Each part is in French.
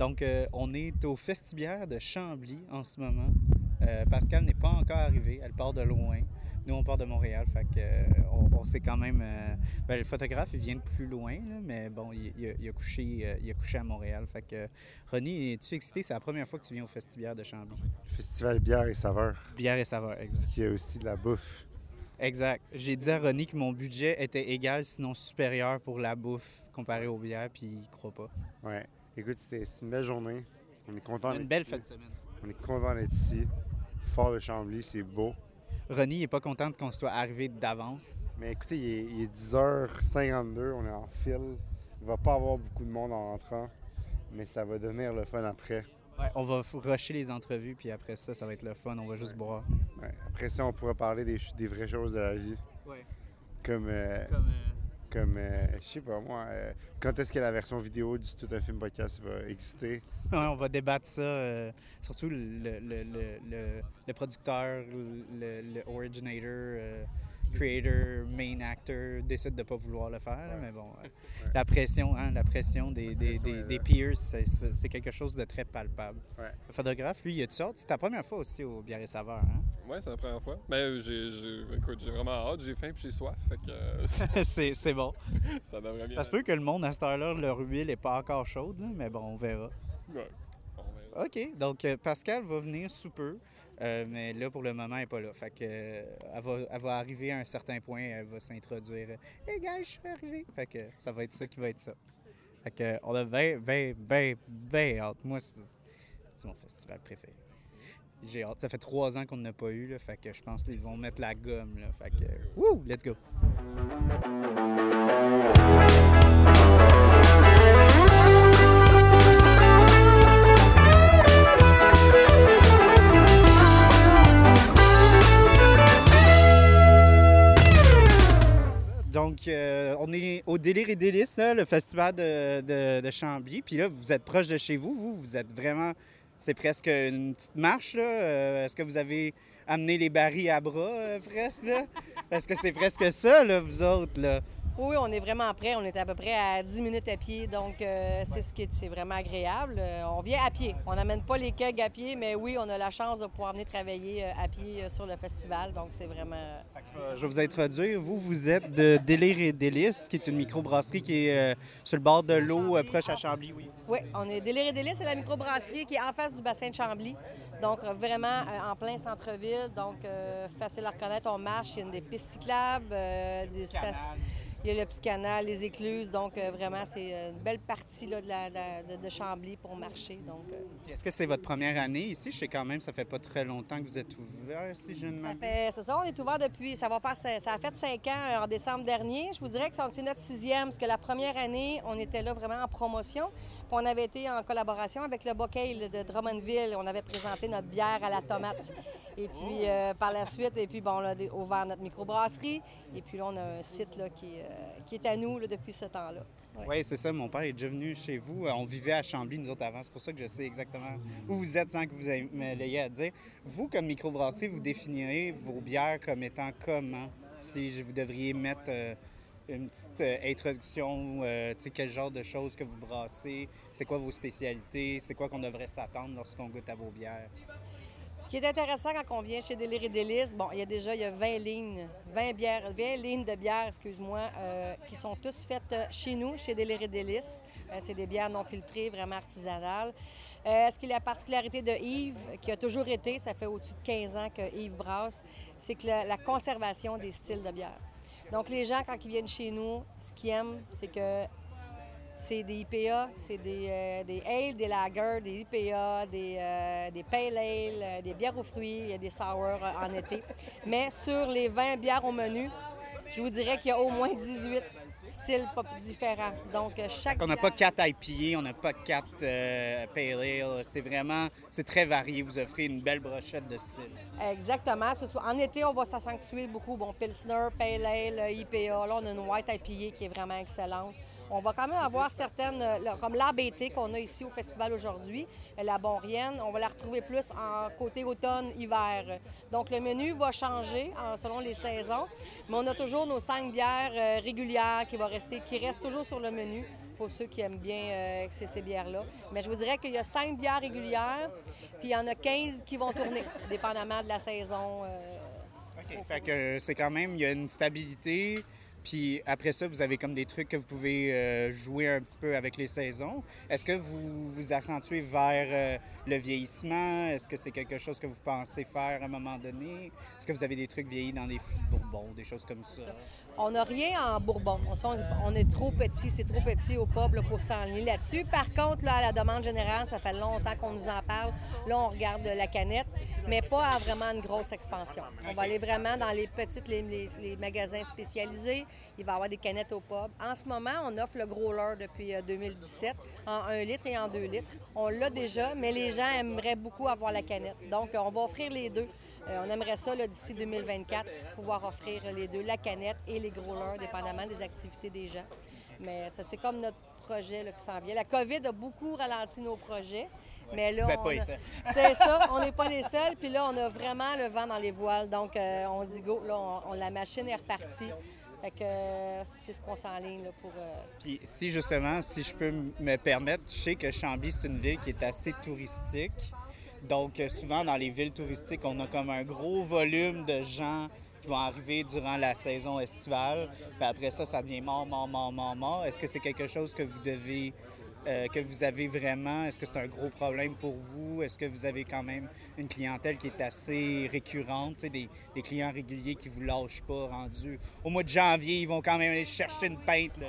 Donc, euh, on est au Festibière de Chambly en ce moment. Euh, Pascal n'est pas encore arrivé, elle part de loin. Nous, on part de Montréal, fait que, euh, on, on sait quand même... euh, ben, le photographe, il vient de plus loin, là, mais bon, il, il a, il a couché, il a couché à Montréal. Fait que, Ronnie, es-tu excité? C'est la première fois que tu viens au Festibière de Chambly. Festival bière et saveurs. Bière et saveur, Parce exact. qu'il y a aussi de la bouffe. Exact. J'ai dit à Ronnie que mon budget était égal, sinon supérieur pour la bouffe comparé aux bières, puis il croit pas. Ouais. Écoute, c'était c'est une belle journée. On est content Une d'être belle ici. fin de semaine. On est content d'être ici. Fort de Chambly, c'est beau. Ronnie n'est pas contente qu'on soit arrivé d'avance. Mais écoutez, il est, il est 10h52, on est en file. Il va pas avoir beaucoup de monde en rentrant, mais ça va devenir le fun après. Ouais, on va rusher les entrevues, puis après ça, ça va être le fun. On va juste boire. Ouais. Après ça, on pourra parler des, vraies choses de la vie. Ouais. Comme, euh, Comme, comme je sais pas moi, euh, quand est-ce que la version vidéo du Tout un film podcast va exister? On va débattre ça. euh, surtout le, le, le, le- le producteur, le, le originator, euh, creator, main actor décide de pas vouloir le faire. là, Ouais. mais bon, euh, la pression, hein, la pression des, des, des, peers, c'est- quelque chose de très palpable. Ouais. Le photographe, lui, il a-tu hâte? C'est ta première fois aussi au Bière et Saveur, hein? Ouais, c'est la première fois. Mais j'ai, j'ai, écoute, j'ai vraiment hâte, j'ai faim puis j'ai soif, euh, c'est bon. ça devrait bien. Ça se peut que le monde, à cette heure-là, leur huile n'est pas encore chaude, là, mais bon, on verra. On verra. OK. Donc, euh, Pascal va venir sous peu, euh, mais là, pour le moment, elle n'est pas là. Euh, elle, va, elle va arriver à un certain point, elle va s'introduire. euh, Hey, guys, je suis arrivé. Fait que ça va être ça qui va être ça. Fait que, on a bien, bien, bien, bien hâte. Moi, c'est mon festival préféré. J'ai hâte. Ça fait trois ans qu'on n'a pas eu, là, fait que je pense qu'ils vont mettre la gomme. Là, let's go. Donc, euh, on est au Délire et Délices, là, le festival de, de, Chambly. Puis là, vous êtes proche de chez vous. Vous, vous êtes vraiment. C'est presque une petite marche, là. Euh, Est-ce que vous avez amené les barils à bras, euh, presque, là? Est-ce que c'est presque ça, là, vous autres, là? Oui, on est vraiment prêt. On est à peu près à 10 minutes à pied, donc euh, c'est ce qui est, vraiment agréable. Euh, on vient à pied. On n'amène pas les kegs à pied, mais oui, on a la chance de pouvoir venir travailler euh, à pied sur le festival, donc c'est vraiment... Je vais- vous introduire. Vous, vous êtes de Délire et Délices, qui est une microbrasserie qui est sur le bord de l'eau, proche à Chambly, oui. Oui, on est Délire et Délices, c'est la microbrasserie qui est en face du bassin de Chambly. Donc, euh, vraiment euh, en plein centre-ville. Donc, euh, facile à reconnaître. On marche, il y a une des pistes cyclables, euh, des Il y a le petit canal, les écluses. Donc, vraiment, c'est une belle partie là, de, la- de la- de- de Chambly pour marcher. Donc, Est-ce que c'est votre première année ici? Je sais quand même, ça fait pas très longtemps que vous êtes ouvert, si je ne m'abuse. C'est ça, on est ouvert depuis, ça va faire, ça a fait cinq ans en décembre dernier. Je vous dirais que c'est notre sixième, parce que la première année, on était là vraiment en promotion. On avait été en collaboration avec le Bocale de Drummondville. On avait présenté notre bière à la tomate. Et puis euh, par la suite, et puis bon, on a ouvert notre microbrasserie. Et puis là, on a un site là, qui, est, euh, qui est à nous là, depuis ce temps-là. Ouais. Oui, c'est ça. Mon père est déjà venu chez vous. Euh, On vivait à Chambly, nous autres, avant. C'est pour ça que je sais exactement où vous êtes sans que vous me l'ayez à dire. Vous, comme microbrasserie, vous définirez vos bières comme étant comment? Si je- vous devriez mettre euh, une petite euh, introduction, euh, tu sais, quel genre de choses que vous brassez, c'est quoi vos spécialités, c'est quoi qu'on devrait s'attendre lorsqu'on goûte à vos bières? Ce qui est intéressant quand on vient chez Délire et bon, il y a déjà il y a 20 lignes, 20 bières, 20 lignes de bières, excuse-moi, euh, qui sont tous faites chez nous, chez Délire et c'est des bières non filtrées, vraiment artisanales. Ce qui est la particularité de Yves, qui a toujours été, ça fait au-dessus de 15 ans que Yves brasse, c'est que la conservation des styles de bière. Donc les gens, quand ils viennent chez nous, ce qu'ils aiment, c'est que c'est des IPA, c'est des, euh, des ale, des lagers, des IPA, des, euh, des pale ale, euh, des bières aux fruits, il y a des sour euh, en été. Mais sur les 20 bières au menu, je vous dirais qu'il y a au moins 18 styles pas différents. Donc, euh, chaque On n'a pas quatre IPA, on n'a pas quatre euh, Pale Ale. C'est vraiment, c'est très varié. Vous offrez une belle brochette de style. Exactement. En été, on va s'accentuer beaucoup. Bon, Pilsner, Pale Ale, IPA. Là, on a une White IPA qui est vraiment excellente. On va quand même avoir certaines, euh, comme l'ABT qu'on a ici au festival aujourd'hui, euh, la Bonrienne, on va la retrouver plus en côté automne-hiver. Donc, le menu va changer selon les saisons, mais on a toujours nos cinq bières euh, régulières qui, va rester, qui restent toujours sur le menu. pour ceux qui aiment bien ces, ces bières-là. Mais je vous dirais qu'il y a cinq bières régulières, puis il y en a 15 qui vont tourner, dépendamment de la saison. euh, OK. Fait que c'est quand même, il y a une stabilité. Puis après ça, vous avez comme des trucs que vous pouvez euh, jouer un petit peu avec les saisons. Est-ce que vous vous accentuez vers euh, le vieillissement? Est-ce que c'est quelque chose que vous pensez faire à un moment donné? Est-ce que vous avez des trucs vieillis dans des fûts de bourbon, des choses comme ça? On n'a rien en Bourbon. On, est- trop petit, c'est trop petit au pub là, pour s'enligner là-dessus. Par contre, là, à la demande générale, ça fait longtemps qu'on nous en parle. Là, on regarde la canette, mais pas à vraiment une grosse expansion. On va aller vraiment dans les petites, les, les- les magasins spécialisés. Il va y avoir des canettes au pub. En ce moment, on offre le growler depuis euh, 2017 en 1 litre et en 2 litres. On l'a déjà, mais les gens aimeraient beaucoup avoir la canette. Donc, euh, on va offrir les deux. Euh, on aimerait ça d'ici 2024, pouvoir offrir les deux, la canette et les growlers, dépendamment des activités des gens. Mais ça, c'est comme notre projet là, qui s'en vient. La COVID a beaucoup ralenti nos projets. Mais là, Vous on a-. C'est ça, on n'est pas les seuls. Puis là, on a vraiment le vent dans les voiles. Donc, euh, on dit go, là, on- on- la machine est repartie. Fait que euh, c'est ce qu'on s'enligne là, pour. euh, Puis si justement, si je peux me permettre, je sais que Chambly, c'est une ville qui est assez touristique. Donc euh, souvent dans les villes touristiques, on a comme un gros volume de gens qui vont arriver durant la saison estivale. Puis après ça, ça devient mort, mort, mort, mort, mort. Est-ce que c'est quelque chose que vous devez, euh, que vous avez vraiment? Est-ce que c'est un gros problème pour vous? Est-ce que vous avez quand même une clientèle qui est assez récurrente, des, des clients réguliers qui vous lâchent pas rendus? Au mois de janvier, ils vont quand même aller chercher une pinte. Là.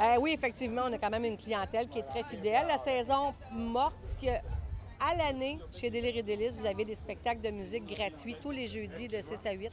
Euh, oui, effectivement, on a quand même une clientèle qui est très fidèle. La saison morte, ce que à l'année, chez Délire et vous avez des spectacles de musique gratuits tous les jeudis de 6 à 8.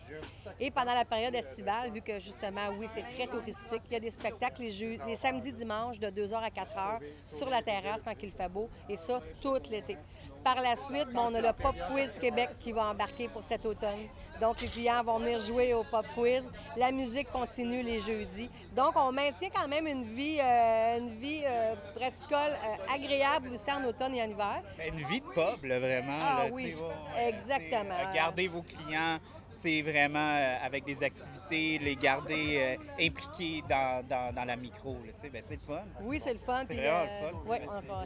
Et pendant la période estivale, vu que justement, oui, c'est très touristique, il y a des spectacles les, les samedis, dimanches de 2h à 4h sur la terrasse quand il fait beau, et ça tout l'été. Par la suite, bon, on a le Pop Quiz Québec qui va embarquer pour cet automne. Donc, les clients vont venir jouer au Pop Quiz. La musique continue les jeudis. Donc, on maintient quand même une vie, euh, une vie euh, brassicole euh, agréable aussi en automne et en hiver. Ben, Une vie de pub, là, vraiment. Ah là, oui, exactement. euh, Gardez vos clients, vraiment euh, avec des activités, les garder euh, impliqués dans, dans, dans la micro. ben, c'est le fun. Oui, c'est le fun. C'est vraiment euh, le fun. Oui,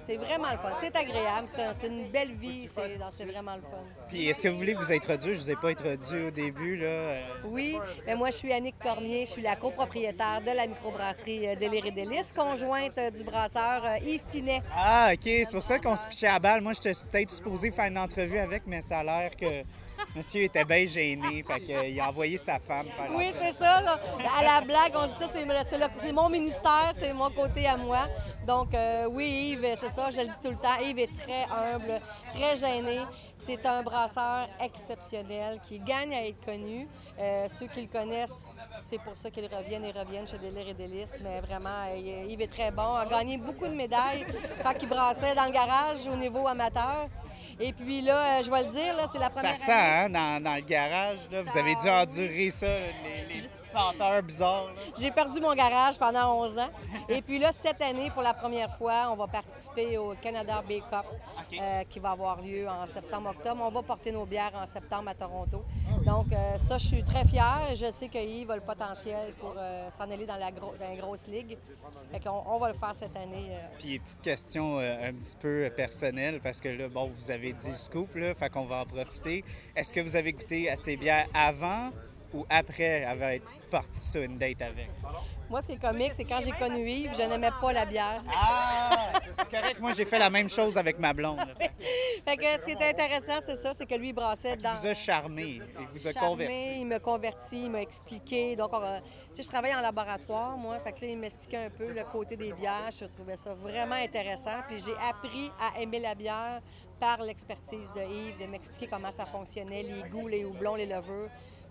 c'est vraiment le fun. C'est agréable. C'est un- c'est une belle vie. C'est vraiment le fun. Puis est-ce que vous voulez vous introduire? Je vous ai pas introduit au début. Là. Oui, mais moi, je suis Annick Cormier. Je suis la copropriétaire de la microbrasserie Délire et Délices, conjointe du brasseur Yves Pinet. Ah, OK, c'est pour ça qu'on se pichait à balle. Moi, j'étais peut-être supposé faire une entrevue avec, mais ça a l'air que monsieur était bien gêné. Fait qu'il a envoyé sa femme faire Oui, c'est ça. là. À la blague, on dit ça, c'est mon ministère, c'est mon côté à moi. Donc, euh, oui, Yves, c'est ça, je le dis tout le temps. Yves est très humble, très gêné. C'est un brasseur exceptionnel qui gagne à être connu. Euh, ceux qui le connaissent, c'est pour ça qu'ils reviennent et reviennent chez Délire et Délices. Mais vraiment, euh, Yves est très bon. A gagné beaucoup de médailles quand il brassait dans le garage au niveau amateur. Et puis là, euh, je vais le dire, là, c'est la Ça première sent, année- hein, dans, dans le garage. Là. Vous Ça- avez dû endurer ça, les, les petites senteurs bizarres. J'ai perdu mon garage pendant 11 ans. Et puis là, cette année, pour la première fois, on va participer au Canada Bay Cup euh, qui va avoir lieu en septembre-octobre. On va porter nos bières en septembre à Toronto. Donc euh, ça, je suis très fière. Je sais que Yves a le potentiel pour euh, s'en aller dans la, gro- dans la grosse ligue. Fait qu'on on va le faire cette année. Puis, petite question un petit peu personnelle, parce que là, bon, vous avez dit le scoop, là, fait qu'on va en profiter. Est-ce que vous avez goûté à ces bières avant ou après avoir été parti sur une date avec? Moi, ce qui est comique, c'est quand j'ai connu Yves, je n'aimais pas la bière. Ah! C'est correct, moi, j'ai fait la même chose avec ma blonde. Fait que ce qui est intéressant, c'est ça, c'est que lui il brassait dans... vous a charmé, il vous a charmé, converti. Il m'a converti, il m'a expliqué. Donc, on tu sais, je travaille en laboratoire, moi. Fait que là, il m'expliquait un peu le côté des bières. Je trouvais ça vraiment intéressant. Puis j'ai appris à aimer la bière par l'expertise de Yves, de m'expliquer comment ça fonctionnait, les goûts, les houblons, les levures.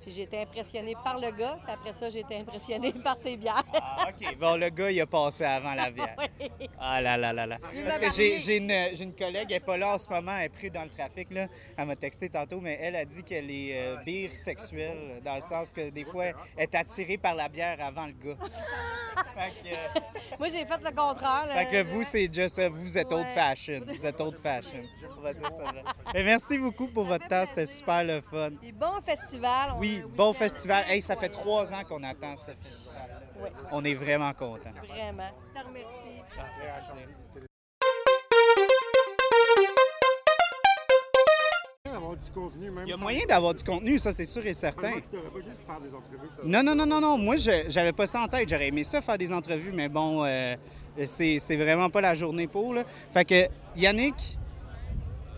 Puis j'ai été impressionnée par le gars. Puis après ça, j'ai été impressionnée par ses bières. Ah, OK. Bon, le gars, il a passé avant la bière. Oui. Ah là là là là. Il Parce que j'ai une, collègue, elle n'est pas là en ce moment, elle est prise dans le trafic. Là. Elle m'a texté tantôt, mais elle a dit qu'elle est euh, bisexuelle, dans le sens que des fois, elle est attirée par la bière avant le gars. fait que, euh, Moi, j'ai fait le contraire. là. fait que vous, c'est juste, vous êtes Ouais. old fashion. Vous êtes old fashion. On va dire ça. là. Mais merci beaucoup pour votre temps, c'était super le fun. Puis bon festival. On Oui, bon festival. Hey, ça fait trois ans qu'on attend ce festival. Oui, On est vraiment contents. vraiment. Je te remercie. d'avoir du contenu, même Il y a sans- moyen d'avoir du contenu, ça c'est sûr et certain. Vraiment, tu devrais pas juste faire des entrevues. ça- Non, non, non, non, non. Moi, je- j'avais pas ça en tête. J'aurais aimé ça faire des entrevues, mais bon, euh, c'est c'est vraiment pas la journée pour. Là. Fait que Yannick,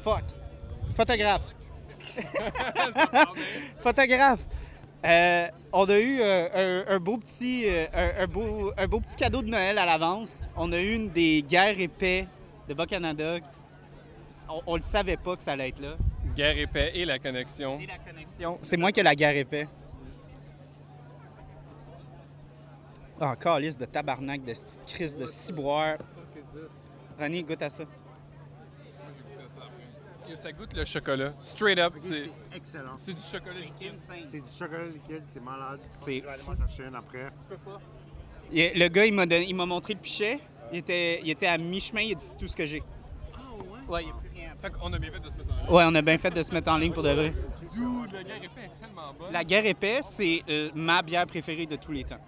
fuck. Photographe. Photographe. Euh, on a eu euh, un, un beau petit, euh, un, un beau, un beau petit cadeau de Noël à l'avance. On a eu une des guerres épais de Bas-Canada. On, on le savait pas que ça allait être là. Guerre épais et la connexion. Et la connexion. C'est moi qui ai la guerre épais. Ah, calice de tabarnak, de petite crise de ciboire. René, goûte à ça. Ça goûte le chocolat. Straight up, c'est C'est excellent. c'est du chocolat liquide. C'est du chocolat liquide, c'est malade. C'est Je vais aller m'en chercher une après. Il- Le gars, il m'a donné- il m'a montré le pichet. Il était, il était à mi-chemin, il a dit c'est tout ce que j'ai. Ah ouais? Ouais, il n'y a plus rien. Fait qu'on a bien fait de se mettre en ligne. Ouais, on a bien fait de se mettre en ligne pour de vrai. Dude, la guerre épais est tellement bonne. La guerre épais, c'est euh, ma bière préférée de tous les temps.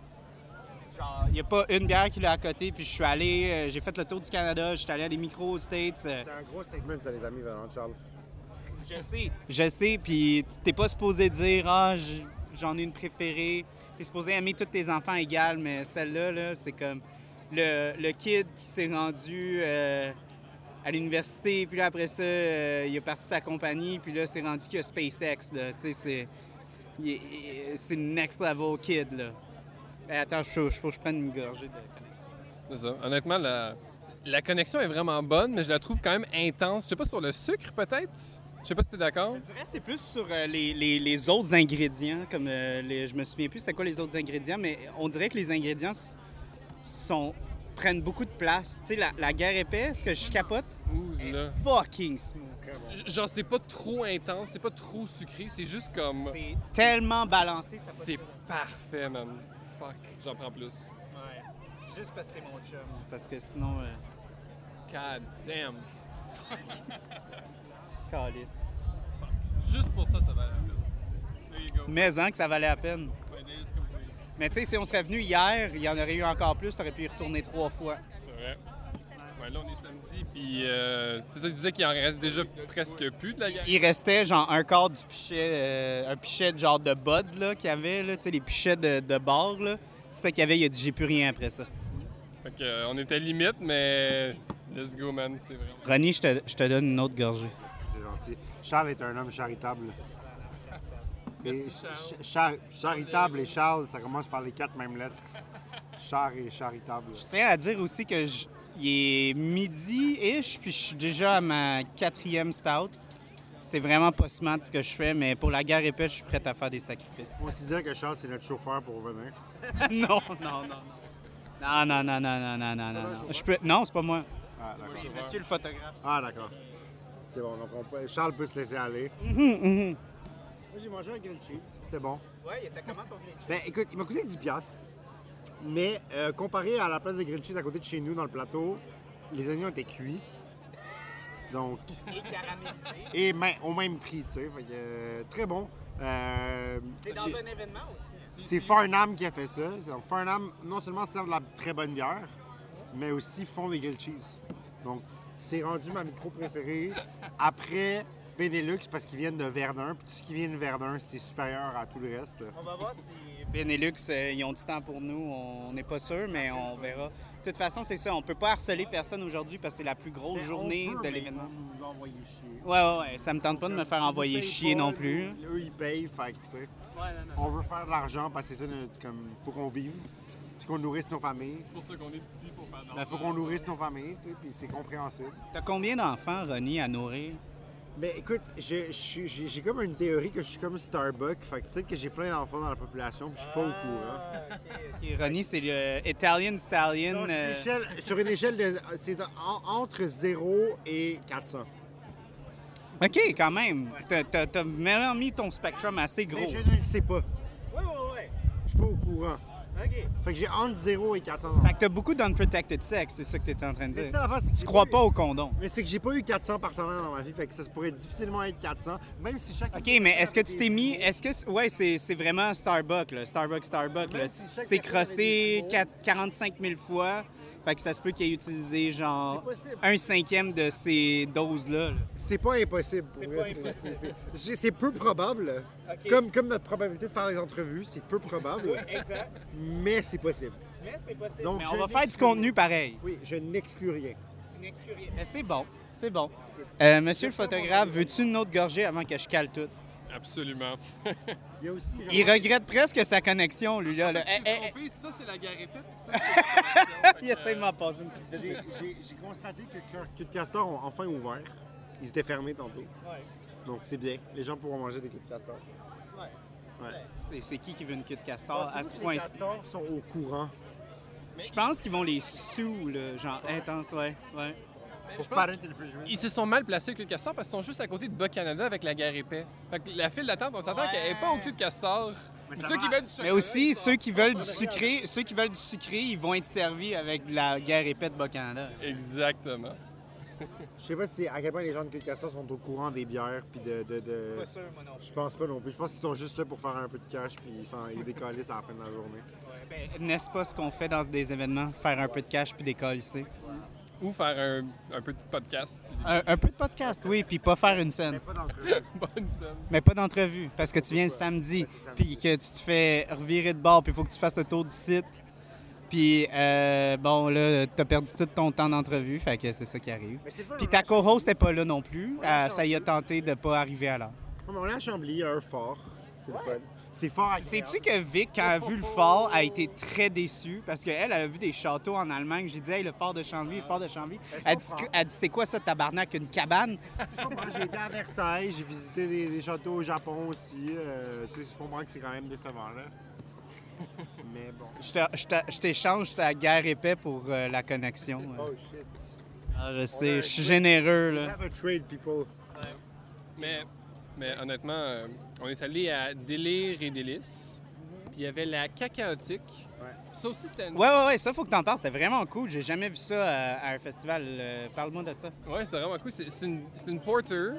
Genre, il n'y a pas une bière qui l'a à côté, puis je suis allé, euh, j'ai fait le tour du Canada, je suis allé à des micros aux States. euh, C'est un gros statement, ça, les amis, Valent Charles. Je sais. Je sais, puis t'es pas supposé dire Ah, j'en ai une préférée. T'es supposé aimer tous tes enfants égales, mais celle-là, là, c'est comme le, le kid qui s'est rendu euh, à l'université, puis là, après ça, euh, il a parti sa compagnie, puis là, c'est rendu qu'il y a SpaceX, là. Tu sais, c'est. C'est une next level kid, là. Attends, je faut je faut que je prenne une gorgée de connexion. C'est ça. Honnêtement, la, la connexion est vraiment bonne, mais je la trouve quand même intense. Je sais pas sur le sucre, peut-être? Je sais pas si t'es d'accord. Je dirais que c'est plus sur euh, les, les- les autres ingrédients, comme euh, les- je me souviens plus c'était quoi les autres ingrédients, mais on dirait que les ingrédients sont, prennent beaucoup de place. Tu sais, la, la guerre épaisse que je capote, Ouh là. fucking smooth. Genre, c'est pas trop intense, c'est pas trop sucré, c'est juste comme. C'est tellement balancé, ça C'est parfait, man. Fuck, j'en prends plus. Ouais. Juste parce que t'es mon chum. Parce que sinon, euh, God damn. calice. Juste pour ça, ça va la peine. There you go. Mais hein, que ça valait la peine. Ouais. Mais tu sais, si on serait venu hier, il y en aurait eu encore plus, t'aurais pu y retourner trois fois. C'est vrai. Ouais, là, on est samedi, puis euh, tu sais, il disait qu'il en reste déjà presque plus de la guerre. Il restait genre un quart du pichet, euh, un pichet de genre de bud là, qu'il y avait, là, tu sais, les pichets de, de bar. là. C'est ça qu'il y avait, il a dit j'ai plus rien après ça. Fait que, euh, on était limite, mais let's go, man. C'est vraiment. Ronnie, je te, je te donne une autre gorgée. C'est gentil. Charles est un homme charitable. Merci, Charles. ch- char- charitable et Charles, ça commence par les quatre mêmes lettres. Char et charitable. Je tiens à dire aussi que je- il est midi-ish, puis je suis déjà à ma quatrième stout. C'est vraiment pas smart ce que je fais, mais pour la guerre épais, je suis prêt à faire des sacrifices. On se disait que Charles, c'est notre chauffeur pour venir. non, non, non, non. Non, non, non, non, non, non, non, non. non. Je peux... Non, c'est pas moi. Ah. C'est monsieur le photographe. Ah, d'accord. C'est bon, donc on peut- Charles peut se laisser aller. Mhm, mhm. Moi, j'ai mangé un grilled cheese. C'était bon. Ouais, il était comment ton grilled cheese? Ben, écoute, il m'a coûté 10$. piastres. Mais euh, comparé à la place de grilled cheese à côté de chez nous dans le plateau, les oignons étaient cuits. Donc, Et caramélisé. et au même prix, tu sais. Fait que, euh, très bon. Euh, C'est dans un événement aussi. c'est Farnham qui a fait ça. Donc, Farnham, non seulement sert de la très bonne bière, mais aussi font des grilled cheese. Donc, c'est rendu ma micro préférée. Après Benelux, parce qu'ils viennent de Verdun. Puis tout ce qui vient de Verdun, c'est supérieur à tout le reste. On va voir si Benelux, euh, ils ont du temps pour nous. On n'est pas sûr, mais on verra. De toute façon, c'est ça. On peut pas harceler personne aujourd'hui parce que c'est la plus grosse journée on peut, de l'événement. Nous envoyer chier. Ouais, ouais, ouais. Ça me tente pas de me faire envoyer chier pas, non plus. Eux, ils payent, fait que, tu sais. Ouais, non, On veut faire de l'argent parce que c'est ça, notre, comme, faut qu'on vive, puis qu'on nourrisse nos familles. C'est pour ça qu'on est ici, pour faire de Ben, faut qu'on nourrisse nos familles, tu sais, puis c'est compréhensible. T'as combien d'enfants, Ronnie, à nourrir? Ben, écoute, j'ai comme une théorie que je suis comme Starbucks, fait que peut-être que j'ai plein d'enfants dans la population, puis je suis pas au courant. Ok, Ronnie, c'est le Italian Stallion. Non, une euh, échelle- sur une échelle de. C'est en- entre 0 et 400. Ok, quand même. T'as- T'as t'as vraiment mis ton spectrum assez gros. Mais je ne le sais pas. Ouais, ouais, ouais. Je suis pas au courant. Ok. Fait que j'ai entre 0 et 400 Fait que t'as beaucoup d'unprotected sex, c'est ça que t'es en train de dire. ça, que Tu crois eu- pas au condom. Mais c'est que j'ai pas eu 400 partenaires dans ma vie, fait que ça pourrait difficilement être 400, même si chaque... OK, mais est-ce que tu t'es mis. Est-ce que. c'est- Ouais, c'est vraiment Starbucks, là. Starbucks, Starbucks. Là. Tu t'es crossé des quatre- 45 000 fois. Fait que ça se peut qu'il ait utilisé genre un cinquième de ces doses-là. là. C'est pas impossible. C'est pas peu probable. Comme, comme notre probabilité de faire des entrevues, c'est peu probable. exact. Mais c'est possible. Mais c'est possible. Donc, Mais on va faire du n'exclus- contenu pareil. Oui, je n'exclus rien. Mais c'est bon, c'est bon. Euh, monsieur le photographe, veux-tu une autre gorgée avant que je cale tout? Absolument. Il y a aussi. Il regrette presque sa connexion, lui, là. Eh, eh, eh. ça c'est la garépette, puis ça Il essaie de m'en passer une petite J'ai constaté que de Castor ont enfin ouvert. Ils étaient fermés tantôt. Donc c'est bien. Les gens pourront manger des de castor. Ouais. C'est- C'est qui qui veut une de castor à ce Les point-ci? castors sont au courant. Je pense qu'ils vont les sous, là, genre intense, ouais. ouais. Pour pas le refrigerator. Ils se sont mal placés au cul de castor parce qu'ils sont juste à côté de Bas-Canada avec la gare épais. Fait que la file d'attente, on s'attend qu'elle n'est pas au cul de castor. Mais ceux qui veulent du. Mais aussi, ceux qui veulent du sucré, ceux qui veulent du sucré, ils vont être servis avec la guerre épée de Bas-Canada. Exactement. Je sais pas si à quel point les gens de queue de castor sont au courant des bières puis de. de, de- sûr, moi non. Je pense pas non plus. Je pense qu'ils sont juste là pour faire un peu de cash puis ils, sont, ils décalissent à la fin de la journée. Ben, N'est-ce pas ce qu'on fait dans des événements? Faire un peu de cash puis décoller ici. Ou faire un, un peu de podcast. puis Un, un peu de podcast, oui, puis pas faire une Mais scène. pas d'entrevue. des bonnes scènes. Mais pas d'entrevue, parce que tu viens le samedi, puis que tu te fais revirer de bord, puis il faut que tu fasses le tour du site. Puis, euh, bon, là, t'as perdu tout ton temps d'entrevue, fait que c'est ça qui arrive. Mais Puis ta co-host n'est pas là non plus. Euh, ça, y a tenté de pas arriver à l'heure. Mais on est à Chambly, il y a un fort. C'est le fun. C'est fort agréable. Sais-tu que Vic, quand elle a vu le fort, a été très déçue? Parce qu'elle, elle a vu des châteaux en Allemagne. J'ai dit, hey, le fort de Chambly, le fort de Chambly. Ben, Elle dit, elle dit, c'est quoi ça, tabarnak, une cabane? J'ai été à Versailles, j'ai visité des, des châteaux au Japon aussi. euh, tu sais, je comprends que c'est quand même décevant là. Mais bon. Je te- je te- je t'échange ta guerre épais pour euh, la connexion. Oh shit. Ah, je sais, je suis généreux, We là. have a trade, people. Mais, mais honnêtement, euh, on est allé à Délire et Délices. Puis il y avait la cacaotique. Ouais. Ça aussi, c'était une... Ouais, ouais, ouais, ça, faut que t'en parles. C'était vraiment cool. J'ai jamais vu ça euh, à un festival. Euh, Parle-moi de ça. Ouais, c'est vraiment cool. C'est c'est une, une porter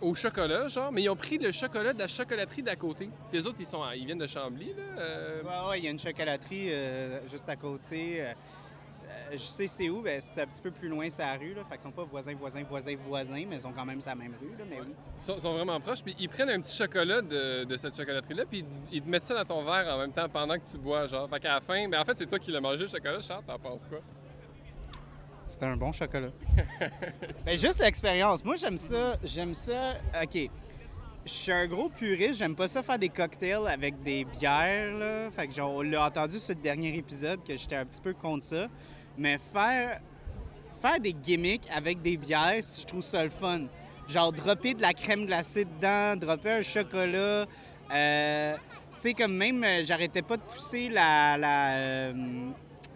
au chocolat, genre, mais ils ont pris le chocolat de la chocolaterie d'à côté. Puis les autres, ils, sont, ils viennent de Chambly, là. euh, Ouais, ouais, il y a une chocolaterie euh, juste à côté. Euh, je sais c'est où, ben, c'est un petit peu plus loin, c'est la rue. Là. Fait qu'ils sont pas voisins, voisins, voisins, voisins, mais ils sont quand même la même rue. Là, mais oui. Ils sont, sont vraiment proches, puis ils prennent un petit chocolat de, de cette chocolaterie-là, puis ils, ils te mettent ça dans ton verre en même temps pendant que tu bois, genre. Fait qu'à la fin, ben en fait, c'est toi qui l'as mangé, le chocolat, Charles, t'en penses quoi? C'était un bon chocolat. ben, juste l'expérience. Moi, j'aime ça. J'aime ça. OK. Je suis un gros puriste. J'aime pas ça faire des cocktails avec des bières. Là. Fait que genre, on l'a entendu sur le dernier épisode que j'étais un petit peu contre ça. Mais faire, des gimmicks avec des bières, je trouve ça le fun. Genre, dropper de la crème glacée dedans, dropper un chocolat. Euh, tu sais, comme même, euh, j'arrêtais pas de pousser la. la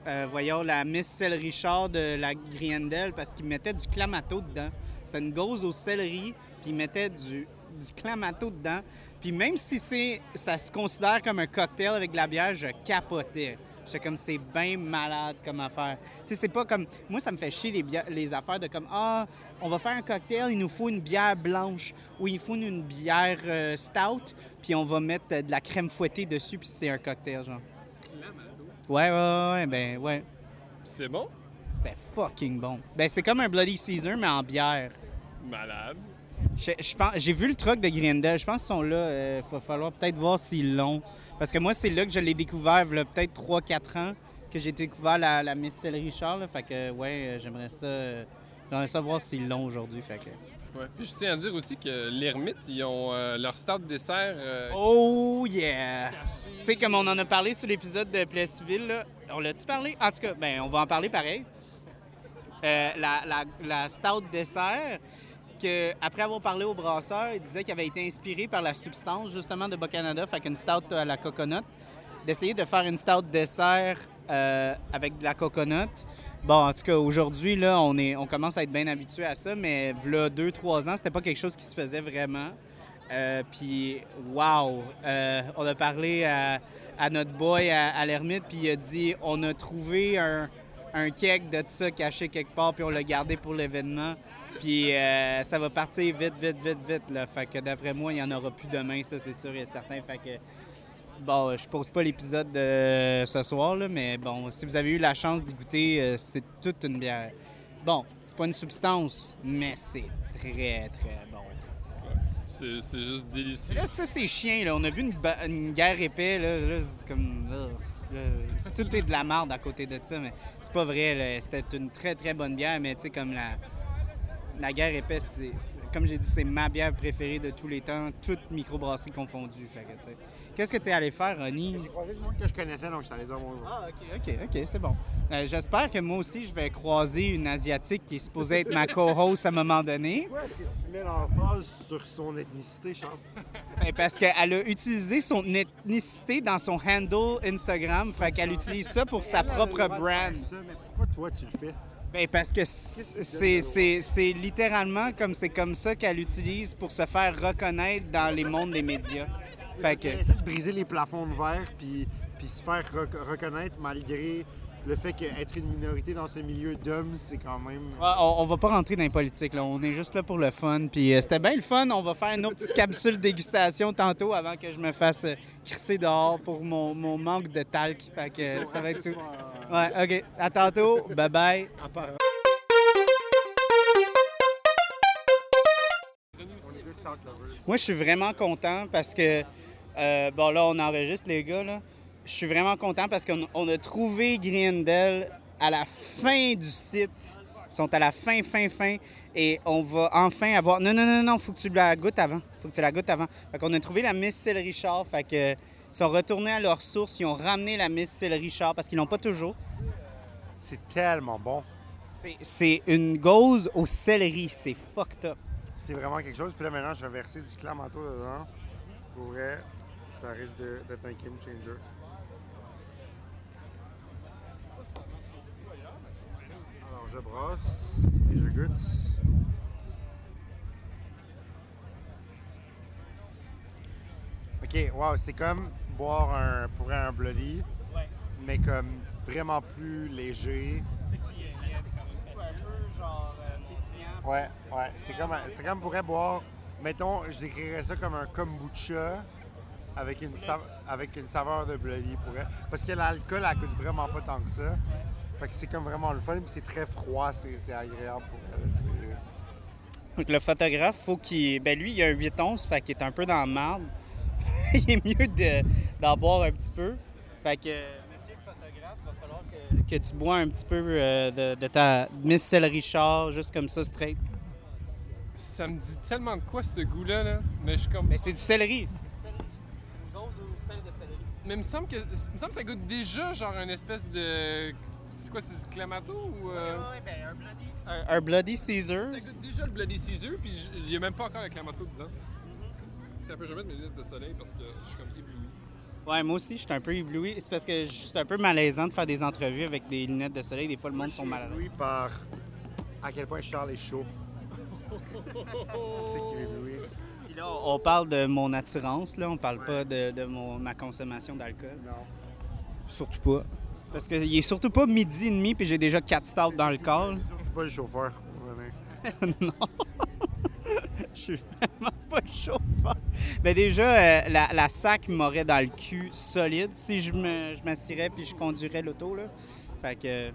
euh, voyons, la Miss Celle Richard de la Griendel parce qu'ils mettaient du clamato dedans. C'était une gauze au céleri, puis ils mettaient du, du clamato dedans. Puis même si c'est, ça se considère comme un cocktail avec de la bière, je capotais. J'étais comme, c'est bien malade comme affaire. Tu sais, c'est pas comme... Moi, ça me fait chier les, bières- les affaires de comme, ah, on va faire un cocktail, il nous faut une bière blanche ou il faut une bière euh, stout, puis on va mettre euh, de la crème fouettée dessus, puis c'est un cocktail, genre. Ouais, ouais, ouais, ouais, ben, ouais. C'est bon? C'était fucking bon. Ben, c'est comme un Bloody Caesar, mais en bière. Malade. J'ai vu le truc de Grindel. Je pense qu'ils sont là. Il va falloir peut-être voir s'ils l'ont. Parce que moi, c'est là que je l'ai découvert, il y a peut-être 3-4 ans, que j'ai découvert la, la Celle Richard. là. Fait que, ouais, euh, j'aimerais ça. euh, J'aimerais ça voir s'ils l'ont aujourd'hui. Fait que... Ouais. Puis je tiens à dire aussi que l'Ermite, ils ont euh, leur start dessert. euh, Oh yeah! Tu sais, comme on en a parlé sur l'épisode de Plessisville, là, on l'a-tu parlé? En tout cas, ben, on va en parler pareil. Euh, la, la, la stout dessert, que, après avoir parlé au brasseur, il disait qu'il avait été inspiré par la substance justement de Bas-Canada, fait stout à la coconut, d'essayer de faire une stout dessert euh, avec de la coconut. Bon, en tout cas, aujourd'hui, là, on, est, on commence à être bien habitué à ça, mais là, deux, trois ans, c'était pas quelque chose qui se faisait vraiment. Euh, puis, wow! Euh, on a parlé à, notre boy à, l'ermite, puis il a dit on a trouvé un, un keg de ça caché quelque part, puis on l'a gardé pour l'événement. Puis euh, ça va partir vite, vite, vite, vite. Là. Fait que d'après moi, il n'y en aura plus demain, ça c'est sûr et certain. Fait que bon, je pose pas l'épisode de ce soir, là, mais bon, si vous avez eu la chance d'y goûter, euh, c'est toute une bière. Bon, c'est pas une substance, mais c'est très, très bon. C'est c'est juste délicieux. Là, ça, c'est chiant, là. On a bu une, ba- une guerre épais, là. Là, c'est comme... là, tout est de la marde à côté de ça, mais c'est pas vrai, là. C'était une très, très bonne bière, mais tu sais, comme la... La guerre épais, c'est, c'est- comme j'ai dit, c'est ma bière préférée de tous les temps, toutes microbrasseries confondues. Fait que, tu. Qu'est-ce que t'es allé faire, Ronnie? J'ai croisé du monde que je connaissais, donc je suis allé dire bonjour. Ah, OK, OK, OK, c'est bon. Euh, j'espère que moi aussi, je vais croiser une Asiatique qui est supposée être ma co-host à un moment donné. Pourquoi est-ce que tu mets l'emphase sur son ethnicité, Charles? Ben, parce qu'elle a utilisé son ethnicité dans son handle Instagram. Fait qu'elle utilise ça pour sa propre brand. ça, mais pourquoi toi tu le fais? Ben, parce que c'est te c'est- c'est littéralement comme c'est comme ça qu'elle utilise pour se faire reconnaître dans les mondes des médias. Fait que. qu'elle essaie de briser les plafonds de verre puis, puis se faire rec- reconnaître malgré le fait qu'être une minorité dans ce milieu d'hommes, c'est quand même. Ouais, on, on va pas rentrer dans les politiques, là. On est juste là pour le fun. Puis euh, c'était bien le fun. On va faire une autre petite capsule dégustation tantôt avant que je me fasse euh, crisser dehors pour mon, mon manque de talc. Fait que euh, ça va être tout. Ouais, OK. À tantôt. Bye bye. Moi, je suis vraiment content parce que, bon, là, on enregistre les gars, là. Je suis vraiment content parce qu'on on a trouvé Grindel à la fin du site. Ils sont à la fin, fin, fin. Et on va enfin avoir. Non, non, non, non, faut que tu la goûtes avant. Faut que tu la goûtes avant. Fait qu'on a trouvé la Miss Céleri Richard. Fait que. Ils sont retournés à leur source. Ils ont ramené la Miss Céleri Richard parce qu'ils l'ont pas toujours. C'est tellement bon. C'est- une gauze au céleri. C'est fucked up. C'est vraiment quelque chose. Puis là, maintenant, je vais verser du clamato dedans. Pour vrai, ça risque d'être un game changer. Je brosse et je goûte. Ok, wow, c'est comme boire un, pour un bloody, Ouais. mais comme vraiment plus léger. Il y a un petit goût un peu genre pétillant. Ouais, ouais. C'est comme, c'est comme pourrait boire, mettons, je décrirais ça comme un kombucha avec une, avec une saveur de bloody pourrait. Parce que l'alcool, elle coûte vraiment pas tant que ça. Fait que c'est comme vraiment le fun, puis c'est très froid, c'est c'est agréable pour elle. C'est- Donc le photographe, faut qu'il. Ben lui, il a un 8 onces, fait qu'il est un peu dans la marde. il est mieux de- d'en boire un petit peu. Fait que, monsieur le photographe, va falloir que, que tu bois un petit peu euh, de, de ta Miss Céleri Richard, juste comme ça, straight. Ça me dit tellement de quoi, ce goût-là, là. Mais je suis comme. Mais c'est du céleri. C'est du céleri. Une dose ou sel de céleri. Mais il me semble que, il me semble que ça goûte déjà genre une espèce de. C'est quoi, c'est du clamato ou. euh, ben un Bloody. Un, un Bloody Caesar. Ça déjà le Bloody Caesar, puis il n'y a même pas encore le clamato dedans. T'as un peu, je vais mettre mes lunettes de soleil parce que je suis comme ébloui. Ouais, moi aussi, je suis un peu ébloui. C'est parce que je suis un peu malaisant de faire des entrevues avec des lunettes de soleil. Des fois, le monde sont mal à l'aise. ébloui par à quel point Charles est chaud. c'est qui m'éblouit. Puis là, on parle de mon attirance, là. On parle pas de, de mon, ma consommation d'alcool. Non. Surtout pas. Parce qu'il est surtout pas midi et demi, puis j'ai déjà quatre stouts dans le corps. Surtout pas le chauffeur. Non. Je suis vraiment pas chauffeur. Mais déjà, euh, la, la sac m'aurait dans le cul solide si je me je m'assirais puis je conduirais l'auto. Là. Fait que.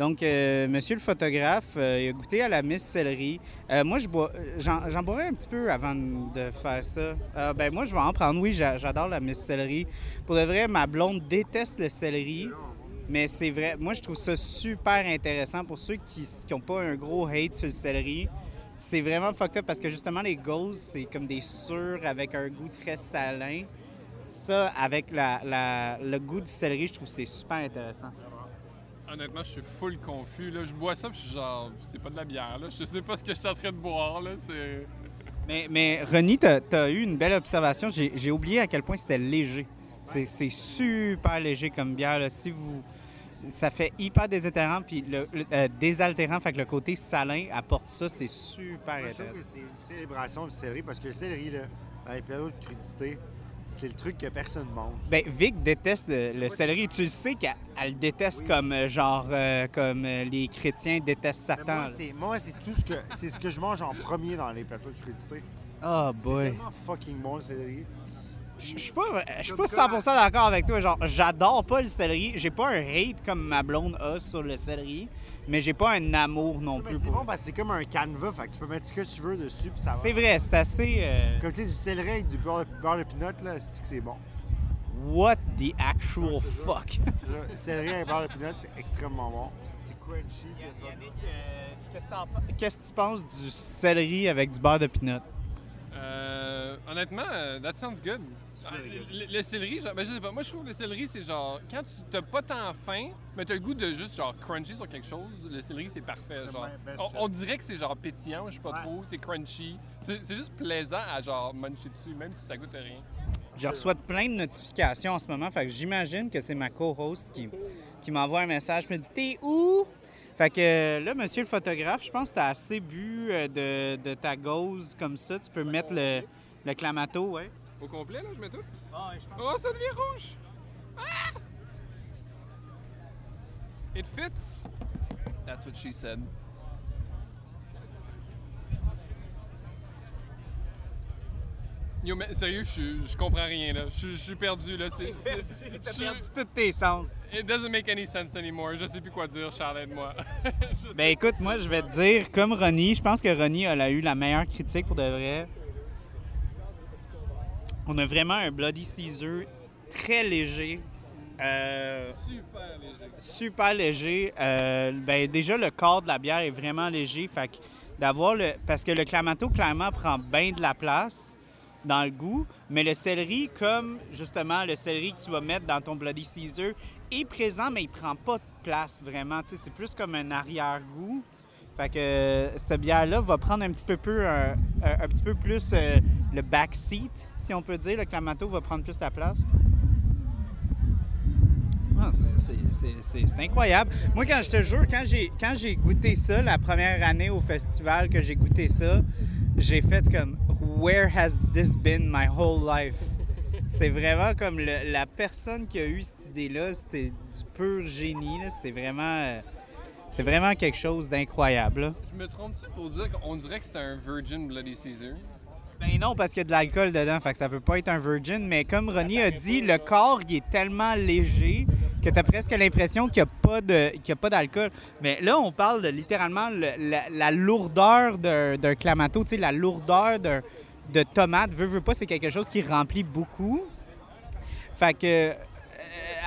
Donc, euh, monsieur le photographe, euh, il a goûté à la Miss Céleri. Euh, moi, je bois, j'en, boirais un petit peu avant de faire ça. Ben, moi, je vais en prendre. Oui, j'a- j'adore la Miss Céleri. Pour de vrai, ma blonde déteste le céleri. Mais c'est vrai, moi je trouve ça super intéressant pour ceux qui n'ont pas un gros hate sur le céleri. C'est vraiment fucked up parce que justement les gauzes, c'est comme des sûrs avec un goût très salin. Ça, avec la, la- le goût du céleri, je trouve que c'est super intéressant. Honnêtement, je suis full confus. Là. Je bois ça, puis je suis genre, c'est pas de la bière. Là. Je sais pas ce que je suis en train de boire. Là. C'est... Mais, mais Ronnie, tu as, eu une belle observation. J'ai j'ai oublié à quel point c'était léger. C'est c'est super léger comme bière. là. Si vous... Ça fait hyper désaltérant, puis le, le- euh, désaltérant, fait que le côté salin apporte ça, c'est super Moi, je trouve que c'est une célébration du céleri parce que le céleri, là, avec plein d'autres crudités, c'est le truc que personne mange. Ben, Vic déteste le, le céleri. Tu le sais qu'elle elle le déteste Oui. comme euh, genre euh, comme euh, les chrétiens détestent Mais Satan. c'est, moi, c'est tout ce que c'est ce que je mange en premier dans les plateaux de crudité. Oh C'est boy. tellement fucking bon le céleri. Je suis pas, pas 100% d'accord avec toi. Genre, j'adore pas le céleri. J'ai pas un hate comme ma blonde a sur le céleri, mais j'ai pas un amour non Mais plus c'est bon parce que c'est comme un canevas, fait que tu peux mettre ce que tu veux dessus, puis ça va. C'est vrai, c'est assez. euh, Comme tu sais, du céleri avec du beurre, beurre de pinot, là, c'est que c'est bon? What the actual fuck? Le céleri avec beurre de pinot, c'est extrêmement bon. C'est crunchy. vas- euh, qu'est-ce que tu penses du céleri avec du beurre de pinot? Euh, honnêtement, euh, that sounds good. Le, le céleri, genre, ben, je sais pas, moi je trouve que le céleri, c'est genre, quand tu t'as pas tant faim, mais t'as le goût de juste genre crunchy sur quelque chose, le céleri c'est parfait. Genre, on, on dirait que c'est genre pétillant, je sais pas Ouais. trop, c'est crunchy. C'est c'est juste plaisant à genre muncher dessus, même si ça goûte à rien. Je reçois plein de notifications en ce moment, fait que j'imagine que c'est ma co-host qui, qui m'envoie un message, me dit T'es où? Fait que euh, là, monsieur le photographe, je pense que tu as assez bu euh, de, de ta gauze comme ça. Tu peux mettre le, le clamato, ouais. Au complet, là, je mets tout? Ah, je pense Oh, ça devient rouge! Ah! It fits. That's what she said. Yo, mais sérieux, je, je comprends rien, là. Je, je suis perdu, là. C'est, c'est- T'as perdu tous tes sens. It doesn't make any sense anymore. Je sais plus quoi dire. Je sais- Ben écoute, moi je vais te dire, comme Ronnie, je pense que Ronnie elle a eu la meilleure critique pour de vrai. On a vraiment un Bloody Caesar très léger. Euh, Super léger. super léger. Euh, ben, déjà, le corps de la bière est vraiment léger. Fait que d'avoir le. Parce que le clamato, clairement, prend bien de la place dans le goût. Mais le céleri, comme justement le céleri que tu vas mettre dans ton Bloody Caesar, est présent, mais il prend pas de place vraiment. C'est plus comme un arrière-goût. Fait que euh, cette bière-là va prendre un petit peu, peu, un, petit peu plus euh, le back seat, si on peut dire. Le clamato va prendre plus la place. Ah, c'est- incroyable. Moi, quand je te jure, quand j'ai quand j'ai goûté ça la première année au festival que j'ai goûté ça, j'ai fait comme Where has this been my whole life? C'est vraiment comme le- la personne qui a eu cette idée-là, c'était du pur génie. C'est vraiment, euh, c'est vraiment quelque chose d'incroyable. Je me trompe-tu pour dire qu'on dirait que c'était un Virgin Bloody Caesar? Ben non, parce qu'il y a de l'alcool dedans, fait que ça peut pas être un virgin. Mais comme Ronnie a dit, le corps il est tellement léger que tu as presque l'impression qu'il n'y a pas d'alcool. Mais là, on parle de littéralement le- la, la lourdeur d'un d'un clamato, tu sais, la lourdeur d'un- de tomate. Veux, veux pas, c'est quelque chose qui remplit beaucoup. Fait que euh,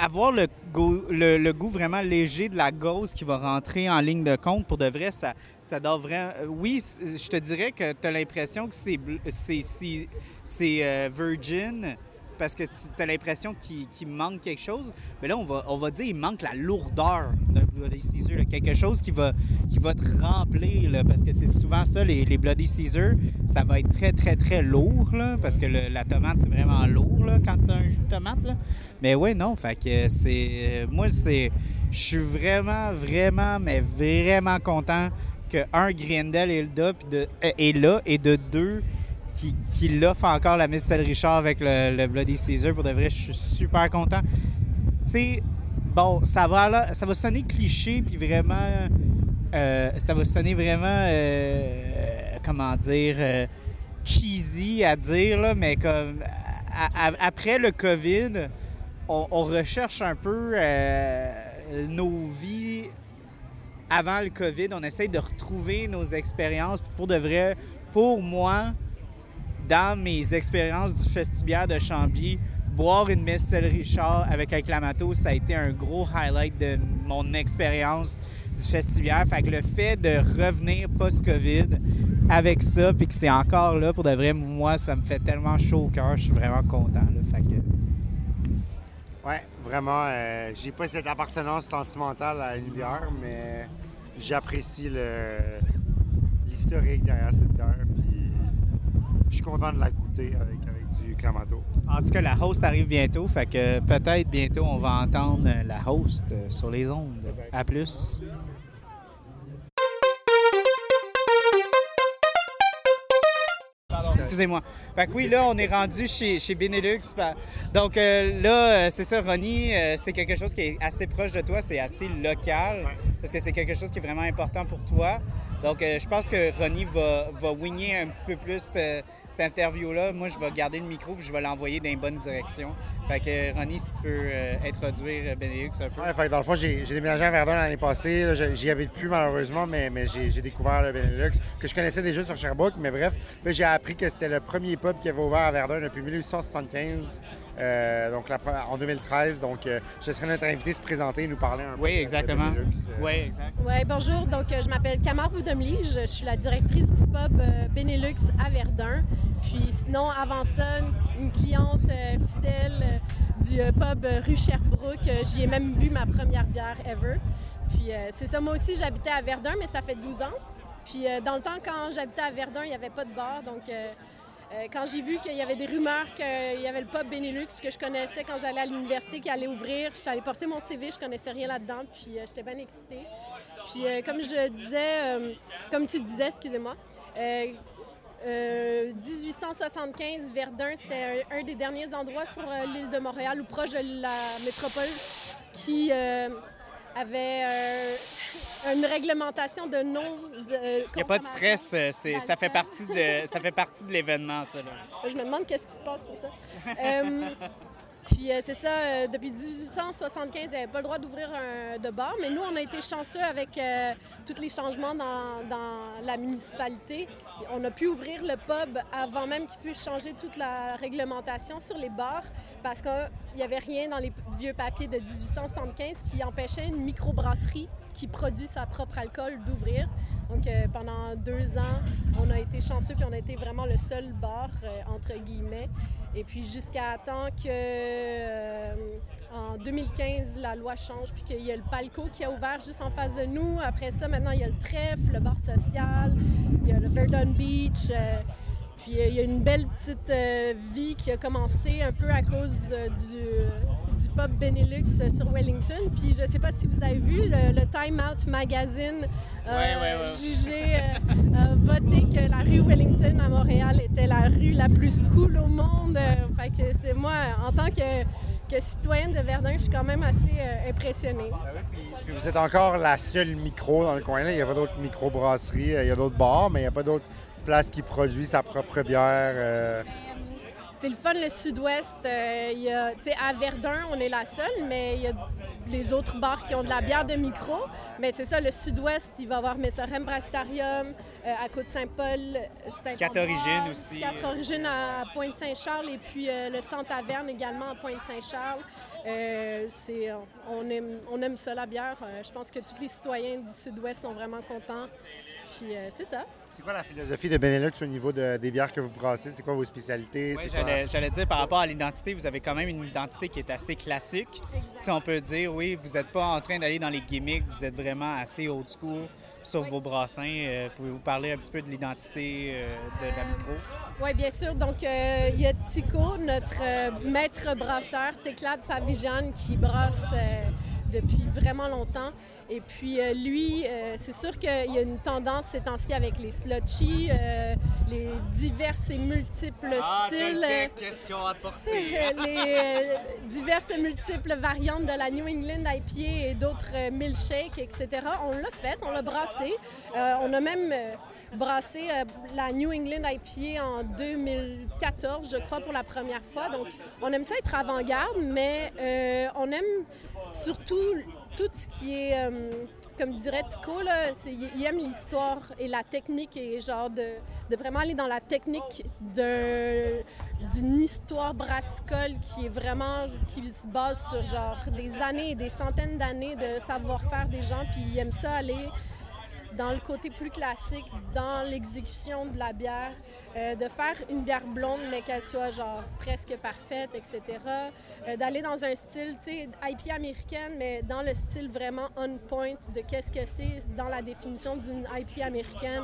avoir le goût, le, goût vraiment léger de la gauze qui va rentrer en ligne de compte, pour de vrai, ça, ça doit vraiment... euh, Oui, je te dirais que tu as l'impression que c'est c'est- c'est, euh, virgin parce que tu as l'impression qu'il manque quelque chose. Mais là, on va, on va dire qu'il manque la lourdeur d'un Bloody Caesar. Quelque chose qui va, qui va te remplir, parce que c'est souvent ça, les, les Bloody Caesar, ça va être très, très, très lourd, là, parce que la tomate, c'est vraiment lourd quand tu as un jus de tomate. Là. Mais ouais, non, fait que c'est... euh, Moi, c'est... Je suis vraiment, vraiment, mais vraiment content que, un, Grindel euh, est là, et de deux, qui, l'offre encore la Miss Richard avec le, Bloody Caesar. Pour de vrai, je suis super content. Tu sais, bon, ça va, là, ça va sonner cliché, puis vraiment, euh, ça va sonner vraiment, euh, comment dire, euh, cheesy à dire, là, mais comme après le COVID, on, on recherche un peu nos vies avant le COVID. On essaye de retrouver nos expériences. Pour de vrai, pour moi, dans mes expériences du festibiaire de Chambly, boire une Miss Richard avec un clamato, ça a été un gros highlight de mon expérience du festibiaire. Fait que le fait de revenir post-COVID avec ça, puis que c'est encore là, pour de vrai, moi, ça me fait tellement chaud au cœur. Je suis vraiment content. Là. Fait que... Ouais, vraiment, euh, j'ai pas cette appartenance sentimentale à une bière, mais j'apprécie le l'historique derrière cette bière, je suis content de la goûter avec, avec du clamato. En tout cas, la host arrive bientôt, fait que peut-être bientôt on va entendre la host euh, sur les ondes. À plus. Excusez-moi. Fait que oui, là, on est rendu chez, chez Benelux. Donc euh, là, euh, c'est ça, Ronnie, euh, c'est quelque chose qui est assez proche de toi, c'est assez local, parce que c'est quelque chose qui est vraiment important pour toi. Donc euh, je pense que Ronnie va, va wigner un petit peu plus cette interview-là, moi, je vais garder le micro puis je vais l'envoyer dans une bonne direction. Fait que, Ronnie, si tu peux euh, introduire Benelux un peu. Ouais, dans le fond, j'ai déménagé à Verdun l'année passée. J'y habite plus malheureusement, mais, j'ai découvert le Benelux, que je connaissais déjà sur Sherbrooke, mais bref. J'ai appris que c'était le premier pub qui avait ouvert à Verdun depuis 1875, euh, donc la en 2013. Donc, euh, je laisserai notre invité se présenter et nous parler un peu. Oui, de- de exactement. Benelux, euh. Oui, exact. Ouais, bonjour. Donc, euh, je m'appelle Camar Boudomli. Je, je suis la directrice du pub euh, Benelux à Verdun. Puis, sinon, avant ça, une cliente euh, fidèle euh, du euh, pub rue Sherbrooke. Euh, J'y ai même bu ma première bière ever. Puis, euh, c'est ça. Moi aussi, j'habitais à Verdun, mais ça fait 12 ans. Puis, euh, dans le temps, quand j'habitais à Verdun, il n'y avait pas de bar. Donc, euh, quand j'ai vu qu'il y avait des rumeurs qu'il y avait le pub Benelux que je connaissais quand j'allais à l'université qui allait ouvrir, je suis allée porter mon CV, je connaissais rien là-dedans, puis euh, j'étais bien excitée. Puis euh, comme je disais, comme tu disais, excusez-moi, euh, euh, 1875, Verdun, c'était un, un des derniers endroits sur l'île de Montréal ou proche de la métropole qui avait une réglementation de non. euh, Il n'y a pas de stress, euh, c'est- ça, fait partie de, ça fait partie de l'événement, ça. Là. Je me demande qu'est-ce qui se passe pour ça. Euh, puis euh, c'est ça, depuis 1875, il n'y avait pas le droit d'ouvrir un de bar, mais nous, on a été chanceux avec tous les changements dans, dans la municipalité. On a pu ouvrir le pub avant même qu'il puisse changer toute la réglementation sur les bars, parce qu'il n'y avait rien dans les vieux papiers de 1875 qui empêchait une microbrasserie qui produit sa propre alcool d'ouvrir. Donc euh, pendant deux ans, on a été chanceux puis on a été vraiment le seul bar, euh, entre guillemets. Et puis jusqu'à temps que euh, en 2015, la loi change puis qu'il y a le Palco qui a ouvert juste en face de nous. Après ça, maintenant, il y a le Trèfle, le bar social, il y a le Verdun Beach. puis il y a une belle petite vie qui a commencé un peu à cause du, du pub Benelux euh, sur Wellington. Puis je sais pas si vous avez vu, le, le Time Out Magazine a Ouais, ouais, ouais. jugé, euh, voté que la rue Wellington à Montréal était la rue la plus cool au monde. Euh, fait que c'est moi, en tant que, que citoyenne de Verdun, je suis quand même assez euh, impressionnée. Ah oui, puis, puis vous êtes encore la seule micro dans le coin. Là? Il y a pas d'autres microbrasseries, euh, il y a d'autres bars, mais il n'y a pas d'autres places qui produisent sa propre bière. C'est le fun, le sud-ouest. euh, à Verdun, on est la seule, mais il y a les autres bars qui ont de la bière de micro. Mais c'est ça, le sud-ouest, il va y avoir Messorem Brastarium, euh, à Côte-Saint-Paul, saint Quatre Origines aussi. Quatre Origines à Pointe-Saint-Charles et puis euh, le Centre Taverne également à Pointe-Saint-Charles. C'est, on, aime, on aime ça, la bière. Je pense que tous les citoyens du sud-ouest sont vraiment contents. Puis c'est ça. C'est quoi la philosophie de Benelux au niveau de- des bières que vous brassez? C'est quoi vos spécialités? Oui, C'est quoi- j'allais, dire par rapport à l'identité, vous avez quand même une identité qui est assez classique. Si on peut dire, oui, vous n'êtes pas en train d'aller dans les gimmicks, vous êtes vraiment assez old school sur vos brassins. Euh, Pouvez-vous parler un petit peu de l'identité euh, de la micro? Oui, bien sûr. Donc, euh, il y a Tico, notre euh, maître brasseur, Téclade Pavijan, qui brasse euh, depuis vraiment longtemps. Et puis, euh, lui, euh, c'est sûr qu'il y a une tendance ces temps-ci avec les slushies, euh, les divers et multiples styles. euh, qu'est-ce qu'ils ont apporté? les euh, diverses et multiples variantes de la New England IPA et d'autres milkshakes, etc. On l'a fait, on l'a brassé. On a même brassé la New England IPA en 2014, je crois, pour la première fois. Donc, on aime ça être avant-garde, mais on aime surtout tout ce qui est, euh, comme dirait Tico, là, il aime l'histoire et la technique et genre de, de vraiment aller dans la technique d'un- d'une histoire brassicole qui est vraiment, qui se base sur genre des années des centaines d'années de savoir-faire des gens, puis il aime ça aller dans le côté plus classique, dans l'exécution de la bière, euh, de faire une bière blonde, mais qu'elle soit genre presque parfaite, etc. Euh, D'aller dans un style, tu sais, IPA américaine, mais dans le style vraiment on point de qu'est-ce que c'est dans la définition d'une IPA américaine.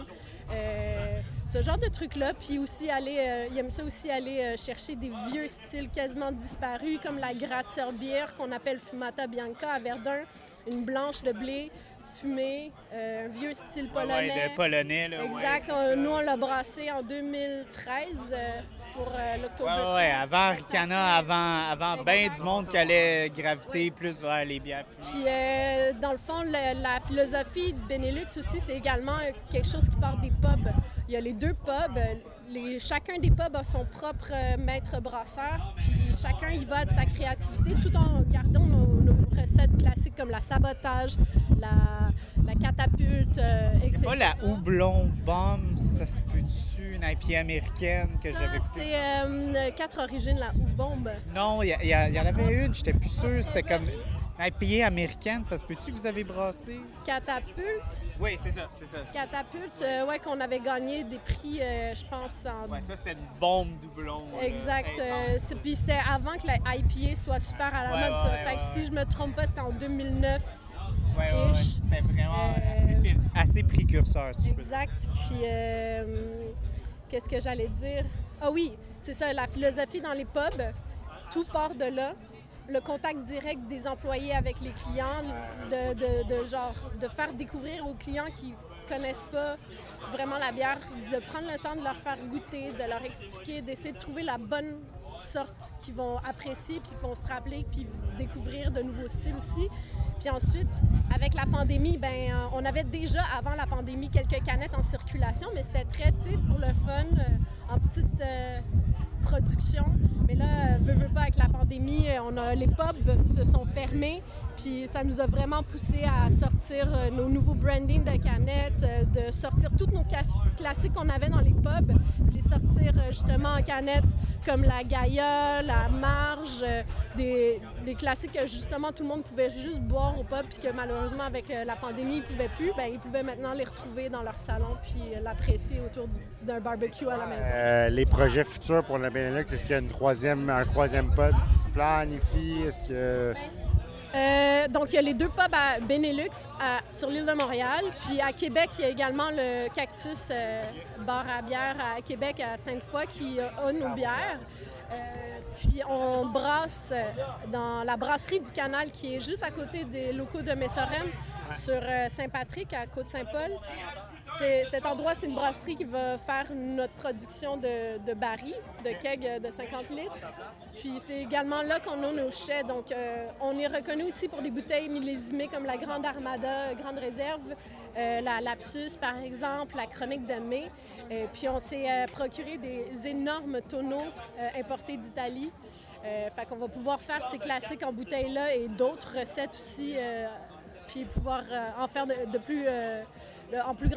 Euh, ce genre de truc-là, puis aussi aller, il aime ça aussi aller chercher des vieux styles quasiment disparus, comme la Grazia bière qu'on appelle Fumata Bianca à Verdun, une blanche de blé fumée, euh, un vieux style polonais. ouais, de polonais, là. Exact. On- nous, on l'a brassé en 2013 euh, pour euh, l'Octoberfest. ouais, ouais, avant Ricana, avant, avant bien du monde qui allait graviter plus vers les bières. Puis, euh, dans le fond, le- la philosophie de Benelux aussi, c'est également quelque chose qui part des pubs. Il y a les deux pubs. Les, chacun des pubs a son propre maître brasseur, puis chacun y va de sa créativité tout en gardant nos recettes classiques comme la sabotage, la, la catapulte, euh, etc. Pas la houblon bombe, ça se peut-tu, une IPA américaine que j'avais écoutée? C'est euh, quatre origines, la bombe. Non, il y, y en avait une, j'étais plus sûr, c'était comme une IPA américaine, ça se peut-tu que vous avez brassé? Catapulte, Oui, c'est ça, c'est ça. catapulte, euh, ouais, qu'on avait gagné des prix, euh, je pense, en Ouais, ça c'était une bombe doublon. Exact. euh, Puis c'était avant que la IPA soit super à la Ouais, mode. ouais, fait que si je me trompe pas, c'était en 2009. Ouais, ouais. C'était vraiment Euh, assez, précurseur, si je peux dire. Exact. Puis euh, qu'est-ce que j'allais dire? Ah oui, c'est ça, la philosophie dans les pubs, tout part de là. Le contact direct des employés avec les clients, de, genre de faire découvrir aux clients qui connaissent pas vraiment la bière, de prendre le temps de leur faire goûter, de leur expliquer, d'essayer de trouver la bonne sorte qu'ils vont apprécier, puis qu'ils vont se rappeler, puis découvrir de nouveaux styles aussi. Puis ensuite, avec la pandémie, ben, euh, on avait déjà avant la pandémie quelques canettes en circulation, mais c'était très, pour le fun, euh, en petite euh, production. Mais là, veux, veux pas, avec la pandémie, on a, les pubs se sont fermés, puis ça nous a vraiment poussé à sortir euh, nos nouveaux brandings de canettes, euh, de sortir tous nos classiques qu'on avait dans les pubs, puis les sortir euh, justement en canettes comme la Gaïa, la Marge, des, classiques que justement tout le monde pouvait juste boire au pub, puis que malheureusement avec la pandémie ils pouvaient plus, ben ils pouvaient maintenant les retrouver dans leur salon puis l'apprécier autour d'un barbecue à la maison. Les projets futurs pour le Benelux, est-ce qu'il y a une troisième, un troisième pub qui se planifie? Est-ce que. Euh, donc, il y a les deux pubs à Benelux sur l'île de Montréal. Puis à Québec, il y a également le Cactus euh, bar à bière à Québec, à Sainte-Foy, qui a, nos bières. Euh, puis on brasse dans la brasserie du Canal, qui est juste à côté des locaux de Messorem, sur Saint-Patrick, à Côte-Saint-Paul. Cet endroit, c'est une brasserie qui va faire notre production de, barils, de kegs de 50 litres. Puis c'est également là qu'on a nos chais. Donc euh, on est reconnu aussi pour des bouteilles millésimées comme la Grande Armada, Grande Réserve, euh, la Lapsus par exemple, la Chronique de mai. Euh, puis on s'est euh, procuré des énormes tonneaux euh, importés d'Italie. Euh, fait qu'on va pouvoir faire ces classiques en bouteille là et d'autres recettes aussi. euh, puis pouvoir euh, en faire de, plus, euh, en, plus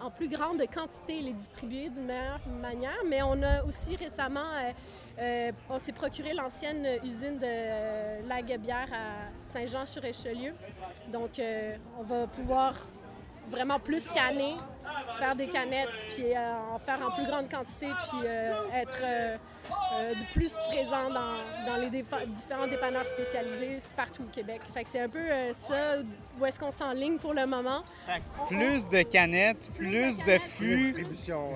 en plus grande quantité les distribuer d'une meilleure manière. Mais on a aussi récemment, euh, euh, on s'est procuré l'ancienne usine de euh, Lague-Bière à Saint-Jean-sur-Richelieu. Donc, euh, on va pouvoir vraiment plus canner, faire des canettes, puis euh, en faire en plus grande quantité, puis euh, être euh, euh, de plus présent dans, dans les défa- différents dépanneurs spécialisés partout au Québec. Fait que c'est un peu euh, ça, où est-ce qu'on s'enligne pour le moment. Plus de canettes, plus de fûts,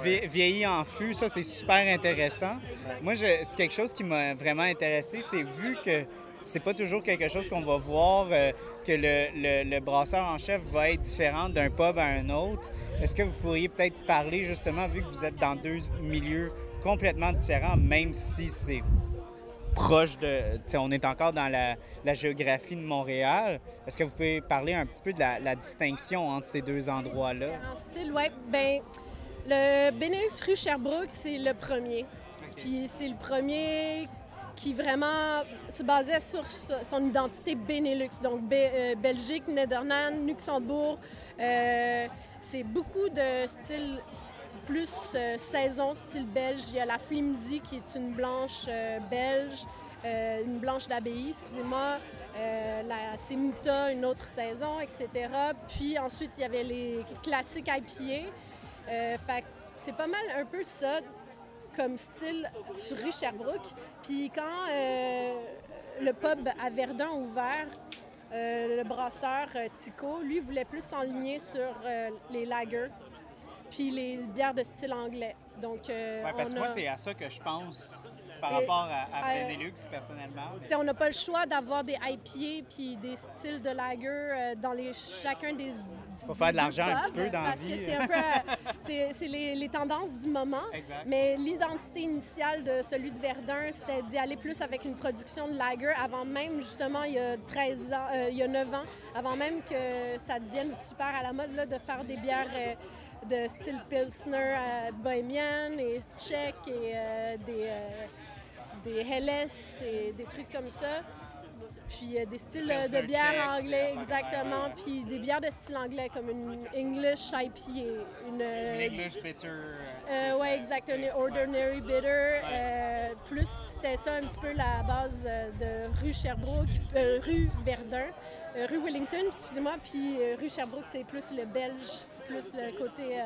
ouais. vieillis en fût, ça c'est super intéressant. Moi, je- c'est quelque chose qui m'a vraiment intéressé, c'est vu que c'est pas toujours quelque chose qu'on va voir, euh, que le, le- le brasseur en chef va être différent d'un pub à un autre. Est-ce que vous pourriez peut-être parler justement, vu que vous êtes dans deux milieux complètement différents, même si c'est proche de. On est encore dans la, la géographie de Montréal. Est-ce que vous pouvez parler un petit peu de la, la distinction entre ces deux endroits-là? En style, ouais, ben le Benelux rue Sherbrooke, c'est le premier. Puis c'est le premier qui vraiment se basait sur so- son identité Benelux, donc euh, Belgique, Néderlande, Luxembourg. Euh, c'est beaucoup de style plus euh, saison, style belge. Il y a la Flimsy qui est une blanche belge, une blanche d'abbaye, excusez-moi. La Semuta, une autre saison, etc. Puis ensuite, il y avait les classiques fait que c'est pas mal un peu ça comme style sur rue Sherbrooke. Puis quand euh, le pub à Verdun a ouvert, euh, le brasseur euh, Tico, lui, voulait plus s'enligner sur les lagers puis les bières de style anglais. Donc, euh, Ouais, parce que moi, c'est à ça que je pense par rapport à, à Benelux, personnellement. On n'a pas le choix d'avoir des IPA puis des styles de lager euh, dans les, chacun des. Faut faire de l'argent un petit peu dans la Parce vie. que c'est un peu. euh, c'est c'est les, les tendances du moment. Exact. Mais l'identité initiale de celui de Verdun, c'était d'y aller plus avec une production de lager avant même, justement, il y a 13 ans, euh, il y a 9 ans, avant même que ça devienne super à la mode là, de faire des bières. euh, de style Pilsner euh, bohémienne et tchèque et euh, des, euh, des Helles et des trucs comme ça. Puis euh, des styles de bière tchèque, anglais, exactement. Puis des bières de style anglais comme une English IPA, une euh, English bitter. ouais, exact. Un ordinary bitter. Plus, c'était ça un petit peu la base de rue Sherbrooke, euh, rue Verdun, rue Wellington, excusez-moi. Puis rue Sherbrooke, c'est plus le belge, plus le côté euh,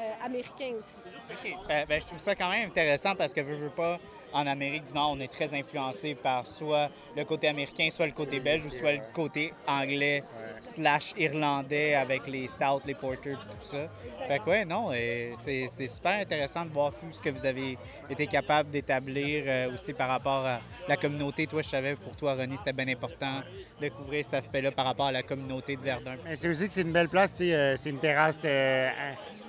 euh, américain aussi. OK. Ben, ben, je trouve ça quand même intéressant parce que, veux, veux pas, en Amérique du Nord, on est très influencé par soit le côté américain, soit le côté belge, ou soit le côté anglais slash irlandais avec les stouts, les porters, tout ça. Fait que, ouais, non, c'est super intéressant de voir tout ce que vous avez été capable d'établir euh, aussi par rapport à la communauté. Toi, je savais, pour toi, Ronnie, c'était bien important de couvrir cet aspect-là par rapport à la communauté de Verdun. C'est aussi que c'est une belle place, euh, c'est une terrasse euh,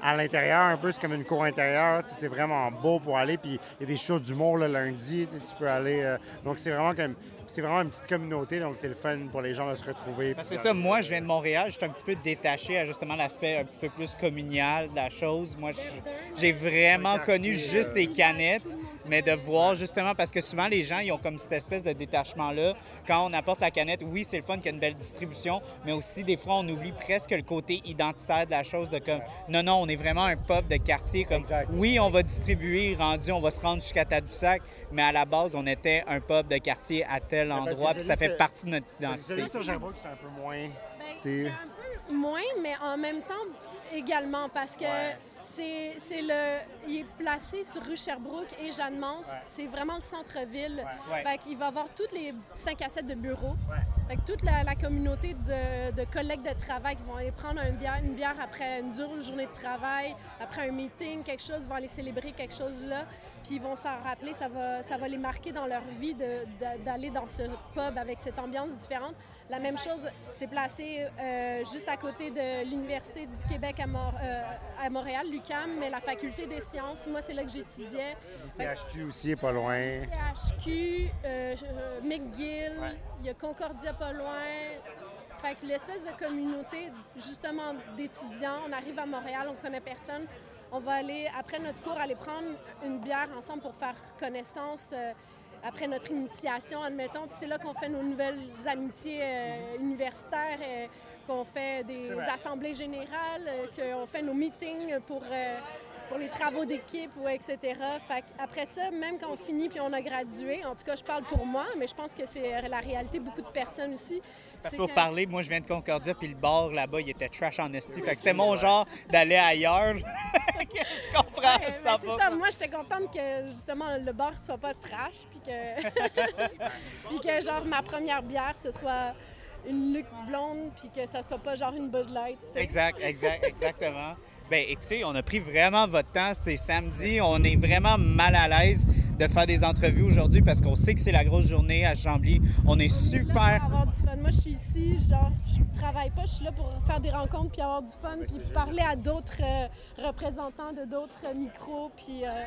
à, l'intérieur, un peu, comme une cour intérieure, c'est vraiment beau pour aller, puis il y a des shows d'humour le lundi, tu peux aller, euh, donc c'est vraiment comme, c'est vraiment une petite communauté, donc c'est le fun pour les gens de se retrouver. C'est ça, moi, je viens de Montréal, je suis un petit peu détaché à justement l'aspect un petit peu plus communal de la chose. Moi, j'ai vraiment quartier, connu juste euh, des canettes, mais de voir justement, parce que souvent les gens, ils ont comme cette espèce de détachement-là. Quand on apporte la canette, oui, c'est le fun qu'il y a une belle distribution, mais aussi des fois, on oublie presque le côté identitaire de la chose, de comme, non, non, on est vraiment un pub de quartier, comme, Exact. oui, on va distribuer, rendu, on va se rendre jusqu'à Tadoussac, mais à la base, on était un pub de quartier à tel que endroit, puis ça fait partie de notre identité. celui sur Sherbrooke, c'est un peu moins. Ben, c'est un peu moins, mais en même temps également, parce que Ouais. c'est c'est le. Il est placé sur rue Sherbrooke et Jeanne-Mance. C'est vraiment le centre-ville. Ouais. Fait qu'il va avoir toutes les 5 à 7 de bureaux. Fait que toute la, la communauté de, de collègues de travail qui vont aller prendre bière, une bière après une dure journée de travail, après un meeting, quelque chose, vont aller célébrer quelque chose là. Puis ils vont s'en rappeler, ça va, ça va les marquer dans leur vie d'aller dans ce pub avec cette ambiance différente. La même chose, c'est placé euh, juste à côté de l'Université du Québec à, Mor- euh, à Montréal, l'UQAM, mais la faculté des sciences. Moi, c'est là que j'étudiais. THQ aussi est pas loin. THQ, euh, euh, McGill, Ouais. Il y a Concordia pas loin. Fait que l'espèce de communauté, justement, d'étudiants, on arrive à Montréal, on connaît personne. On va aller, après notre cours, aller prendre une bière ensemble pour faire connaissance euh, après notre initiation, admettons. Puis c'est là qu'on fait nos nouvelles amitiés euh, universitaires, euh, qu'on fait des assemblées générales, qu'on fait nos meetings pour, pour les travaux d'équipe, ou etc. Fait après ça, même quand on finit puis on a gradué, en tout cas, je parle pour moi, mais je pense que c'est la réalité de beaucoup de personnes aussi. Parce que pour que- parler, moi, je viens de Concordia, puis le bar là-bas, il était trash en esti. Fait que c'était mon genre d'aller ailleurs. je comprends, Ouais, ça c'est va. ça. Moi, j'étais contente que justement le bar soit pas trash, puis que, puis que genre ma première bière ce soit une luxe blonde, puis que ça soit pas genre une Bud Light. Exact, exact, exactement. Ben, écoutez, on a pris vraiment votre temps. C'est samedi. On est vraiment mal à l'aise de faire des entrevues aujourd'hui parce qu'on sait que c'est la grosse journée à Chambly. On est super. pour avoir du fun. Moi, je suis ici, genre, je travaille pas, je suis là pour faire des rencontres puis avoir du fun, puis parler à d'autres euh, représentants de d'autres micros, puis euh,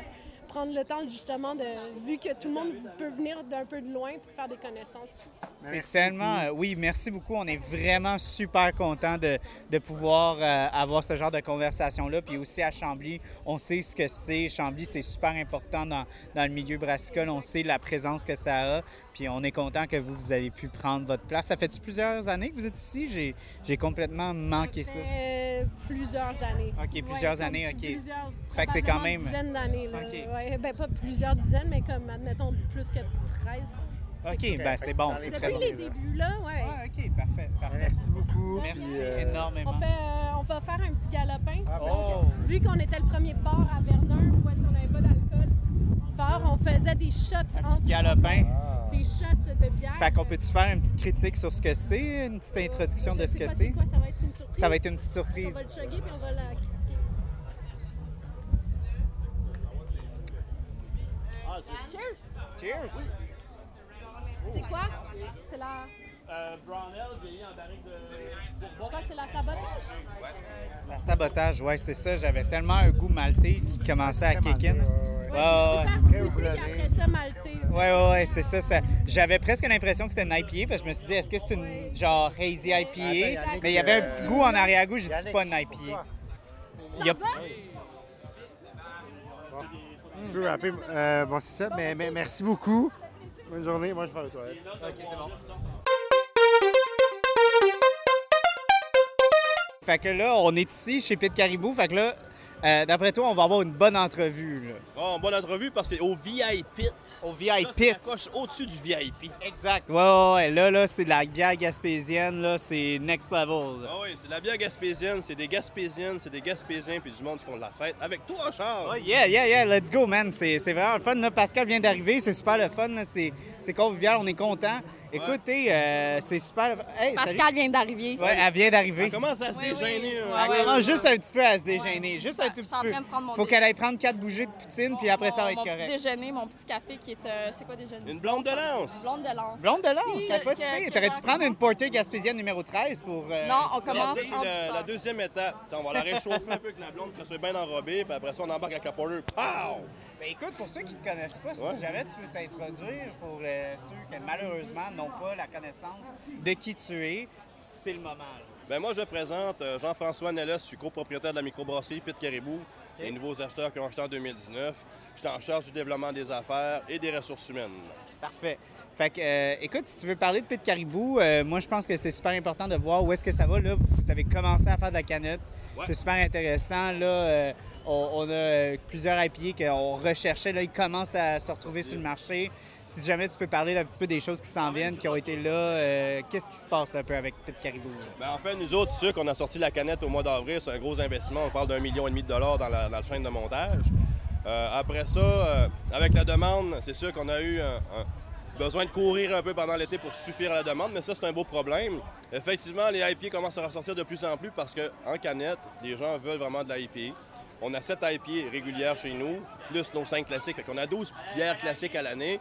prendre le temps justement de, vu que tout le monde peut venir d'un peu de loin puis de faire des connaissances. C'est tellement. euh, oui, merci beaucoup. On est vraiment super content de, de pouvoir euh, avoir ce genre de conversation-là. Puis aussi à Chambly, on sait ce que c'est. Chambly, c'est super important dans, dans le milieu brassicole. On sait la présence que ça a. Puis on est content que vous, vous avez pu prendre votre place. Ça fait-tu plusieurs années que vous êtes ici? J'ai, j'ai complètement manqué ça. fait plusieurs années. OK, plusieurs années, OK. Plusieurs, Fait que c'est quand même- dizaines d'années. là. OK. Ouais, ben, pas plusieurs dizaines, mais comme, admettons, plus que 13. OK, ben c'est bon, c'est très Depuis bon. les débuts, là, ouais. Ouais, OK, parfait, parfait. Merci beaucoup. Merci euh, énormément. On, fait, euh, on va faire un petit galopin. ah, ben, Oh! Vu qu'on était le premier bar à Verdun où est-ce qu'on n'avait pas d'alcool fort, on faisait des shots Un petit galopin. ah. des shots de bière. Fait qu'on peut-tu faire une petite critique sur ce que c'est, une petite introduction de ce que c'est? ça va être une surprise. Ça va être une petite On surprise. va le chugger puis on va la critiquer. Cheers! Cheers! C'est quoi? C'est la... Euh, Brownell vieilli en barrique de Je crois que c'est la sabotage? La sabotage, ouais, c'est ça. J'avais tellement un goût maltais qui commençait à kick in. ouais, ouais. Ouais, super après ça, malté. Ouais, ouais, ouais, c'est ça, ça. J'avais presque l'impression que c'était une IPA parce que je me suis dit, est-ce que c'est une genre hazy IPA? Yannick, Mais il y avait un petit goût en arrière-goût, j'ai dit, c'est pas une IPA. Il y a- Tu peux rapper. Euh, bon, c'est ça. Mais, mais merci beaucoup. Bonne journée. Moi, je vais aller aux toilettes. Fait que là, on est ici chez Pit Caribou. Fait que là, euh, d'après toi, on va avoir une bonne entrevue. Là. Bon, bonne entrevue parce que c'est au VIP. Au VIP. au-dessus du VIP. Exact. Ouais, ouais, ouais. Là, là, c'est de la bière gaspésienne. Là, c'est next level. là. Ah oui, c'est la bière gaspésienne, c'est des gaspésiennes, c'est des gaspésiens puis du monde qui font de la fête. Avec toi, Charles! Oh, yeah, yeah, yeah, let's go, man. C'est vraiment le fun. Là, Pascal vient d'arriver, c'est super le fun. c'est convivial, on est content. Écoutez, euh, c'est super. Hey, salut. Pascal vient d'arriver. Ouais, elle vient d'arriver. Elle commence à se Oui, oui. dégêner. Ouais, hein. ouais. Elle commence juste un petit peu à se dégêner, juste un tout petit peu. Faut qu'elle aille prendre quatre bougies de poutine, puis après ça va être mon correct. petit déjeuner, mon petit café qui est. euh, c'est quoi déjeuner? Une blonde de lance! blonde de lance. Blonde de l'an, Puis, c'est pas si pire. que T'aurais dû j'en prendre une portée gaspésienne numéro 13 pour. euh, Non, on commence la, deuxième étape. T'sais, on va la réchauffer un peu avec la blonde, qu'elle soit bien enrobée, puis après ça, on embarque avec la porter. Pow! Ben écoute, pour ceux qui te connaissent pas, si Ouais. jamais tu veux t'introduire pour euh, ceux qui malheureusement n'ont pas la connaissance de qui tu es, c'est le moment. là. Ben moi, je présente euh, Jean-François Nellis, je suis copropriétaire de la microbrasserie Pit Caribou, les nouveaux acheteurs qui ont acheté en 2019. Je suis en charge du développement des affaires et des ressources humaines. Parfait. Fait que, euh, écoute, si tu veux parler de Pit Caribou, euh, moi, je pense que c'est super important de voir où est-ce que ça va. Là, vous avez commencé à faire de la canette. Ouais. C'est super intéressant. Là, on, a euh, plusieurs IPA qu'on recherchait. Là, ils commencent à se retrouver sur le marché. Si jamais tu peux parler un petit peu des choses qui s'en viennent, qui ont été là, euh, qu'est-ce qui se passe un peu avec Pit Caribou? Ben, en fait, nous autres, c'est sûr qu'on a sorti la canette au mois d'avril. C'est un gros investissement. On parle d'un million et demi de dollars dans la, chaîne de montage. Euh, après ça, avec la demande, c'est sûr qu'on a eu besoin de courir un peu pendant l'été pour suffire à la demande, mais ça, c'est un beau problème. Effectivement, les IPA commencent à ressortir de plus en plus parce qu'en canette, les gens veulent vraiment de l'IPA. On a 7 IPA régulières chez nous, plus nos 5 classiques. Fait qu'on a 12 bières classiques à l'année.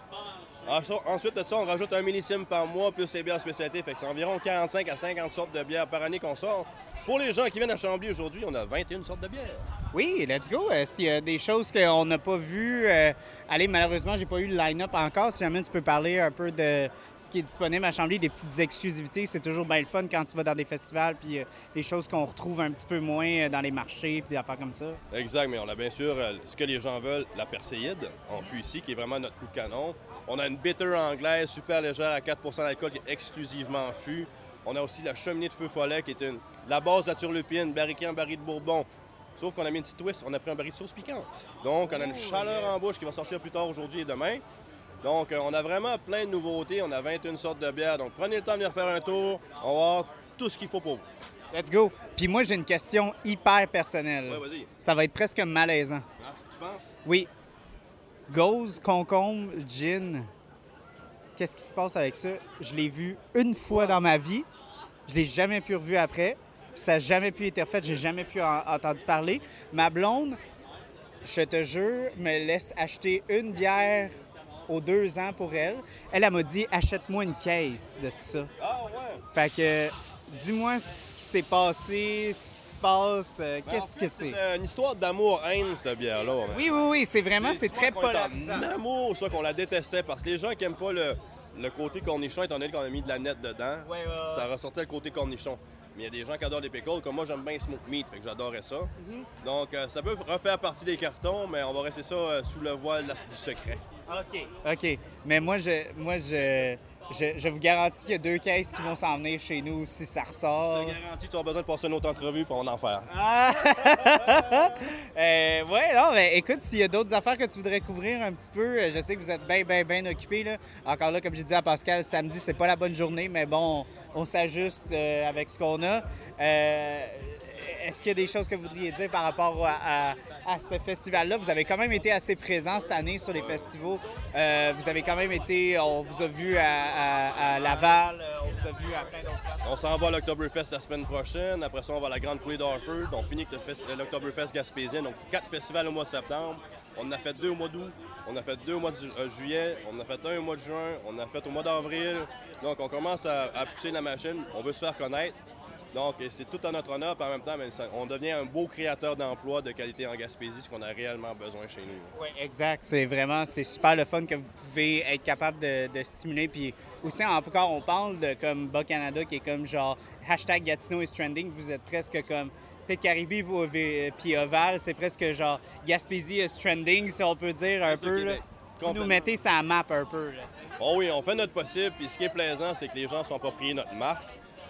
Ensuite- Ensuite de ça, on rajoute un millésime par mois plus les bières spécialités. Fait que c'est environ 45 à 50 sortes de bières par année qu'on sort. Pour les gens qui viennent à Chambly aujourd'hui, on a 21 sortes de bières. Oui, let's go. Euh, S'il y a des choses qu'on n'a pas vues, euh, allez, malheureusement, j'ai pas eu le line-up encore. Si jamais tu peux parler un peu de ce qui est disponible à Chambly, des petites exclusivités, c'est toujours bien le fun quand tu vas dans des festivals, puis euh, des choses qu'on retrouve un petit peu moins euh, dans les marchés, puis des affaires comme ça. Exact, mais on a bien sûr euh, ce que les gens veulent, la perséide en fût ici, qui est vraiment notre coup de canon. On a une bitter anglaise super légère à 4% d'alcool qui est exclusivement en fût. On a aussi la cheminée de feu follet qui est une, la base à turlupine, barriquée en baril de bourbon. Sauf qu'on a mis une petite twist, on a pris un baril de sauce piquante. Donc, on a une chaleur en bouche qui va sortir plus tard aujourd'hui et demain. Donc, euh, on a vraiment plein de nouveautés. On a 21 sortes de bières. Donc, prenez le temps de venir faire un tour. On va avoir tout ce qu'il faut pour vous. Let's go. Puis moi, j'ai une question hyper personnelle. Ouais, vas-y. Ça va être presque malaisant. Ah, tu penses? Oui. Gauze, concombre, gin. Qu'est-ce qui se passe avec ça? Je l'ai vu une fois dans ma vie. Je l'ai jamais pu revu après. Ça n'a jamais pu être refait. J'ai jamais pu en entendu parler. Ma blonde, je te jure, me laisse acheter une bière aux deux ans pour elle. Elle, elle m'a dit achète-moi une caisse de tout ça. Ah, ouais. Fait que dis-moi ce qui s'est passé, ce qui se passe, euh, Ben, en qu'est-ce que c'est? C'est une histoire d'amour-haine, cette bière-là. Oui, oui, oui, c'est vraiment, c'est très polarisant. Amour, soit qu'on la détestait, parce que les gens qui n'aiment pas le, le côté cornichon, étant donné qu'on a mis de la nette dedans, Ouais, ouais, ouais. ça ressortait le côté cornichon. Mais il y a des gens qui adorent les pickles, comme moi j'aime bien smoke meat, fait que j'adorais ça. Mm-hmm. Donc euh, ça peut refaire partie des cartons, mais on va rester ça euh, sous le voile du secret. OK. OK. Mais moi, je, moi je, je, je vous garantis qu'il y a deux caisses qui vont s'en venir chez nous si ça ressort. Je te garantis, tu auras besoin de passer une autre entrevue, va en faire. Ah! Euh, ouais, non, mais écoute, s'il y a d'autres affaires que tu voudrais couvrir un petit peu, euh, je sais que vous êtes bien, bien, bien occupés. Là. Encore là, comme j'ai dit à Pascal, samedi, c'est pas la bonne journée, mais bon, on, on s'ajuste euh, avec ce qu'on a. Euh, Est-ce qu'il y a des choses que vous voudriez dire par rapport à, ce festival-là? Vous avez quand même été assez présent cette année sur les festivals. Euh, vous avez quand même été, on vous a vu à, Laval, euh, on vous a vu à plein d'autres. On s'en va à l'Octoberfest la semaine prochaine. Après ça, on va à la Grande Coulée d'Harford. On finit avec euh, l'Octoberfest Gaspésien. Donc, quatre festivals au mois de septembre. On en a fait deux au mois d'août. On a fait deux au mois de ju- juillet. On en a fait un au mois de juin. On en a fait au mois d'avril. Donc, on commence à pousser la machine. On veut se faire connaître. Donc, et c'est tout à notre honneur. Puis en même temps, ben, on devient un beau créateur d'emplois de qualité en Gaspésie, ce qu'on a réellement besoin chez nous. Oui, exact. C'est vraiment, c'est super le fun que vous pouvez être capable de, de stimuler. Puis aussi, encore, on parle de comme Bas Canada qui est comme genre hashtag Gatineau is trending. Vous êtes presque comme Pit Caribou ou- puis Oval, c'est presque genre Gaspésie is trending, si on peut dire un peu. Vous nous mettez ça map un peu. Là. Oh oui, on fait notre possible. Puis ce qui est plaisant, c'est que les gens sont appropriés notre marque.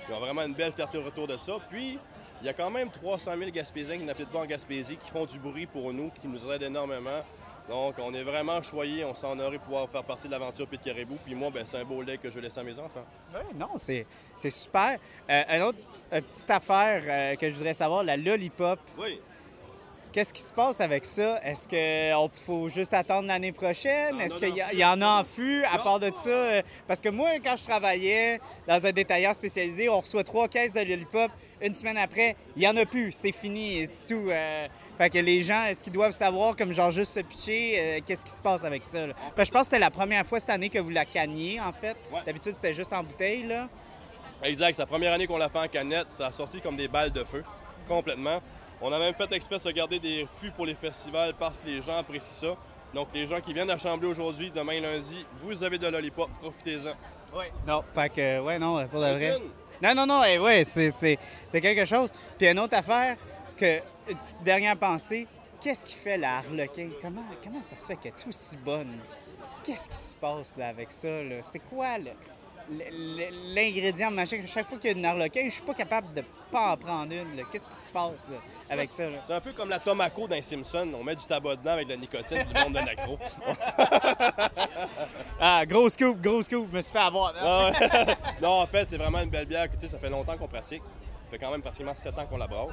Ils ont vraiment une belle fierté autour de ça. Puis, il y a quand même 300 000 Gaspésiens qui n'habitent pas en Gaspésie, qui font du bruit pour nous, qui nous aident énormément. Donc, on est vraiment choyés. On s'en de pouvoir faire partie de l'aventure Pit Caribou. Puis moi, ben, c'est un beau lait que je laisse à mes enfants. Ouais, non, c'est c'est super. Euh, une autre euh, petite affaire euh, que je voudrais savoir, la Lollipop. Oui. Qu'est-ce qui se passe avec ça? Est-ce qu'il faut juste attendre l'année prochaine? Est-ce qu'il y, en a en fût à part de ça? Parce que moi, quand je travaillais dans un détaillant spécialisé, on reçoit trois caisses de Lollipop. Une semaine après, il n'y en a plus. C'est fini. C'est tout. euh, Fait que les gens, est-ce qu'ils doivent savoir, comme genre juste se pitcher, euh, qu'est-ce qui se passe avec ça? là? Parce que je pense que c'était la première fois cette année que vous la cagniez, en fait. Ouais. D'habitude, c'était juste en bouteille, là. Exact. C'est la première année qu'on l'a fait en canette. Ça a sorti comme des balles de feu, complètement. On a même fait exprès de garder des fûts pour les festivals parce que les gens apprécient ça. Donc, les gens qui viennent à Chambly aujourd'hui, demain lundi, vous avez de lollipop, profitez-en. Oui. Non, fait que, ouais, non, pour de vrai. Non, non, non, eh, ouais, c'est, c'est, c'est quelque chose. Puis une autre affaire, que, une petite dernière pensée, qu'est-ce qui fait la Harlequin? Comment, comment ça se fait qu'elle est aussi bonne? Qu'est-ce qui se passe là avec ça? Là? C'est quoi le- l'ingrédient machin? Chaque fois qu'il y a une Harlequin, je suis pas capable de pas en prendre une. Qu'est-ce qui se passe là, avec ça? C'est un peu comme la Tomaco d'un Simpson. On met du tabac dedans avec de la nicotine et le monde de nacro. Ah, gros scoop, gros scoop, je me suis fait avoir. Ah non, en fait, c'est vraiment une belle bière que tu sais, ça fait longtemps qu'on pratique. Fait quand même pratiquement 7 ans qu'on la brasse.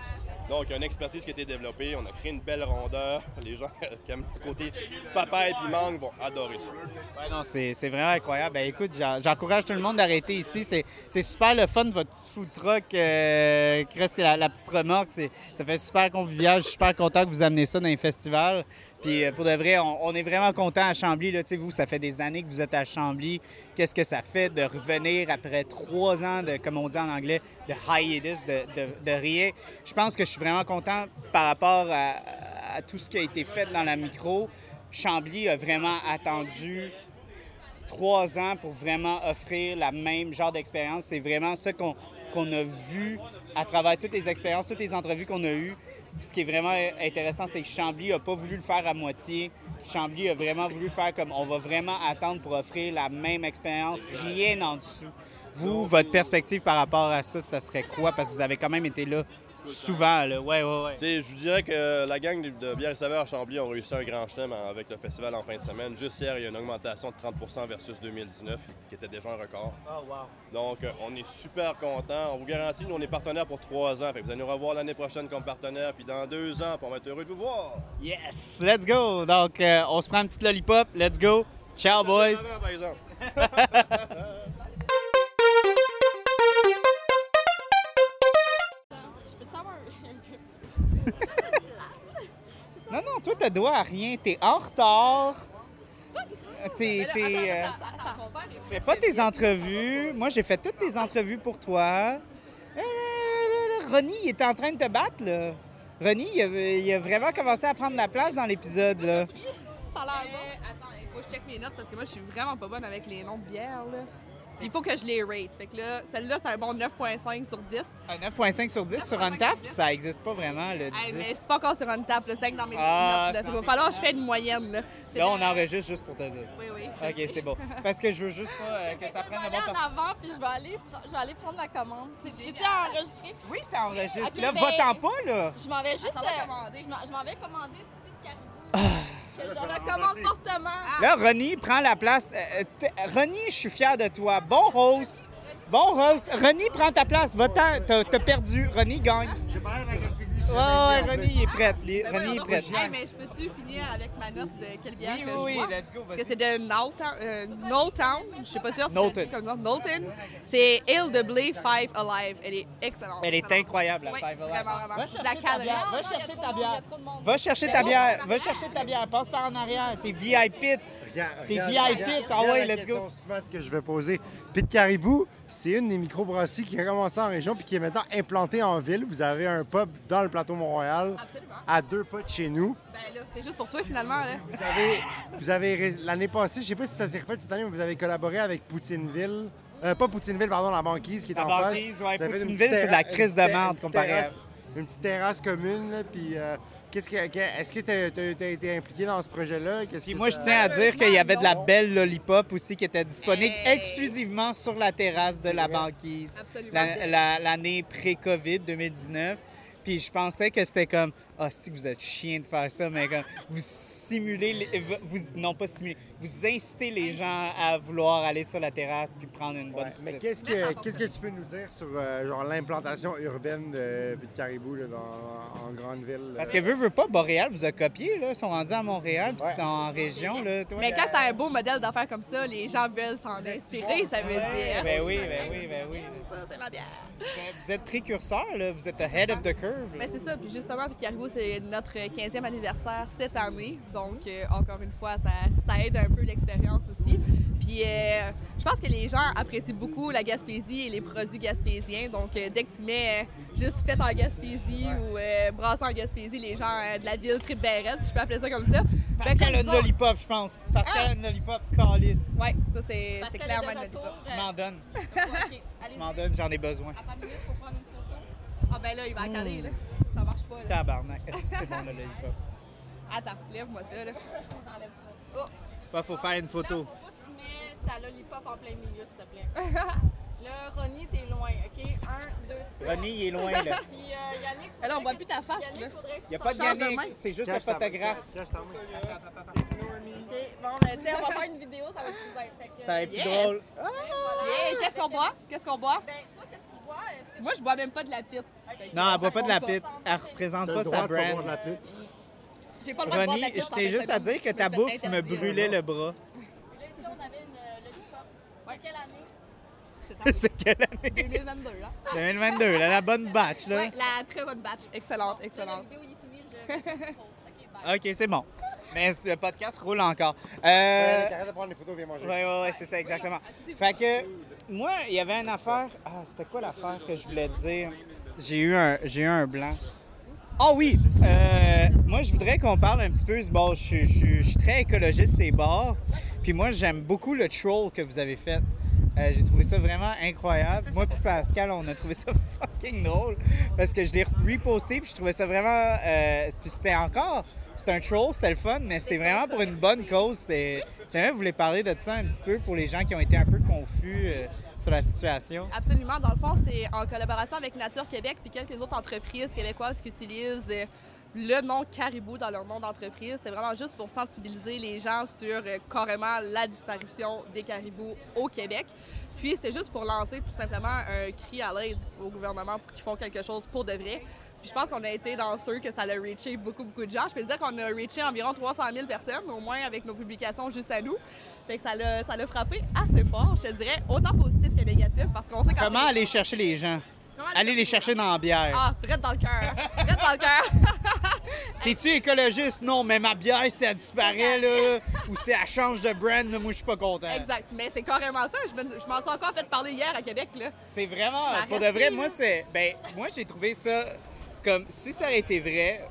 Donc, une expertise qui a été développée. On a créé une belle rondeur. Les gens qui aiment le côté papa et puis mangue vont adorer ça. C'est vraiment incroyable. Ben, écoute, j'en- j'encourage tout le monde d'arrêter ici. C'est super le fun, votre petit food truck. Euh, la, la petite remorque. Ça fait super convivial. Je suis super content que vous amenez ça dans les festivals. Puis euh, pour de vrai, on, est vraiment content à Chambly. Là. Vous, ça fait des années que vous êtes à Chambly. Qu'est-ce que ça fait de revenir après trois ans de, comme on dit en anglais, de hiatus, de, de, de rien? Je pense que je suis vraiment content par rapport à, tout ce qui a été fait dans la micro. Chambly a vraiment attendu trois ans pour vraiment offrir la même genre d'expérience. C'est vraiment qu'on qu'on a vu à travers toutes les expériences, toutes les entrevues qu'on a eues. Ce qui est vraiment intéressant, c'est que Chambly n'a pas voulu le faire à moitié. Chambly a vraiment voulu faire comme on va vraiment attendre pour offrir la même expérience, rien en dessous. Vous, votre perspective par rapport à ça, ça serait quoi? Parce que vous avez quand même été là souvent. Là. Ouais, ouais, ouais. Tu sais, je vous dirais que la gang de bière et saveurs à Chambly ont réussi un grand chelem avec le festival en fin de semaine. Juste hier, il y a une augmentation de 30% versus 2019, qui était déjà un record. Oh, wow. Donc, euh, on est super contents. On vous garantit, nous, on est partenaires pour trois ans. Fait que vous allez nous revoir l'année prochaine comme partenaire, puis dans deux ans, puis on va être heureux de vous voir. Yes! Let's go! Donc, euh, on se prend un petit lollipop. Let's go! Ciao, boys! Par exemple. Non, non, toi, t'as droit à rien. T'es en retard. T'es, t'es, euh, tu fais pas tes entrevues. Moi, j'ai fait toutes tes entrevues pour toi. Euh, Ronnie, il était en train de te battre, là. Ronnie, il a, il a vraiment commencé à prendre la place dans l'épisode, là. Ça a l'air bon. Euh, attends, il faut que je check mes notes parce que moi, je suis vraiment pas bonne avec les noms de bières. Là. Puis il faut que je les rate. Fait que là, celle-là, c'est un bon 9.5 sur 10. Un 9.5 sur 10 sur Untap, ça existe pas vraiment, le 10. Hey, mais c'est pas encore sur une table, le 5 dans mes Ah, notes. qu'il va falloir que je fasse une moyenne. Là, Là, on enregistre juste pour te dire. Oui, oui. OK, c'est bon. Parce que je veux juste pas euh, que ça Je prenne vais le aller bon en temps. avant, puis je vais aller, je vais aller prendre ma commande. C'est- C'est-tu enregistré? Oui, ça enregistre. Ok, là, ben- va-t'en pas, là. Je m'en vais juste... euh, je m'en- je vais commander du de caribou. Ah. Je recommande fortement. Là, Ronnie prend la place. Euh, t- Ronnie, je suis fier de toi. Bon host. Bon host. Ronnie, prends ta place. Va-t'en. T'as perdu. Ronnie gagne. J'ai parlé de la Gaspésie. Ouais, ouais, Ronnie, il est prêt. Les- Ben Ronnie voyons est prêt. Hey, mais je peux-tu finir avec ma note de quelle bière Oui, que oui, je oui, let's go, Parce que c'est de Knowltown, euh, je sais pas sûre si Knowlton. c'est comme ça, Knowlton. C'est Ale de Blé Five Alive. Elle est excellente. Elle est incroyable, la Oui, Five Alive. vraiment, vraiment. Va Je chercher la ta bière. Va chercher ta bière. trop de monde. Va chercher ta bière. Va chercher ta bière. Passe par en arrière. T'es VIP. Regarde, T'es regarde, VIP. Ah ouais, let's go. question smart que je vais poser. Pit Caribou, c'est une des microbrasseries qui a commencé en région puis qui est maintenant implantée en ville. Vous avez un pub dans le plateau Mont-Royal, Absolument. à deux pas de chez nous. Ben là, c'est juste pour toi finalement. Là. Vous avez, vous avez l'année passée, je sais pas si ça s'est refait cette année, mais vous avez collaboré avec Poutineville. Euh, pas Poutineville, pardon, la banquise qui est La en banquise, face. ouais, Poutineville, c'est de la crise de une comparé à- une petite terrasse commune. là, Puis, euh, qu'est-ce que, que- est-ce que tu as, été impliqué dans ce projet-là? Qu'est-ce Puis que moi, je tiens à dire qu'il y avait de la belle lollipop aussi qui était disponible Hey. exclusivement sur la terrasse de la vrai. banquise Absolument. la- la- l'année pré-COVID 2019. Puis je pensais que c'était comme ah c'est que vous êtes chien de faire ça mais comme vous simulez les- vous non pas simuler vous incitez les gens à vouloir aller sur la terrasse puis prendre une bonne Ouais, mais qu'est-ce que, qu'est-ce que tu peux nous dire sur euh, genre, l'implantation urbaine de, de caribou là, dans, en grande ville? là? parce que veut veut pas Boréal vous a copié là ils sont rendus à Montréal puis Ouais. c'est en région là toi. Mais quand t'as un beau modèle d'affaires comme ça, les gens veulent s'en inspirer, ça veut dire. ben oui ben oui ben oui Ça, c'est ma bière. vous êtes précurseur là vous êtes ahead of the curve là. Ben, c'est ça. Puis justement, puis Caribou, c'est notre 15e anniversaire cette année. Donc, euh, encore une fois, ça, ça aide un peu l'expérience aussi. Puis, euh, je pense que les gens apprécient beaucoup la Gaspésie et les produits gaspésiens. Donc, euh, dès que tu mets euh, juste fait en Gaspésie ou euh, brassé en Gaspésie, les gens euh, de la ville trip si je peux appeler ça comme ça. Parce Ben, qu'elle comme a lollipop, je pense. Parce qu'elle a une lollipop calice. Ouais, ça, c'est clairement une de lollipop. Tu m'en donnes. Tu m'en donnes, j'en ai besoin. Minute, faut prendre une. Ah, ben là, il va caler, là. Ça marche pas, là. Tabarnak. Est-ce que c'est bon, le lollipop? Attends, lève-moi ça, là. J'enlève ça. Ouais, faut faire une photo. Là, faut pas que tu mets ta lollipop en plein milieu, s'il te plaît. Là, Ronnie, t'es loin, OK? Un, deux, trois. Ronnie, il est loin, là. Puis euh, Yannick, Alors, on voit plus ta face, Yannick, là. faudrait que Il n'y a pas de Yannick, c'est juste le Cache ta main, photographe. cache ta main. OK, bon, ben, tu sais, on va faire une vidéo, ça va être plus simple. Ça va être plus drôle. Yeah, qu'est-ce qu'on boit? Qu'est-ce qu'on boit? Ben, Moi, je bois même pas de la pite. Non, elle boit pas de la pite. Elle représente pas sa brand. de la pite. J'ai pas le droit de boire de la Ronnie, pite. je t'ai juste à dire que ta bouffe me brûlait le bras. Là, ici, on avait une euh, lollipop. C'est quelle année? C'est c'est quelle année? 2022, là. 2022, là, la bonne batch, là. Ouais, la très bonne batch. Excellente, excellente. OK, c'est bon. Mais le podcast roule encore. Ouais, Euh... Arrête de prendre des photos, viens manger. Oui, oui, oui, c'est ça, exactement. Fait que, moi, il y avait une affaire. Ah, c'était quoi l'affaire que je voulais dire? J'ai eu un, j'ai eu un blanc. Ah oui! euh, moi, je voudrais qu'on parle un petit peu. Bon, je, je je suis très écologiste, ces bars. Puis moi, j'aime beaucoup le troll que vous avez fait. Euh, j'ai trouvé ça vraiment incroyable. Moi puis Pascal, on a trouvé ça fucking drôle parce que je l'ai reposté puis je trouvais ça vraiment... euh, c'était encore... C'est un troll, c'était le fun, mais c'est vraiment pour une bonne cause. J'aimerais vous parler de ça un petit peu pour les gens qui ont été un peu confus euh, sur la situation. Absolument. Dans le fond, c'est en collaboration avec Nature Québec puis quelques autres entreprises québécoises qui utilisent euh, le nom Caribou dans leur nom d'entreprise. C'était vraiment juste pour sensibiliser les gens sur euh, carrément la disparition des caribous au Québec. Puis c'était juste pour lancer tout simplement un cri à l'aide au gouvernement pour qu'ils font quelque chose pour de vrai. Puis je pense qu'on a été dans ceux que ça a reaché beaucoup, beaucoup de gens. Je peux dire qu'on a reaché environ 300 000 personnes, au moins avec nos publications juste à nous. Fait que ça l'a ça l'a frappé assez fort, je te dirais, autant positif que négatif, parce qu'on sait quand Comment aller chercher les gens? Aller les chercher dans la bière. Ah, direct dans le cœur. Direct dans le cœur. T'es-tu écologiste? Non, mais ma bière, si elle disparaît, là, ou si elle change de brand, là, moi, je suis pas content. exact. Mais c'est carrément ça. Je, me- je m'en suis encore fait parler hier à Québec, là. C'est vraiment, Ça pour de vrai, moi, c'est. Ben, moi, j'ai trouvé ça comme si ça aurait été vrai,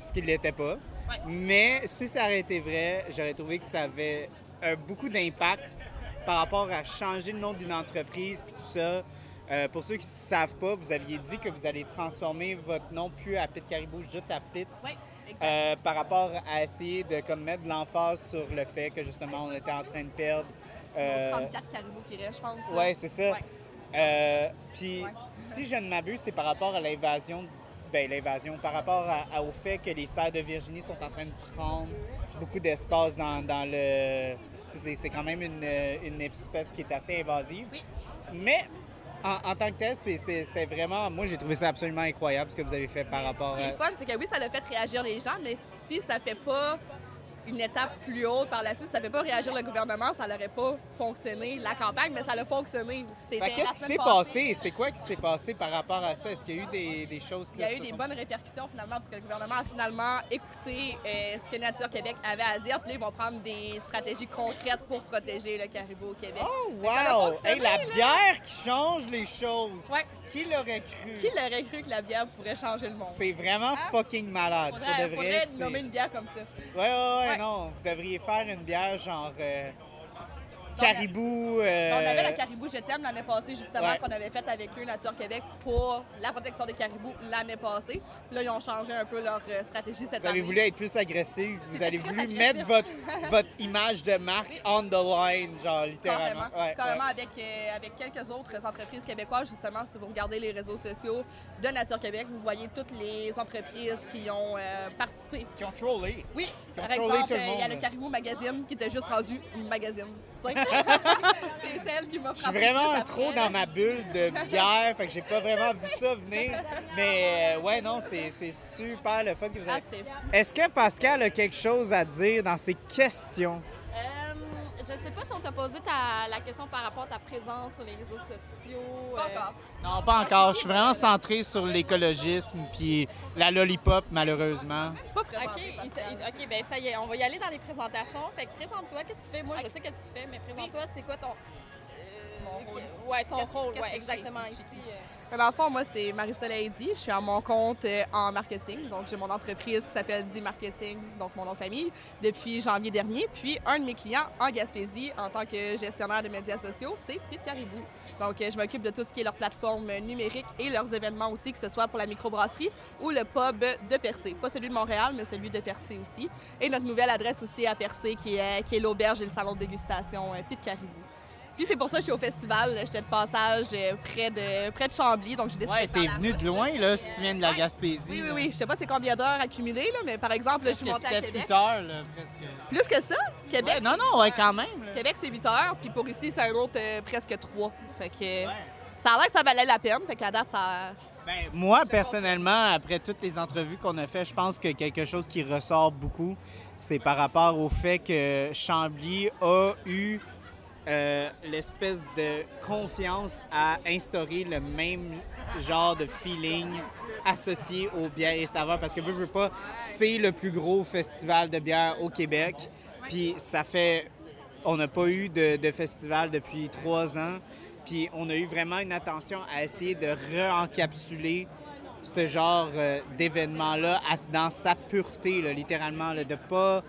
ce qu'il l'était pas. Ouais. Mais si ça aurait été vrai, j'aurais trouvé que ça avait euh, beaucoup d'impact par rapport à changer le nom d'une entreprise puis tout ça. Euh, pour ceux qui ne savent pas, vous aviez dit que vous allez transformer votre nom plus à Pit Caribou, juste à Pit. Oui. Euh, par rapport à essayer de comme, mettre de l'emphase sur le fait que justement on était en train de perdre. euh, 34 caribous qui restent, je pense. Ouais, c'est ça. Ouais. Euh, puis, si je ne m'abuse, c'est par rapport à l'invasion, ben l'invasion, par rapport à- à- au fait que les serres de Virginie sont en train de prendre beaucoup d'espace dans, dans le. C'est quand même une, une espèce qui est assez invasive. Oui. Mais en, en tant que tel, c'était vraiment. Moi, j'ai trouvé ça absolument incroyable ce que vous avez fait par rapport Ce qui est à. fun, c'est que oui, ça l'a fait réagir les gens, mais si ça fait pas une étape plus haute par la suite, ça fait pas réagir le gouvernement, ça n'aurait pas fonctionné, la campagne, mais ça a fonctionné. Qu'est-ce qui s'est passé? C'est quoi qui s'est passé par rapport à ça? Est-ce qu'il y a eu des, des choses qui Il y a eu des sont- bonnes répercussions finalement parce que le gouvernement a finalement écouté euh, ce que Nature Québec avait à dire. Puis là, ils vont prendre des stratégies concrètes pour protéger le caribou au Québec. Oh, wow! Hey, la là. bière qui change les choses! Ouais. Qui l'aurait cru? Qui l'aurait cru que la bière pourrait changer le monde? C'est vraiment Hein? fucking malade. Faudrait, de vrai, faudrait nommer une bière comme ça. Ouais, ouais, ouais, Ouais. Non. Vous devriez faire une bière genre. euh, caribou. euh, On avait la Caribou Je t'aime l'année passée, justement, Ouais. qu'on avait faite avec eux, Nature Québec, pour la protection des caribous l'année passée. Là, ils ont changé un peu leur euh, stratégie cette Vous avez année. voulu être plus agressif, vous avez voulu agressif. mettre votre, votre image de marque on the line, genre littéralement. Carrément, Ouais, carrément avec, euh, avec quelques autres entreprises québécoises, justement, si vous regardez les réseaux sociaux de Nature Québec, vous voyez toutes les entreprises qui ont euh, participé. Qui ont trollé. Oui, Qui par exemple, euh, il y a le Caribou Magazine qui était juste rendu une magazine. C'est celle qui m'a Je suis frappé vraiment trop dans ma bulle de bière, fait que j'ai pas vraiment vu ça venir. Mais euh, ouais, non, c'est super le fun que vous Ah, avez. fou. Est-ce que Pascal a quelque chose à dire dans ses questions? Euh, je sais pas si on t'a posé ta- la question par rapport à ta présence sur les réseaux sociaux. Pas euh, encore. Non, pas encore. Je suis vraiment centré sur l'écologisme puis la lollipop, malheureusement. Pas vraiment. OK, il t'a- il- OK, ben ça y est, on va y aller dans les présentations. Fait que présente-toi, qu'est-ce que tu fais? Moi, je sais qu'est-ce que tu fais, mais présente-toi, c'est quoi ton... Mon rôle. Ouais, ton rôle, ouais, exactement ici? ici. euh. Dans le fond, moi, c'est Marie-Soleil. Je suis à mon compte euh, en marketing. Donc, j'ai mon entreprise qui s'appelle D Marketing, donc mon nom de famille, depuis janvier dernier. Puis, un de mes clients en Gaspésie, en tant que gestionnaire de médias sociaux, c'est Pete Caribou. Donc, euh, je m'occupe de tout ce qui est leur plateforme numérique et leurs événements aussi, que ce soit pour la microbrasserie ou le pub de Percé. Pas celui de Montréal, mais celui de Percé aussi. Et notre nouvelle adresse aussi à Percé, qui est, qui est l'auberge et le salon de dégustation euh, Pete Caribou. Puis c'est pour ça que je suis au festival. J'étais de passage euh, près de, près de Chambly, donc j'ai décidé Ouais, t'es venu de loin, là, si tu viens de la Ouais. Gaspésie. Oui, oui, oui. Je sais pas c'est combien d'heures accumulées, là, mais par exemple, là, je suis montée à 7-8 Québec. heures, là, presque. Plus que ça, Québec? Ouais, non, non, ouais, quand même. là. Québec, c'est 8 heures, puis pour ici, c'est un autre euh, presque 3. Fait que ça a l'air que ça valait la peine. Fait qu'à date, ça. Ben, moi, personnellement, après toutes les entrevues qu'on a faites, je pense que quelque chose qui ressort beaucoup, c'est par rapport au fait que Chambly a eu euh, l'espèce de confiance à instaurer le même genre de feeling associé aux bières et saveurs. Parce que, veux, veux pas, c'est le plus gros festival de bière au Québec. Puis ça fait on n'a pas eu de, festival depuis trois ans. Puis on a eu vraiment une attention à essayer de re-encapsuler ce genre euh, d'événement-là dans sa pureté, littéralement. de pas,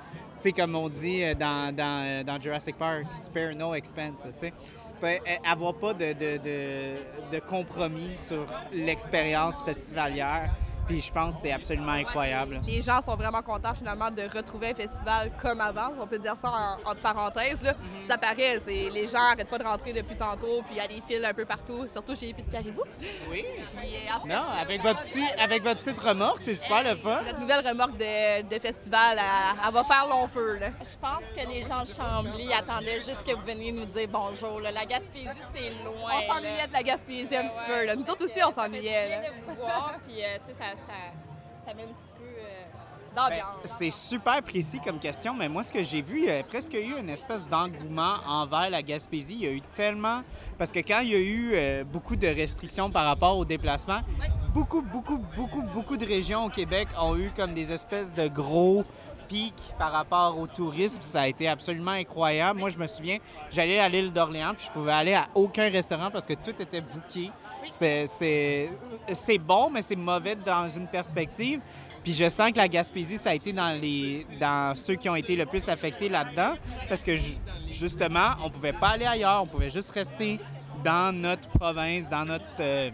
sais, comme on dit euh, euh, dans Jurassic Park, spare no expense, tu. Pas- euh, Avoir pas de compromis sur l'expérience festivalière. Puis je pense que c'est absolument incroyable. Les gens sont vraiment contents finalement de retrouver un festival comme avant. On peut dire ça en, entre parenthèses. Là. Mhm. Ça paraît, c'est- les gens n'arrêtent pas de rentrer depuis tantôt, puis il y a des files un peu partout, surtout chez les Pit Caribou. Oui. Puis, euh, Non, avec votre, petit, avec votre petite remorque, c'est super le fun. Notre nouvelle remorque de, de festival, elle, elle va faire long feu. Là. Je pense que les gens de Chambly attendaient juste que vous veniez nous dire bonjour. là. La Gaspésie, c'est loin. On s'ennuyait de la Gaspésie un petit peu. Là. Nous autres aussi, on s'ennuyait. de puis euh, tu sais, ça, ça, ça met un petit peu euh, Ben, d'ambiance. c'est super précis comme question, mais moi, ce que j'ai vu, il y a presque eu une espèce d'engouement envers la Gaspésie. Il y a eu tellement... Parce que quand il y a eu euh, beaucoup de restrictions par rapport aux déplacements, beaucoup, beaucoup, beaucoup, beaucoup de régions au Québec ont eu comme des espèces de gros pics par rapport au tourisme. Ça a été absolument incroyable. Moi, je me souviens, j'allais à l'île d'Orléans, puis je pouvais aller à aucun restaurant parce que tout était booké. C'est- bon, mais c'est mauvais dans une perspective. Puis je sens que la Gaspésie, ça a été dans, les, ceux qui ont été le plus affectés là-dedans. Parce que ju- justement, on pouvait pas aller ailleurs, on pouvait juste rester dans notre province, dans notre. euh,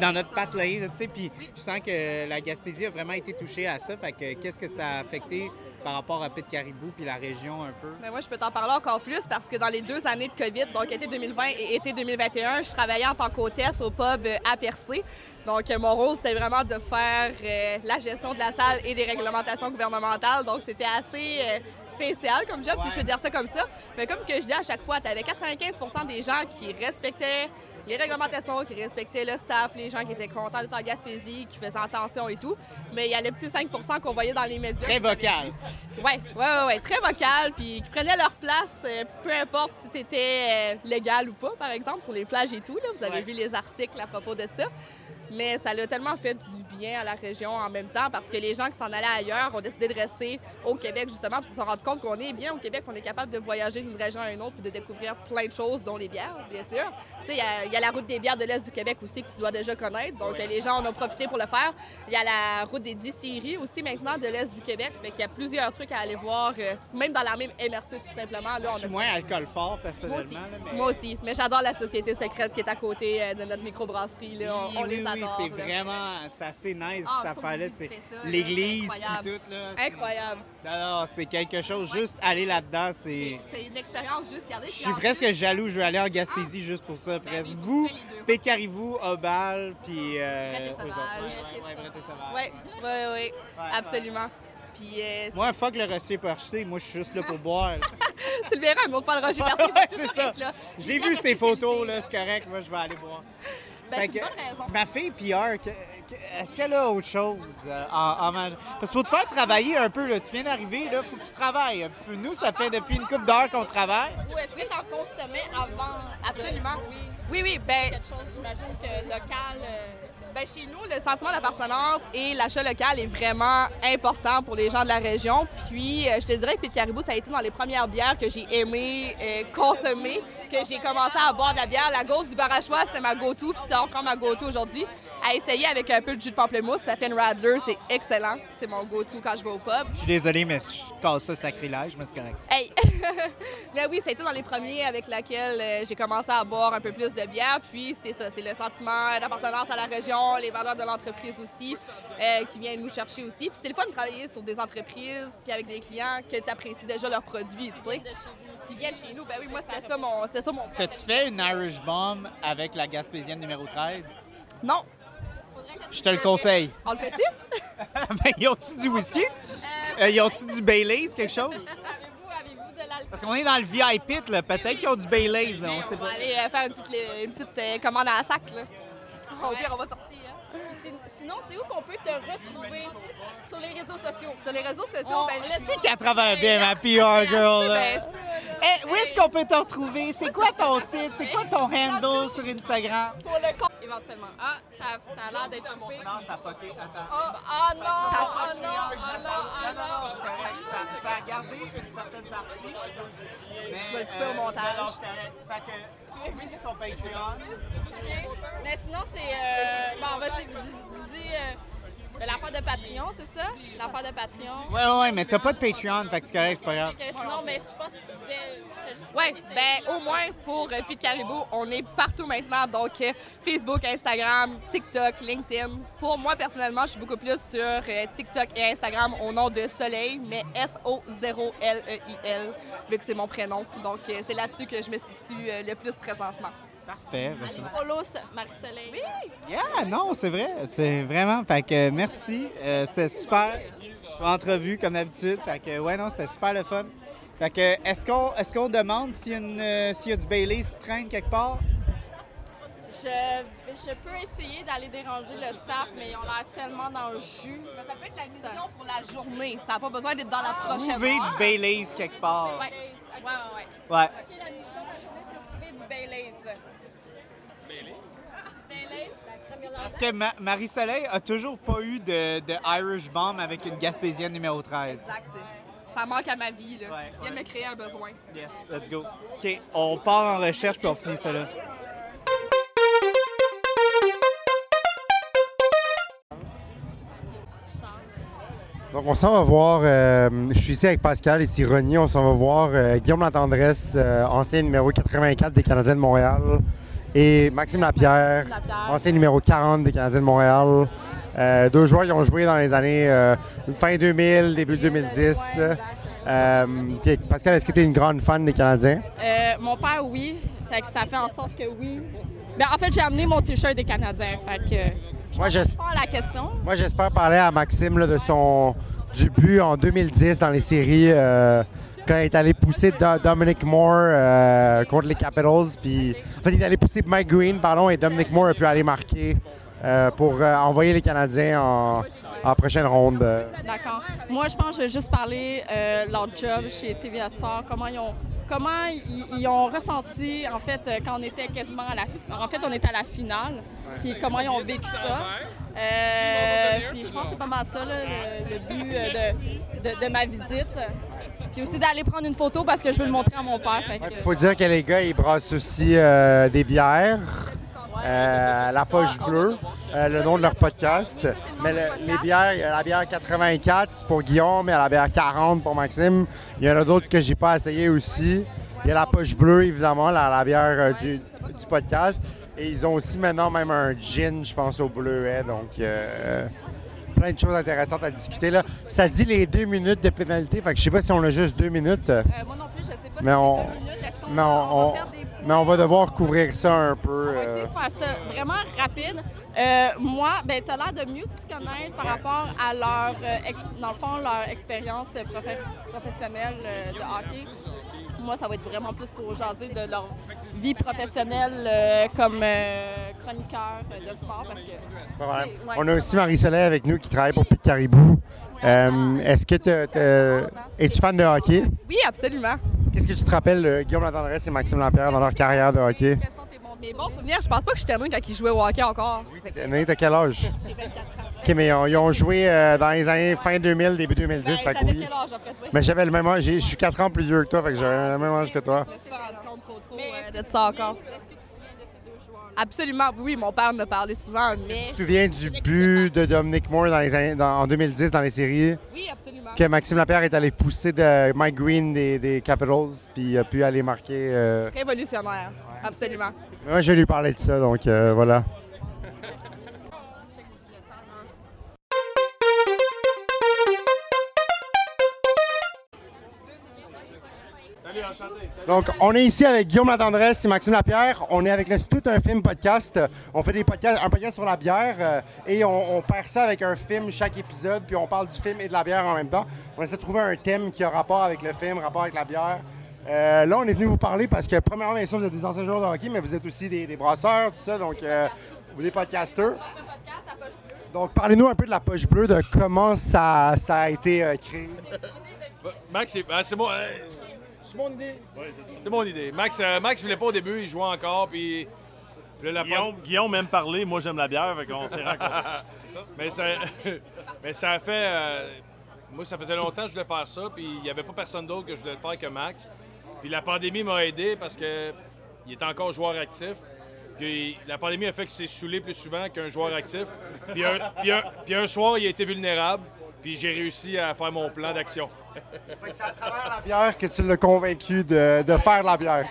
dans notre patelin, puis je sens que la Gaspésie a vraiment été touchée à ça. Fait que qu'est-ce que ça a affecté par rapport à Pit Caribou puis la région un peu? Mais moi, je peux t'en parler encore plus parce que dans les deux années de COVID, donc été 2020 et été 2021, je travaillais en tant qu'hôtesse au pub euh, à Percé. Donc, euh, mon rôle, c'était vraiment de faire euh, la gestion de la salle et des réglementations gouvernementales. Donc, c'était assez euh, spécial comme job, si je peux dire ça comme ça. Mais comme que je dis à chaque fois, tu avais 95% des gens qui respectaient les réglementations, qui respectaient le staff, les gens qui étaient contents d'être en Gaspésie, qui faisaient attention et tout. Mais il y a le petit 5% qu'on voyait dans les médias. Très vocal. Ouais, ouais, ouais, ouais, très vocal, puis qui prenaient leur place, euh, peu importe si c'était euh, légal ou pas, par exemple, sur les plages et tout. Là, vous avez Ouais. vu les articles à propos de ça. Mais ça l'a tellement fait du bien à la région en même temps parce que les gens qui s'en allaient ailleurs ont décidé de rester au Québec justement puis se sont rendus compte qu'on est bien au Québec, qu'on est capable de voyager d'une région à une autre puis de découvrir plein de choses, dont les bières, bien sûr. Tu sais, il y a- il y, a la route des bières de l'Est du Québec aussi que tu dois déjà connaître, donc les gens en ont profité pour le faire. Il y a la route des distilleries aussi maintenant de l'Est du Québec, fait qu'il y a plusieurs trucs à aller voir, euh, même dans la même MRC tout simplement. Là, on Je suis a- moins alcool fort, moi personnellement. aussi. là, mais- Moi aussi. Mais j'adore la société secrète qui est à côté euh, de notre microbrasserie. Là. On, on oui, les oui, c'est vraiment, c'est assez nice Ah, cette affaire-là. C'est l'église et tout. Là, Incroyable. Non, c'est quelque chose. Juste aller là-dedans, c'est. C'est une expérience juste y aller. Je suis presque plus- jaloux. Je veux aller en Gaspésie juste pour ça, presque. oui, Vous, Caribou, Obal, puis. Euh, Brett et. Oui, oui, oui. Absolument. Puis euh, Moi, fuck le Rocher Perché, moi, je suis juste là pour boire. tu le verras, un autre fois le. Ouais, va c'est ça. là. J'ai vu ces photos, là, c'est correct. Moi, je vais aller boire. Ben, Fait c'est une que- bonne raison. Ma fille que- est-ce qu'elle a autre chose euh, en, en mangeant? Parce qu'il faut te faire travailler un peu. Là. Tu viens d'arriver, il faut que tu travailles un petit peu. Nous, ça fait depuis une couple d'heures qu'on travaille. Ou est-ce que tu en consommais avant? Absolument. Oui. Oui, oui. Ben, Quelque chose, j'imagine que local. euh, Ben, chez nous, le sentiment d'appartenance et l'achat local est vraiment important pour les gens de la région. Puis, euh, je te dirais que Caribou, ça a été dans les premières bières que j'ai aimé euh, consommer, que j'ai commencé à boire de la bière. La Gauze du Barachois, c'était ma go-to, puis c'est encore ma go-to aujourd'hui. À essayer avec un peu de jus de pamplemousse, ça fait une Radler, c'est excellent. C'est mon go-to quand je vais au pub. Je suis désolé, mais je casse ça sacrilège, mais c'est correct. Hey! Mais oui, été dans les premiers avec laquelle euh, j'ai commencé à boire un peu plus de bière. Puis c'est ça, c'est le sentiment d'appartenance à la région, les valeurs de l'entreprise aussi, euh, qui viennent nous chercher aussi. Puis c'est le fun de travailler sur des entreprises, puis avec des clients que tu apprécies déjà leurs produits, tu sais. Qui viennent chez nous. Ben oui, moi, c'était ça mon, c'était ça mon T'as-tu fait une Irish Bomb avec la Gaspésienne numéro 13? Non! Je te le conseille. On le fait-tu? ben, ils ont-tu du whisky? Euh, ils ont-tu du Baileys, quelque chose? Avez-vous, avez-vous de l'alcool? Parce qu'on est dans le VIP, là. Peut-être qu'ils ont du Baileys, là. On sait On va pas. aller euh, faire une petite, une petite euh, commande à la sac, là. Au pire, on va sortir. hein. Sin- Sinon, c'est où qu'on peut te retrouver? Sur les réseaux sociaux? Sur les réseaux sociaux, On- ben, on je dit Qu'elle travaille bien, ma PR girl, là? Ben, Eh, où est-ce qu'on peut te retrouver? C'est quoi ton site? C'est quoi ton handle sur Instagram? pour le compte. Éventuellement. Ah, ça, ça a l'air d'être coupé. Non, ça a fucké. Attends. Ah non! Ah non! Ah non! Ah Non, non, non, non! c'est correct. Ça, ça a gardé une certaine partie. Mais, vas le couper au montage. Non, non, c'est correct. Fait que, oui, sur ton Patreon. OK. Mais sinon, c'est. Euh, bon, on va se dis- dis- euh, l'affaire de Patreon, c'est ça? L'affaire de Patreon. Ouais, ouais, mais t'as pas de Patreon, fait que c'est correct, c'est pas grave. Sinon, mais je pense que tu disais. juste Ouais, ben au moins pour euh, Pete Caribou, on est partout maintenant. Donc euh, Facebook, Instagram, TikTok, LinkedIn. Pour moi personnellement, je suis beaucoup plus sur euh, TikTok et Instagram au nom de Soleil, mais S-O-0-L-E-I-L, vu que c'est mon prénom. Donc euh, c'est là-dessus que je me situe euh, le plus présentement. Parfait. Follow Marie-Soleil. Oui! Yeah, non, c'est vrai. C'est vraiment. Fait que merci. Euh, c'était super. Entrevue comme d'habitude. Fait que ouais, non, c'était super le fun. Fait que est-ce qu'on est-ce qu'on demande s'il y, a une, euh, s'il y a du Baileys qui traîne quelque part? Je, je peux essayer d'aller déranger le staff, mais ils ont l'air tellement dans le jus. Mais ça peut être la mission pour la journée. Ça n'a pas besoin d'être dans la prochaine Trouver heure. du Baileys quelque part. Ouais, ouais, ouais. ouais. Ouais. OK, la mission de la journée, c'est de trouver du Baileys. Parce que Ma- Marie-Soleil a toujours pas eu de, de Irish Bomb avec une Gaspésienne numéro 13. Exact. Ça manque à ma vie. Là. Ouais, Tu viens de me créer un besoin. Yes, let's go. OK, on part en recherche puis on finit ça là. Donc, on s'en va voir. euh, je suis ici avec Pascal et Sironie. On s'en va voir euh, Guillaume Latendresse, euh, ancien numéro 84 des Canadiens de Montréal, et Maxime Lapierre, Lapierre. ancien numéro 40 des Canadiens de Montréal. Euh, deux joueurs qui ont joué dans les années euh, fin 2000, début 2010. Euh, Pascal, est-ce que tu es une grande fan des Canadiens? Mon père, oui. Fait que ça fait en sorte que oui. Ben, en fait, j'ai amené mon t-shirt des Canadiens. Fait que. Moi, j'espère. La question. Moi, j'espère parler à Maxime là, de son du but en 2010 dans les séries quand il est allé pousser Do- Dominic Moore euh, contre les Capitals. Puis, en fait, il est allé pousser Mike Green, pardon, et Dominic Moore a pu aller marquer euh, pour euh, envoyer les Canadiens en, prochaine ronde. D'accord. Moi, je pense que je vais juste parler euh, leur job chez TVA Sport, comment ils ont comment ont ressenti, en fait, quand on était quasiment à la... En fait, on à la finale, puis comment ils ont vécu ça. Euh, puis je pense que c'est pas mal ça, là, le, le but euh, de, de- de ma visite. Puis aussi d'aller prendre une photo parce que je veux le montrer à mon père. Il faut dire que les gars, ils brassent aussi euh, des bières. euh, la poche bleue, euh, le nom de leur podcast. Mais le- les bières, il y a la bière 84 pour Guillaume, il y a la bière 40 pour Maxime. Il y en a d'autres que j'ai pas essayé aussi. Il y a la poche bleue, évidemment, la, la bière euh, du, du podcast. Et ils ont aussi maintenant même un gin, je pense, au bleuet. Donc, euh, plein de choses intéressantes à discuter. Là. Ça dit les deux minutes de pénalité. Fait que je sais pas si on a juste deux minutes. Euh, moi non plus, je sais pas Mais si on- deux minutes. Mais on, on va on- perdre des points? mais on va devoir couvrir ça un peu. On va euh, essayer de faire ça vraiment rapide. Euh, moi, ben, tu as l'air de mieux te connaître par rapport à leur, euh, ex- dans le fond, leur expérience profe- professionnelle euh, de hockey. Moi, ça va être vraiment plus pour jaser de leur vie professionnelle euh, comme euh, chroniqueur euh, de sport. Parce que, ouais, On a aussi Marie-Soleil avec nous qui travaille pour Pic Caribou. Euh, Est-ce que t'as- es-tu fan de hockey? Oui, absolument. Qu'est-ce que tu te rappelles, de Guillaume Latendresse et Maxime Lampierre, dans leur carrière de hockey? Mes bons souvenirs, je pense pas que j'étais née quand ils jouaient au hockey encore. T'es né, t'as quel âge? J'ai 24 ans. OK, mais ils ont, ils ont joué euh, dans les années fin 2000, début 2010. Ben, fait que J'avais oui. quel âge après toi? Mais j'avais le même âge. j'ai- Je suis 4 ans plus vieux que toi, fait que j'avais le même âge que toi. Je me suis pas rendu compte trop trop Mais euh, de ça te souviens- encore. Est-ce que tu te souviens de ces deux joueurs Absolument, oui, mon père me parlait souvent, mais... Tu te souviens du but de Dominic Moore dans les années, dans- en 2010 dans les séries? Oui, absolument. Que Maxime Lapierre est allé pousser de Mike Green des, des Capitals, puis il a pu aller marquer. euh, Révolutionnaire, absolument. Je vais lui parler de ça, donc euh, voilà. Donc, on est ici avec Guillaume Latendresse et Maxime Lapierre. On est avec le Tout un film podcast. On fait des podcasts, un podcast sur la bière euh, et on, on perd ça avec un film chaque épisode, puis on parle du film et de la bière en même temps. On essaie de trouver un thème qui a rapport avec le film, rapport avec la bière. Euh, là, on est venu vous parler parce que, premièrement, bien sûr, vous êtes des anciens joueurs de hockey, mais vous êtes aussi des, des brasseurs, tout ça, donc euh, vous êtes podcasters. Donc, parlez-nous un peu de la poche bleue, de comment ça, ça a été euh, créé. Max, c'est ah, c'est mon, euh, c'est mon idée. C'est mon idée. Max, euh, Max voulait pas au début, il jouait encore, puis. puis là, la Guillaume, Guillaume aime parler, moi j'aime la bière, fait qu'on s'est rencontrés. mais, ça, mais ça a fait. euh, moi, ça faisait longtemps que je voulais faire ça, puis il n'y avait pas personne d'autre que je voulais le faire que Max. Puis la pandémie m'a aidé parce que il est encore joueur actif. Puis la pandémie a fait qu'il s'est saoulé plus souvent qu'un joueur actif. Puis un, puis un- puis un soir, il a été vulnérable, puis j'ai réussi à faire mon plan d'action. Fait que c'est à travers la bière que tu l'as convaincu de, de faire la bière.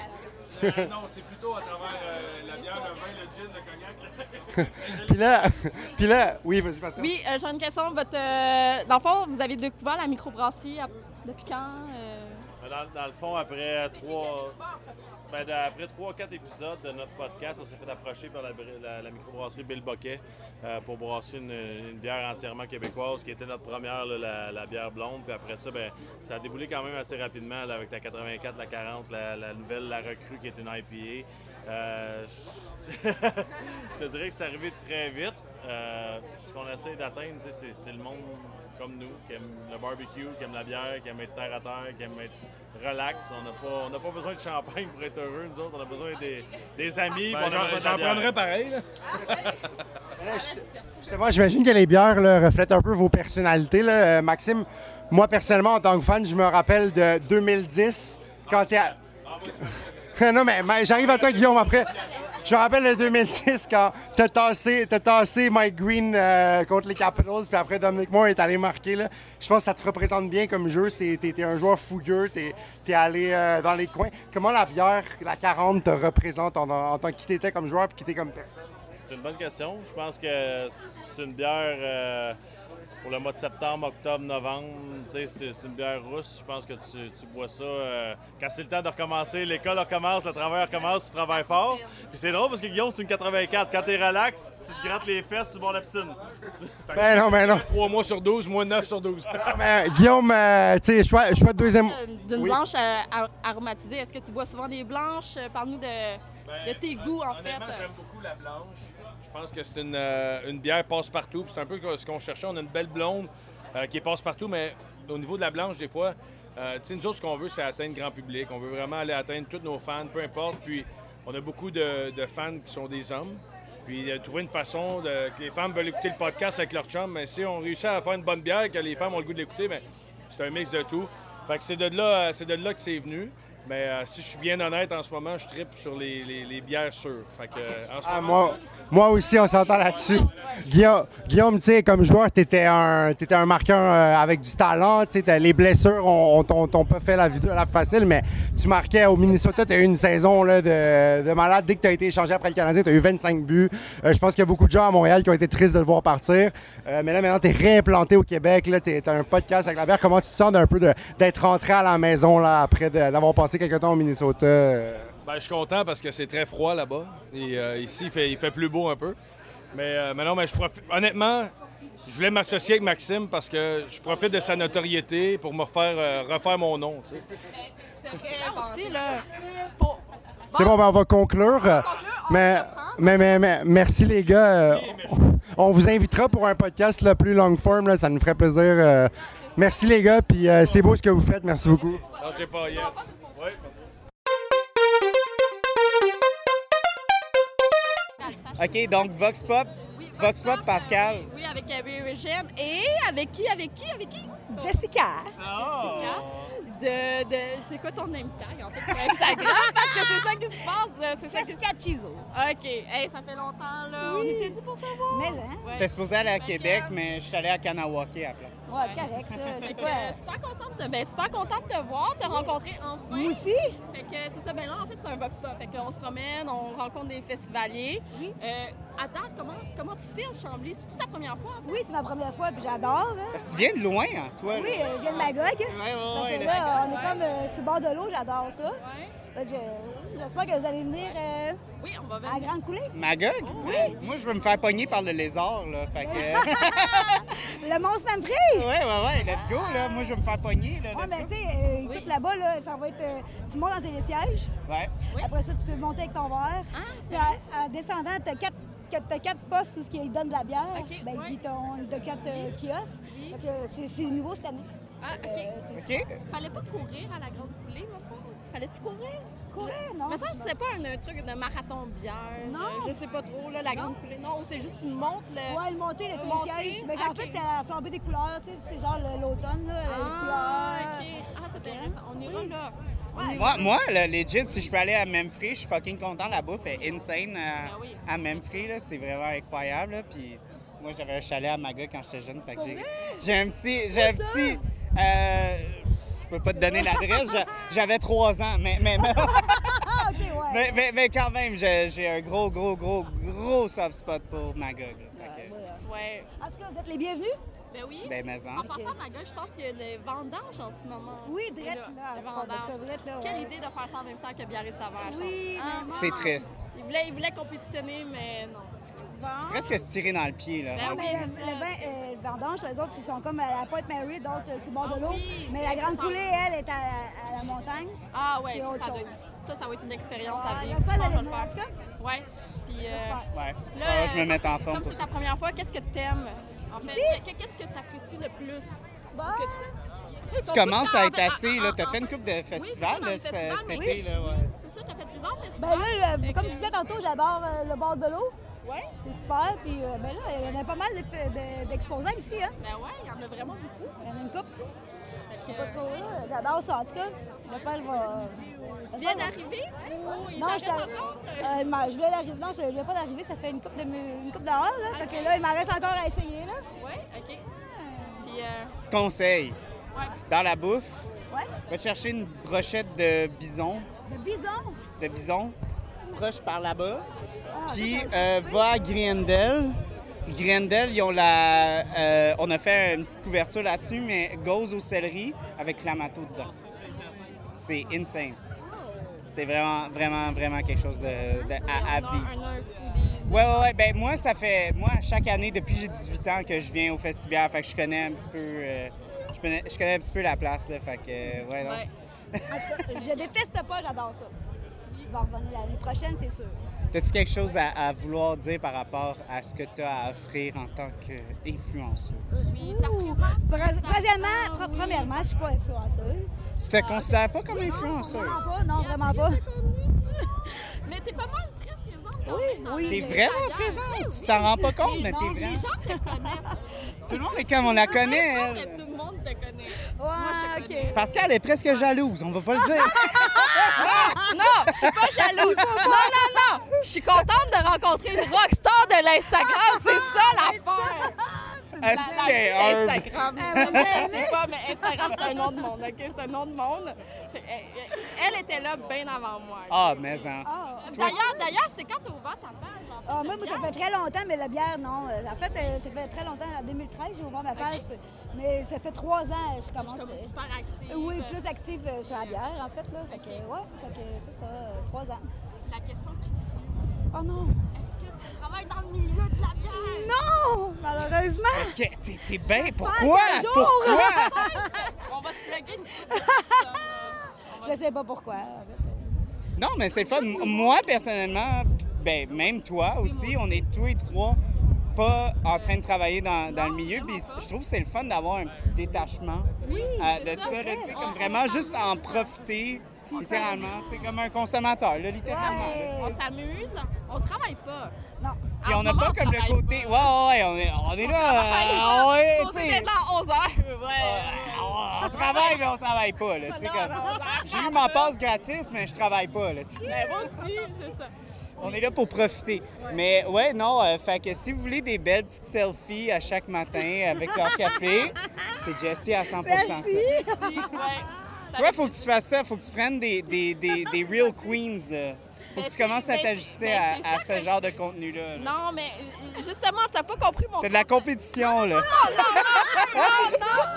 Euh, non, c'est plutôt à travers euh, la bière, le vin, le gin, le cognac. Puis là, puis là, oui, vas-y, Pascal. Oui, euh, j'ai une question. Votre, euh, dans le fond, vous avez découvert la microbrasserie à- depuis quand? Dans, le fond, après trois, ben, après trois, quatre épisodes de notre podcast, on s'est fait approcher par la, br- la- la microbrasserie Bill Boquet euh, pour brasser une, bière entièrement québécoise, qui était notre première, la, bière blonde. Puis après ça, ben, ça a déboulé quand même assez rapidement avec la 84, la 40, la, nouvelle, la recrue qui est une IPA. Euh, je te dirais que c'est arrivé très vite. Euh, ce qu'on essaie d'atteindre, c'est le monde comme nous, qui aime le barbecue, qui aime la bière, qui aime être terre à terre, qui aime être relax. On n'a pas, on n'a pas besoin de champagne pour être heureux, nous autres. On a besoin des, des amis. Ben, j'en- prendrais pareil. Là. Mais là, just- Justement, j'imagine que les bières là, reflètent un peu vos personnalités. là. Euh, Maxime, moi personnellement, en tant que fan, je me rappelle de 2010, quand t'es à... non, mais, mais j'arrive à toi, Guillaume, après. Je me rappelle de 2010 quand t'as tassé, t'as tassé Mike Green euh, contre les Capitals, puis après Dominic Moore est allé marquer. Là. Je pense que ça te représente bien comme jeu. T'es, un joueur fougueux, t'es, t'es allé euh, dans les coins. Comment la bière, la 40, te représente en, tant que qui t'étais comme joueur puis qui t'es comme personne? C'est une bonne question. Je pense que c'est une bière euh, pour le mois de septembre, octobre, novembre. Tu sais, C'est une bière rousse. Je pense que tu, tu bois ça euh, quand c'est le temps de recommencer. L'école recommence, le travail recommence, tu travailles fort. Puis c'est drôle parce que Guillaume, c'est une 84. Quand t'es relax, tu te grattes les fesses sur le bord de la piscine. Ben non, ben non. 3 mois sur 12, moi 9 sur 12. Mais, Guillaume, euh, tu sais, choix, choix de deuxième. D'une Oui. blanche euh, ar- aromatisée, est-ce que tu bois souvent des blanches? Parle-nous de, de tes goûts, en fait. J'aime beaucoup la blanche. Je pense que c'est une, euh, une bière passe-partout. C'est un peu ce qu'on cherchait. On a une belle blonde euh, qui est passe-partout, mais au niveau de la blanche, des fois, Euh, nous autres, ce qu'on veut, c'est atteindre grand public. On veut vraiment aller atteindre tous nos fans, peu importe. Puis, on a beaucoup de, fans qui sont des hommes. Puis, de trouver une façon de, que les femmes veulent écouter le podcast avec leur chum. Mais si on réussit à faire une bonne bière, que les femmes ont le goût de l'écouter, mais c'est un mix de tout. Fait que c'est de là, c'est de là que c'est venu. Mais euh, si je suis bien honnête, en ce moment, je tripe sur les, les- les bières sûres. Fait que, euh, en ce Ah, moment, moi, moi aussi, on s'entend là-dessus. Guillaume, Guillaume, tu sais, comme joueur, tu étais un, t'étais un marqueur euh, avec du talent. Les blessures t'ont pas fait la vie la facile, mais tu marquais au Minnesota. Tu as eu une saison là, de, de malade. Dès que tu as été échangé après le Canadien, tu as eu 25 buts. Euh, je pense qu'il y a beaucoup de gens à Montréal qui ont été tristes de le voir partir. Mais là, maintenant, tu es réimplanté au Québec. Tu as un podcast avec la bière. Comment tu te sens d'un peu d'être rentré à la maison là, après d'avoir passé quelques temps au Minnesota? euh? Ben, je suis content parce que c'est très froid là-bas. Et euh, ici, il fait, il fait plus beau un peu. Mais, euh, mais non, mais je profite. Honnêtement, je voulais m'associer avec Maxime parce que je profite de sa notoriété pour me refaire, euh, refaire mon nom. tu sais. C'est bon, ben on va conclure. Mais, mais, mais, mais merci les gars. On vous invitera pour un podcast là, plus long form. Là, ça nous ferait plaisir. Merci les gars. Puis euh, c'est beau ce que vous faites. Merci beaucoup. Non. Ouais. OK, donc Vox Pop, Vox Pop, Pascal. Oui, avec euh, Eugène. Et avec qui, avec qui, avec qui? Jessica. Jessica. De, de, c'est quoi ton name tag, en fait, sur Instagram? Parce que c'est ça qui se passe. euh, C'est ça qui... Jessica Chizo. OK. Hey, ça fait longtemps, là. On était dit pour savoir. Mais, hein? Ouais. J'étais supposé aller à Québec, euh, mais je suis allé à Kanawake à la place. Ouais, c'est correct, ça. C'est quoi? euh, super contente de, ben, super contente de te voir, te rencontrer enfin. Moi aussi. Fait que c'est ça, ben là, en fait, c'est un vox pop. Fait qu'on se promène, on rencontre des festivaliers. Oui. Euh, à date, comment, comment tu fais, Chambly? C'est-tu ta première fois? en fait? Oui, c'est ma première fois, puis j'adore. hein. Parce que tu viens de loin, hein, toi. Oui, là. euh, je viens de Magog. Ouais, ouais, Fait que ouais, là, on est comme euh, sur le bord de l'eau, j'adore ça. Ouais. Euh, J'espère que vous allez venir euh, Oui, on va à. Grande Coulée. Magog? Oui. Moi, je veux me faire pogner par le lézard, là. Fait que... Le monstre Manfred! ouais, ouais, ouais, let's go, là. Moi, je veux me faire pogner, là. Ouais, tu sais, euh, écoute, là-bas, là, ça va être. euh, tu montes dans tes sièges. Ouais. Oui. Après ça, tu peux monter avec ton verre. Ah, Puis en, en descendant, tu as quatre, t'as quatre postes où ce qu'ils donnent de la bière. OK, Ben, ouais. ils t'ont de quatre euh, kiosques. Oui. C'est c'est nouveau cette année. Ah, OK. Euh, c'est OK? Fallait pas courir à la grande coulée, semble. Fallait-tu courir? Courir, non? Mais ça, je sais pas, un, un truc de marathon bière. Non. euh, Je sais pas trop, là, la grande coulée. Non, c'est juste une monte, le... Ouais, le monter, le Monter, télésiège. Mais en fait, c'est la flambée des couleurs. Tu sais, c'est genre le- l'automne, là, les Ah, couleurs. OK. Ah, c'est intéressant. On ira là. Ouais. Moi, moi là, legit, si je peux aller à Memphis, je suis fucking content. La bouffe est insane à, Ben oui. à Memphis. là. C'est vraiment incroyable. là. Puis moi, j'avais un chalet à Maga quand j'étais jeune. Fait que j'ai, j'ai un petit... J'ai un petit... euh, je peux pas te donner l'adresse. j'a- J'avais trois ans. Mais, mais, mais, Ah, OK, ouais. mais, mais- mais quand même, j'ai, un gros, gros, gros, gros soft spot pour Magog. là. Fait que, Ouais. En tout cas, vous êtes les bienvenus? Ben oui. ben, mais en. En passant à ma gueule, je pense qu'il y a le vendange en ce moment. Oui, drette, là. là. Le on parle de ça, vendange. drette, là, Quelle ouais. idée de faire ça en même temps que saveur, je Oui. Ah, C'est non. triste. Il voulait, il voulait compétitionner, mais non. Bon. C'est presque se tirer dans le pied. Là. Ben Ouais, oui, mais c'est le, le vin, euh, le vendange, les autres, ils sont comme à la Pointe Mary, d'autres euh, sur le bord Ah de l'eau. oui, mais mais la Grande Coulée, elle, est à, à la montagne. Ah ouais, C'est ça, ça, doit chose. être, ça, ça va être une expérience à vivre. J'espère d'aller le tout cas. faire. Ouais. Puis, euh. Ouais. là, Ça va, je me euh, mets en comme forme pour c'est ta première fois, qu'est-ce que t'aimes? En fait, que- qu'est-ce que t'apprécies le plus? Bon. Que Tu commences à être assez. Là. T'as fait une coupe de festivals là, cet, été. Là, ouais. C'est ça, t'as fait plusieurs festivals? Ben là, le- Fait comme je disais tantôt, j'adore euh, le bord de l'eau. Ouais. C'est super. Puis euh, ben là, il y en a pas mal de- de- d'exposants ici. Hein. Ben ouais, il y en a vraiment beaucoup. Il y en a une coupe. Là. J'adore ça, en tout cas. J'espère qu'elle va. Tu viens d'arriver? Oh, il Non, t'en je euh, je viens d'arriver. Non, je viens pas d'arriver. Ça fait une coupe de une coupe d'heure. Là. Fait que là, il m'en reste encore à essayer. Là. Ouais, OK. Puis, euh, Petit conseil. ouais. Dans la bouffe, Ouais. va chercher une brochette de bison. De bison? De bison. Proche par là-bas. Ah, Puis euh, va à Griendel. Griendel, ils ont la. euh, on a fait une petite couverture là-dessus, mais gauze au céleri avec clamato dedans. C'est insane. C'est vraiment, vraiment, vraiment quelque chose de, de- à, à foodie. Ouais, ouais, ouais. Ben, moi, ça fait. Moi, chaque année, depuis que j'ai 18 ans, que je viens au festival, fait que je connais un petit peu. euh, je, connais, je connais un petit peu la place, là. Fait que, euh, ouais, non. Ouais. En tout cas, je déteste pas, j'adore ça. Je vais revenir l'année prochaine, c'est sûr. As-tu quelque chose à, à vouloir dire par rapport à ce que tu as à offrir en tant qu'influenceuse? Oui, ta présence. Pre- Troisièmement, pre- premièrement, je suis pas influenceuse. Tu te considères pas comme influenceuse? Vraiment pas, non, vraiment pas. Mais t'es pas mal très Oui, oui. T'es les vraiment Instagram. présente. Tu t'en rends pas compte, mais t'es Les vraiment. gens te connaissent. Tout le monde est comme on la connaît, Non, elle. mais tout le monde te connaît. Ouais, Moi, je te ok. connais. Pascal est presque jalouse, on va pas le dire. Non, je suis pas jalouse. Non, non, non. Je suis contente de rencontrer une rockstar de l'Instagram. C'est ça l'affaire. Est-ce La qu'elle est. Mais c'est pas, mais Instagram, c'est un nom de monde, OK? C'est un nom de monde. Elle, était là bien avant moi. Ah, mais hein. Ah, D'ailleurs, d'ailleurs, c'est quand t'as ouvert ta page, en fait, Ah, moi, moi, ça fait très longtemps, mais la bière, non. Euh, En fait, euh, ça fait très longtemps. En 2013, j'ai ouvert ma page. Mais ça fait trois ans que je commence. Comme euh, super active. Oui, plus active sur la bière, en fait. Là. Fait que, ouais, fait que c'est ça, trois ans. La question qui tue. Oh non! Est-ce que tu travailles dans le milieu de la bière? Non! Malheureusement! Ok, T'es t'es bien. Pourquoi? jour- Pourquoi? On va te plugger une petite. Je sais pas pourquoi. en fait. Non, mais c'est le fun. Moi, personnellement, ben, même toi aussi, on est tous les trois pas en train de travailler dans, dans le milieu. Puis je trouve que c'est le fun d'avoir un petit détachement euh, de ça. ça. là, comme vraiment juste en profiter, littéralement. Tu sais, comme un consommateur, là, littéralement. là. On s'amuse, on travaille pas. Non. Puis on n'a pas comme le côté. pas. Ouais, ouais, on est, on est là. euh, ouais, On tu sais. là à 11 heures. Ouais. On, on travaille, mais on travaille pas. Là, tu comme- J'ai eu ma passe gratis, mais je travaille pas. Là. Mais moi aussi, c'est ça. On est là pour profiter. Mais ouais, non, euh, fait que si vous voulez des belles petites selfies à chaque matin avec leur café, c'est Jessie à 100 ça. Oui, ouais. Toi, faut que tu fasses ça, faut que tu prennes des, des, des, des real queens. Là. Faut que tu commences c'est- à t'ajuster c'est- à, c'est à ce que genre je- de contenu-là. là. Non, mais euh, justement, t'as pas compris mon T'as de la compétition, là. Non,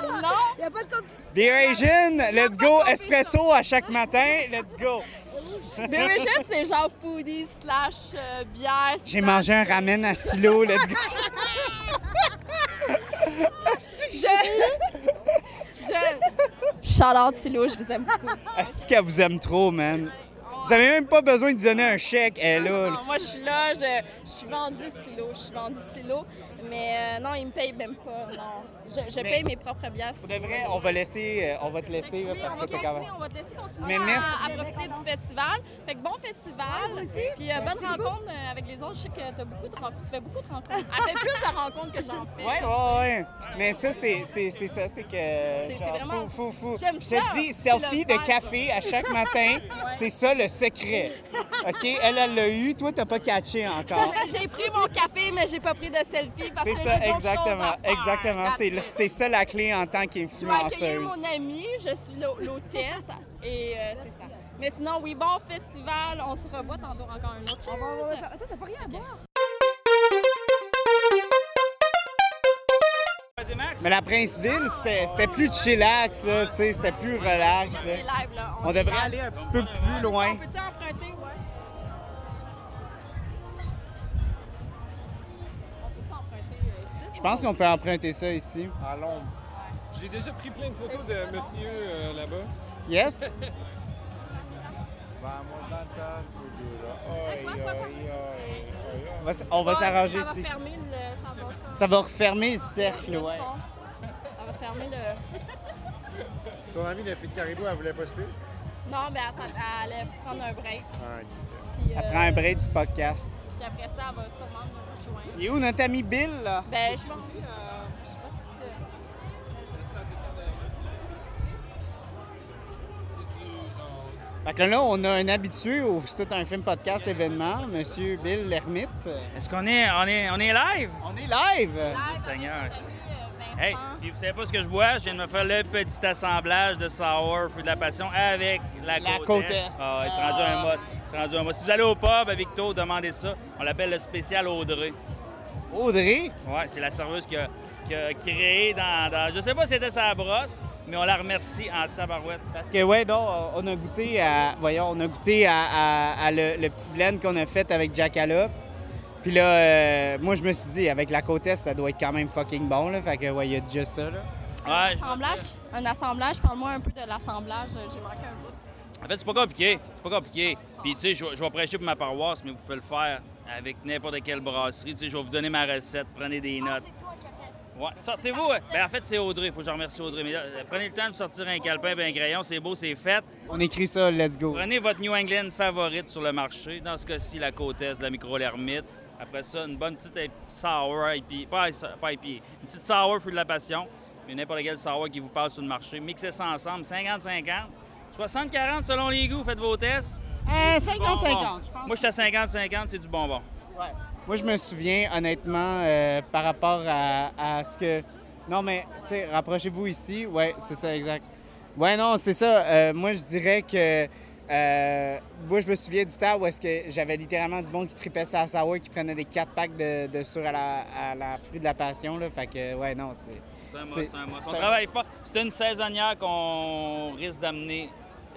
non, non. Il n'y a pas de compétition. Beer Asian, let's go. Espresso à chaque matin, let's go. Berrigan, c'est genre foodie slash euh, bière. J'ai mangé un ramen à silo, let's go. Je... Shout out Silo, je vous aime beaucoup. Est-ce qu'elle vous aime trop, man? Vous avez même pas besoin de lui donner un chèque, elle est là. Non, moi, je suis là, je, je suis vendue silo, je suis vendue silo, mais euh, non, ils me payent même pas, non. Je, je paye mes propres bières. Pour de vrai, on va laisser, on va te laisser Oui, parce on que va t'es quand on va te laisser continuer Mais à- merci. à, profiter du festival. Fait que bon festival. Puis euh, bonne rencontre euh, avec les autres. Je sais que t'as beaucoup de rencontres. Tu fais beaucoup de rencontres. Elle fait plus de rencontres que j'en fais. Ouais, ouais, ouais. Mais ça, c'est c'est- c'est ça, c'est que. c'est vraiment- Fou, fou, fou. J'aime Je ça. te dis, C'est selfie de café à chaque matin, c'est ça le secret. OK? Elle, elle l'a eu, toi, t'as pas catché encore. J'ai pris mon café, mais j'ai pas pris de selfie parce C'est que ça, j'ai d'autres exactement. choses à faire. Exactement. C'est That's it. C'est ça la clé en tant Je vais accueillir qu'influenceuse. mon ami, je suis l'hô- l'hôtesse et euh, c'est ça. Mais sinon, oui, bon festival, on se revoit tantôt encore un autre. Cheers! Attends, t'as pas rien à boire? Mais la Princeville, c'était c'était plus chillax, là, tu sais, c'était plus relax. Là. On devrait aller un petit peu plus loin. On peut-tu emprunter, Je pense qu'on peut emprunter ça ici. À l'ombre. J'ai déjà pris plein de photos de monsieur euh, là-bas. Yes? On va s- On va s'arranger ça ici. Ça, va, refermer le cercle, le ouais. son. Ça va fermer le... Ton amie de Pete Caribou, elle voulait pas suivre? Non, mais elle, allait prendre un break. Ah. Puis, euh, Elle prend un break du podcast. puis après ça, elle va sûrement nous rejoindre. Il est où notre ami Bill, là? Ben, je pense que... euh, je sais pas si tu... je sais pas. Fait que là, on a un habitué au C'est tout un film podcast événement, Monsieur Bill Lermite. Est-ce qu'on est, on est, on est live? On est live! Live Seigneur. Hey, puis vous savez pas ce que je bois? Je viens de me faire le petit assemblage de sour, fruit de la passion avec la, La côte côte est. est. Ah, rendu un rendu un. Si vous allez au pub à Victo, demandez ça. On l'appelle le spécial Audrey. Audrey? Ouais, c'est la serveuse qui a, qui a créé dans, dans- Je sais pas si c'était sa brosse, mais on la remercie en tabarouette. Parce que, ouais, donc, on a goûté à. Voyons, on a goûté à, à- à le, le petit blend qu'on a fait avec Jackalope. Puis là, euh, moi, je me suis dit, avec la côte est, ça doit être quand même fucking bon, là. Fait que, ouais, il y a déjà ça, là. Ouais. Assemblage, un assemblage, parle-moi un peu de l'assemblage. J'ai manqué un bout. En fait, c'est pas compliqué. C'est pas compliqué. Puis, tu sais, je vais- je vais prêcher pour ma paroisse, mais vous pouvez le faire avec n'importe quelle brasserie. Tu sais, je vais vous donner ma recette. Prenez des notes. Ouais, sortez-vous. ouais. Ben, en fait, c'est Audrey. Il faut que je remercie Audrey. Mais là, euh, prenez le temps de sortir un calepin et un crayon. C'est beau, c'est fait. On écrit ça, let's go. Prenez votre New England favorite sur le marché. Dans ce cas-ci, la côte est, la micro l'ermite. Après ça, une bonne petite ip- sour IPA. Pas, pas IPA. Une petite sour fruit de la passion. Mais n'importe quel sour qui vous passe sur le marché. Mixez ça ensemble. 50-50. 60-40 selon les goûts. Faites vos tests. Euh, C'est du 50-50, bonbon. je pense. Moi, j'étais à 50-50. C'est du bonbon. Moi, je me souviens, honnêtement, euh, par rapport à, à ce que. Non, mais, tu sais, rapprochez-vous ici. Ouais, c'est ça, exact. Ouais, non, c'est ça. Euh, moi, je dirais que. Euh, moi, je me souviens du temps où est-ce que j'avais littéralement du monde qui tripait ça à sour, qui prenait des 4 packs de, de sur à la, à la fruit de la passion. Là. Fait que, ouais, non, c'est. C'est un must, c'est- un must. On travaille fort. C'est une saisonnière qu'on risque d'amener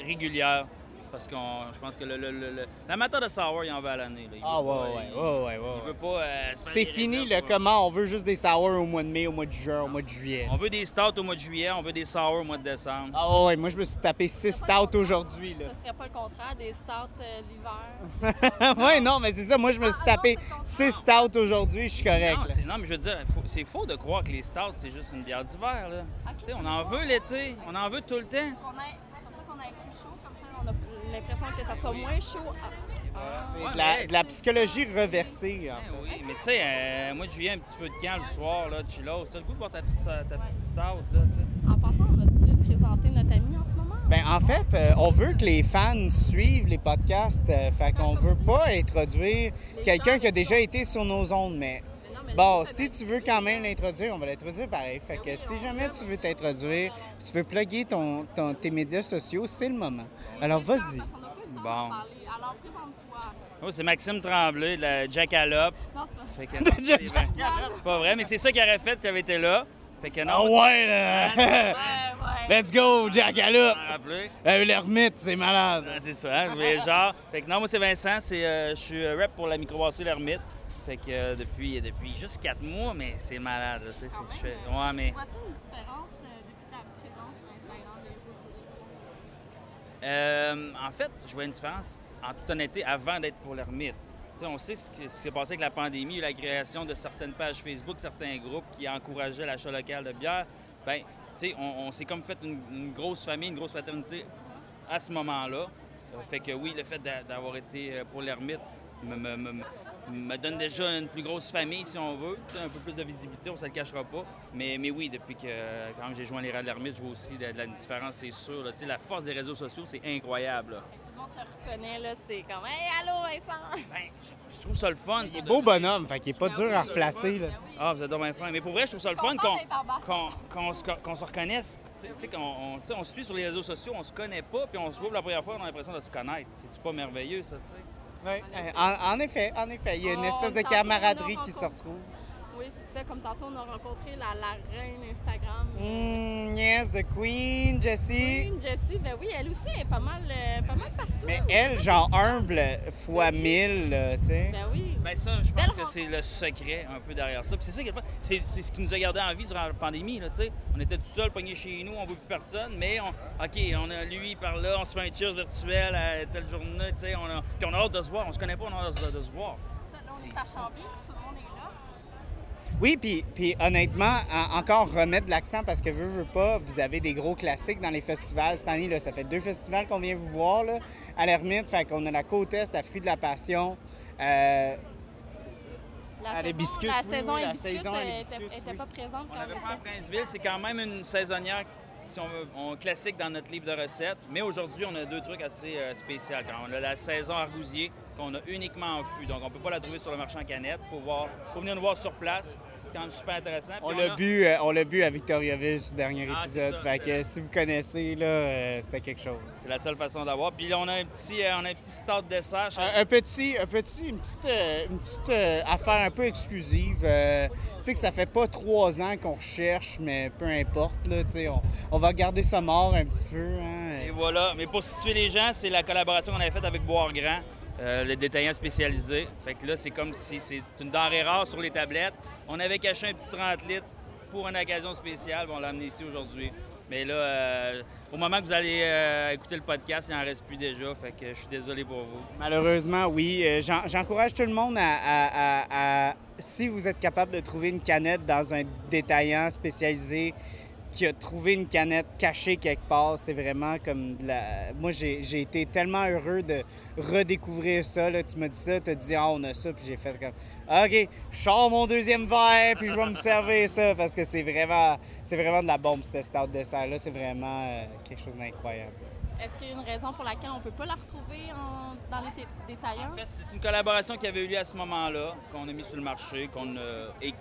régulière. Parce que je pense que le, le- le- le- l'amateur de sour, il en veut à l'année. Ah, ouais, pas- ouais, il- ouais, ouais, ouais. Il veut pas. euh, C'est fini le comment on veut juste des sour au mois de mai, au mois de juin, au mois de juillet. On veut des stouts au mois de juillet, on veut des sour au mois de décembre. Ah ouais, moi je me suis tapé 6 stouts aujourd'hui. là. Ce serait pas le contraire des stouts euh, l'hiver. ouais, non, mais c'est ça. Moi, je me suis tapé 6 stouts aujourd'hui. Je suis correct. Non, mais je veux dire, c'est faux de croire que les stouts, c'est juste une bière d'hiver. là. Tu sais, on en veut l'été, on en veut tout le temps. L'impression que ça soit moins chaud. Ah. C'est Ouais, de, la, mais- de la psychologie reversée. en fait. Ben Oui, mais tu sais, euh, moi de juillet, un petit feu de camp le soir, là, chillos. T'as le goût de boire ta petite, ta petite stout, là, tu sais. En passant, on a-tu présenté notre ami en ce moment? Ben, en fait, euh, on veut que les fans suivent les podcasts. euh, fait qu'on veut pas introduire quelqu'un qui a déjà été sur nos ondes, mais. Bon, si tu veux quand même l'introduire, on va l'introduire pareil. Fait que si jamais tu veux t'introduire, puis tu veux plugger ton, ton- tes médias sociaux, c'est le moment. Alors vas-y. Bon. Alors, présente-toi. Moi, c'est Maxime Tremblay de la Jackalope. Non, c'est Fait que non, De Jack c'est vrai. C'est pas vrai, mais c'est ça qu'il aurait fait s'il avait été là. Fait que non. Ah ouais, là! Let's go, Jackalope! Euh, L'ermite, c'est malade. Ah, c'est ça, hein, mais genre. Fait que non, moi c'est Vincent, c'est, euh, je suis euh, rep pour la microbrasserie L'Ermite. Fait que euh, depuis, depuis juste quatre mois, mais c'est malade, là, tu sais, c'est- je fais- Ouais, mais. Vois-tu une différence euh, depuis ta présence sur Instagram, les réseaux sociaux? Euh, en fait, je vois une différence, en toute honnêteté, avant d'être pour l'ermite. On sait ce qui s'est passé avec la pandémie, la création de certaines pages Facebook, certains groupes qui encourageaient l'achat local de bière. Bien, tu sais, on, on s'est comme fait une, une grosse famille, une grosse fraternité à ce moment-là. Euh, fait que oui, le fait d'a- d'avoir été euh, pour l'ermite me, me- me- me donne déjà une plus grosse famille, si on veut, un peu plus de visibilité, on ne se le cachera pas. Mais, mais oui, depuis que quand j'ai joint les rangs de l'ermite, je vois aussi de, de la différence, c'est sûr. là. La force des réseaux sociaux, c'est incroyable. là. Tout le monde te reconnaît, là, c'est comme Hey, allô, Vincent! Ben, Je trouve ça le fun. Il est beau bonhomme, fait qu'il est pas Ben dur oui, à replacer. Là. Ah, vous êtes bien fin. Mais pour vrai, je trouve ça le fun qu'on se, reconnaisse. On, on se suit sur les réseaux sociaux, on se connaît pas, puis on se voit pour la première fois, on a l'impression de se connaître. C'est pas merveilleux, ça, tu sais? Ouais, euh, en, en effet, en effet, il y a une Oh, espèce de camaraderie qui se retrouve. Oui, ça. Comme tantôt, on a rencontré la, la reine Instagram. Mm, yes, the Queen, Jessie. Queen Jessie, ben oui, elle aussi elle est pas mal, euh, pas mal partout. Mais elle, genre humble fois mille, là, tu sais. Ben oui. Ben ça, je pense que c'est le secret un peu derrière ça. Puis c'est ça. C'est c'est ce qui nous a gardé en vie durant la pandémie, là, tu sais. On était tout seuls, pognés chez nous, on ne voit plus personne, mais on, OK, on a lui par là, on se fait un cheers virtuel à telle journée, tu sais. On a, puis on a hâte de se voir, on se connaît pas, on a hâte de, de se voir. Ça, là, on est à Chambly, tout le monde est là. Oui, puis, puis honnêtement, en- encore remettre de l'accent parce que veux, veux pas, vous avez des gros classiques dans les festivals. Cette année, là, ça fait deux festivals qu'on vient vous voir là, à l'Ermite. Fait qu'on a la côte Est, la Fruit de la Passion. euh, La Ah, saison, l'hibiscus, la oui, saison oui, la saison elle hibiscus, était, était oui. pas présente On quand n'avait on pas à. Princeville, c'est quand même une saisonnière, si on veut, on- classique dans notre livre de recettes. Mais aujourd'hui, on a deux trucs assez euh, spéciaux. Quand on a la saison argousier qu'on a uniquement en fût. Donc, on ne peut pas la trouver sur le marché en canette. Il faut, voir, faut venir nous voir sur place. C'est quand même super intéressant. on l'a a- bu, euh, on l'a bu à Victoriaville, ce dernier Ah, épisode. ça, fait que si vous connaissez, là, euh, c'était quelque chose. C'est la seule façon d'avoir. Puis là, on a un petit, euh, on a un petit start dessert. Un, un petit, un petit, une petite, euh, une petite affaire un peu exclusive. tu sais que ça fait pas trois ans qu'on recherche, mais peu importe, là, on, on va garder ça mort un petit peu. hein. Et voilà. Mais pour situer les gens, c'est la collaboration qu'on avait faite avec Boire Grand, euh, le détaillant spécialisé. Fait que là, c'est comme si c'est une denrée rare sur les tablettes. On avait caché un petit 30 litres pour une occasion spéciale. On l'a amené ici aujourd'hui. Mais là, euh, au moment que vous allez euh, écouter le podcast, il n'en reste plus déjà. Fait que je suis désolé pour vous. Malheureusement, oui. J'en- J'encourage tout le monde à- Si vous êtes capable de trouver une canette dans un détaillant spécialisé qui a trouvé une canette cachée quelque part, c'est vraiment comme de la... Moi, j'ai j'ai été tellement heureux de redécouvrir ça. Là. Tu m'as dit ça, tu as dit « Ah, on a ça », puis j'ai fait comme « OK, je sors mon deuxième verre, puis je vais me servir ça, parce que c'est vraiment, c'est vraiment de la bombe, cette stout dessert-là. C'est vraiment euh, quelque chose d'incroyable. Est-ce qu'il y a une raison pour laquelle on ne peut pas la retrouver en- dans les dé- détaillants? En fait, c'est une collaboration qui avait eu lieu à ce moment-là, qu'on a mis sur le marché, qu'on a é-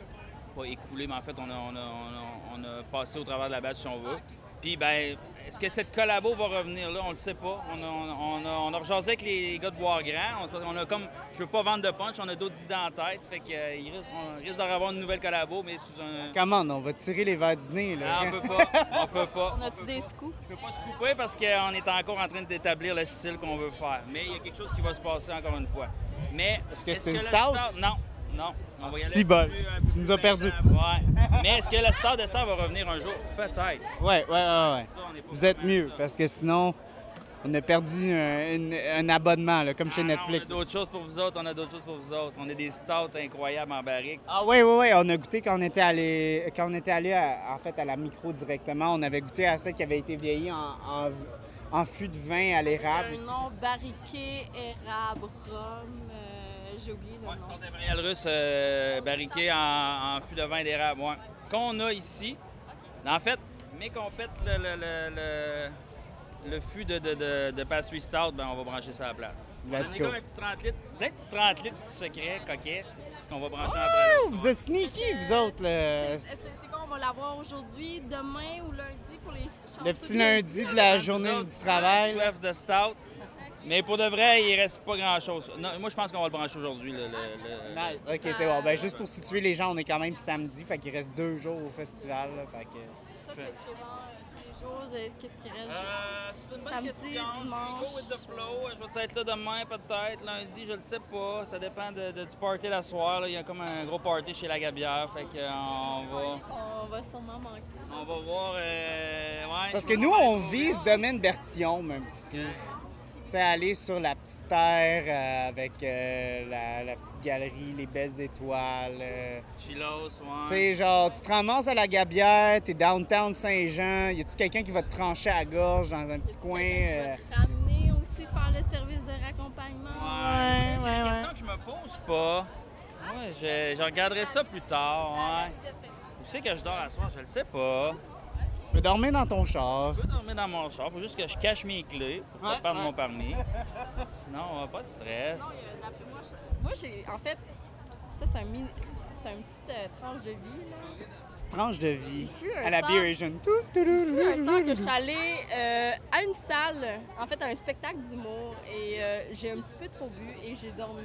pas écoulé, mais en fait, on a, on a- on a- on a passé au travers de la batch, si on veut. Puis, ben, est-ce que cette collabo va revenir là? On le sait pas. On a, on a, on a rejasé avec les gars de Bois Grand. On, on a comme, je veux pas vendre de punch, on a d'autres idées en tête. Fait qu'il risque, on risque d'en avoir une nouvelle collabo, mais sous un... Comment on va tirer les verres du nez, là? Ah, on peut pas. On peut pas. On a-tu des scoops? Je peux pas se couper parce qu'on est encore en train d'établir le style qu'on veut faire. Mais il y a quelque chose qui va se passer encore une fois. Mais Est-ce que c'est une stout? Non, non. On va y aller Si bol. Tu nous as perdu. Ouais. Mais est-ce que le star de ça va revenir un jour? Peut-être. Ouais, ouais, ouais, ouais. Ça, Vous êtes mieux, ça. parce que sinon, on a perdu un, une- un abonnement, là, comme chez Ah non, Netflix. on a d'autres choses pour vous autres, on a d'autres choses pour vous autres. On a des stouts incroyables en barrique. Ah oui, oui, oui, on a goûté quand on était allé, quand on était allé à- en fait, à la micro directement. On avait goûté à ça qui avait été vieilli en, en, en fût de vin à l'érable. Un nom barriqué, érable, rhum. J'ai oublié le nom. Impérial russe euh, barriqué en, en fût de vin d'érable, ouais. Qu'on a ici. En fait, mais qu'on pète le, le, le, le- le fût de, de, de, de pastry stout, ben, on va brancher ça à la place. Let's on a go. comme un petit 30 litres, plein de petits 30 litres secrets, coquets, qu'on va brancher Oh, après. vous êtes sneaky, vous autres, là. C'est c'est quoi, on va l'avoir aujourd'hui, demain ou lundi pour les chanceux? Le petit lundi de la journée du travail. de stout. Mais pour de vrai, il reste pas grand-chose. Non, Moi, je pense qu'on va le brancher aujourd'hui. le- le- le- Nice. OK, c'est bon. Ben, juste pour situer les gens, on est quand même samedi, fait qu'il reste deux jours au festival. là, fait que... Toi, tu es présent euh, tous les jours. euh, Qu'est-ce qui reste? Euh, c'est une bonne Samedi, question. dimanche. Go with the flow. Je vais être là demain, peut-être. Lundi, je le sais pas. Ça dépend de, de- du party la soirée. là. Il y a comme un gros party chez la Gabière. Fait que, euh, on va, On va sûrement manquer. on va voir. euh, ouais. Parce que nous, on vise domaine Bertillon, un petit peu. Tu sais, aller sur la petite terre euh, avec euh, la, la petite galerie, les belles étoiles. euh. Chilos, ouais. Tu sais, genre, tu te ramasses à la Gabière, t'es downtown Saint-Jean, y a-tu quelqu'un qui va te trancher à la gorge dans un petit coin? euh? Ramener aussi, faire le service de raccompagnement? Ouais, c'est des questions que je me pose pas. Ouais, je, je regarderai ça plus tard. Ouais. Où c'est que je dors à soir? Je le sais pas. Tu peux dormir dans ton char. Je peux dormir dans mon char. Faut juste que je cache mes clés pour pas Ouais, perdre ouais. mon permis. Sinon, pas de stress. Moi, je- Moi, j'ai. En fait, ça, c'est un, mini- c'est un petit euh, tranche de vie. Là. Petite tranche de vie. fut À la Beer Asian. Tout, tout, Il y a un temps que je tout, suis allée euh, à une salle, en fait, à un spectacle d'humour, et euh, j'ai un petit peu trop bu et j'ai dormi.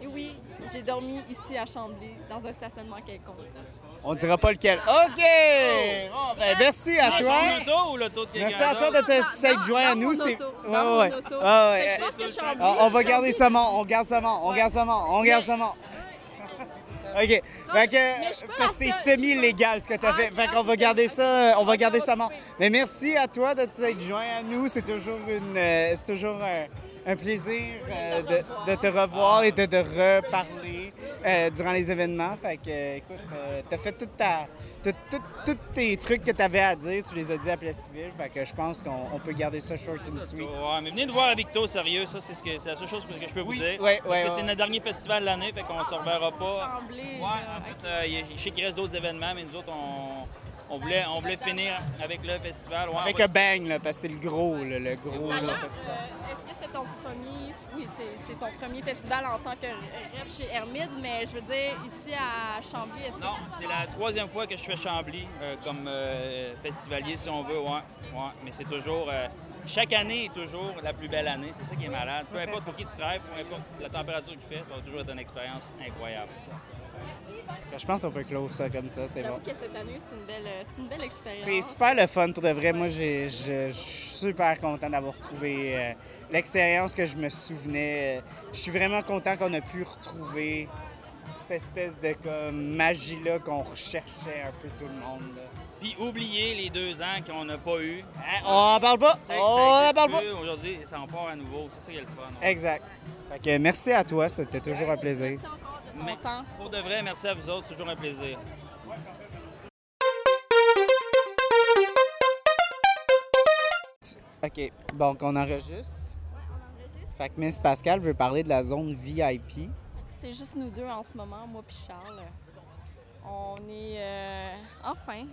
Et oui, j'ai dormi ici à Chambly, dans un stationnement quelconque. On dira pas lequel. OK! Bon, ben, merci à toi. auto ou l'auto de quelqu'un Merci à toi de te s'être joint à nous. C'est... Ouais, mon ouais. auto. Ouais, ouais. Fait que je pense que Chambly- On, on va garder ça mon, on garde ça mon, on garde ça on garde ça. OK. Fait que, parce que c'est semi-illégal ce que tu as Ah, fait. Fait ah, qu'on va garder ça, on va garder ça mon. Mais merci à toi de t'être joint à nous. C'est toujours une, euh, c'est toujours un, un plaisir euh, de, de te revoir et de, de reparler euh, durant les événements. Fait que, euh, écoute, tu as fait toute ta, tous tes trucs que tu avais à dire, tu les as dit à Place Civile. Fait que je pense qu'on on peut garder ça short and sweet. Ouais, mais venez nous voir à Victo, sérieux, ça c'est ce que c'est la seule chose que je peux vous dire. ouais, Parce ouais, que c'est notre dernier festival de l'année, fait qu'on se reverra pas. Ouais, là, en fait, euh, je sais qu'il reste d'autres événements, mais nous autres, on, on voulait, on voulait finir avec le festival. Ouais, Avec un bang, là, parce que c'est le gros, là, le gros là, festival. euh, est-ce que c'est ton premier... Oui, c'est- c'est ton premier festival en tant que rep chez Hermide, mais je veux dire, ici à Chambly, est-ce que Non, c'est la troisième fois que je fais Chambly euh, comme euh, festivalier, si on veut, ouais. ouais. Mais c'est toujours. Chaque année est toujours la plus belle année. C'est ça qui est malade. Peu importe pour qui tu travailles, peu importe la température qu'il fait, ça va toujours être une expérience incroyable. Que Je pense qu'on peut clore ça comme ça, c'est bon. que cette année, c'est une belle, euh, c'est une belle expérience. C'est super le fun pour de vrai. Moi, j'ai- je suis super content d'avoir retrouvé euh, l'expérience que je me souvenais. Je suis vraiment content qu'on a pu retrouver cette espèce de comme, magie-là qu'on recherchait un peu tout le monde. là. Puis oublier les deux ans qu'on n'a pas eu. on en parle pas? On ça en existe parle pas? Aujourd'hui, ça en part à nouveau. C'est ça qui est le fun. Exact. Fait que merci à toi, c'était toujours un plaisir. Mais pour de vrai, merci à vous autres. C'est toujours un plaisir. OK. Donc, on enregistre. Fait que Miss Pascal veut parler de la zone VIP. C'est juste nous deux en ce moment, moi puis Charles. On est euh, enfin,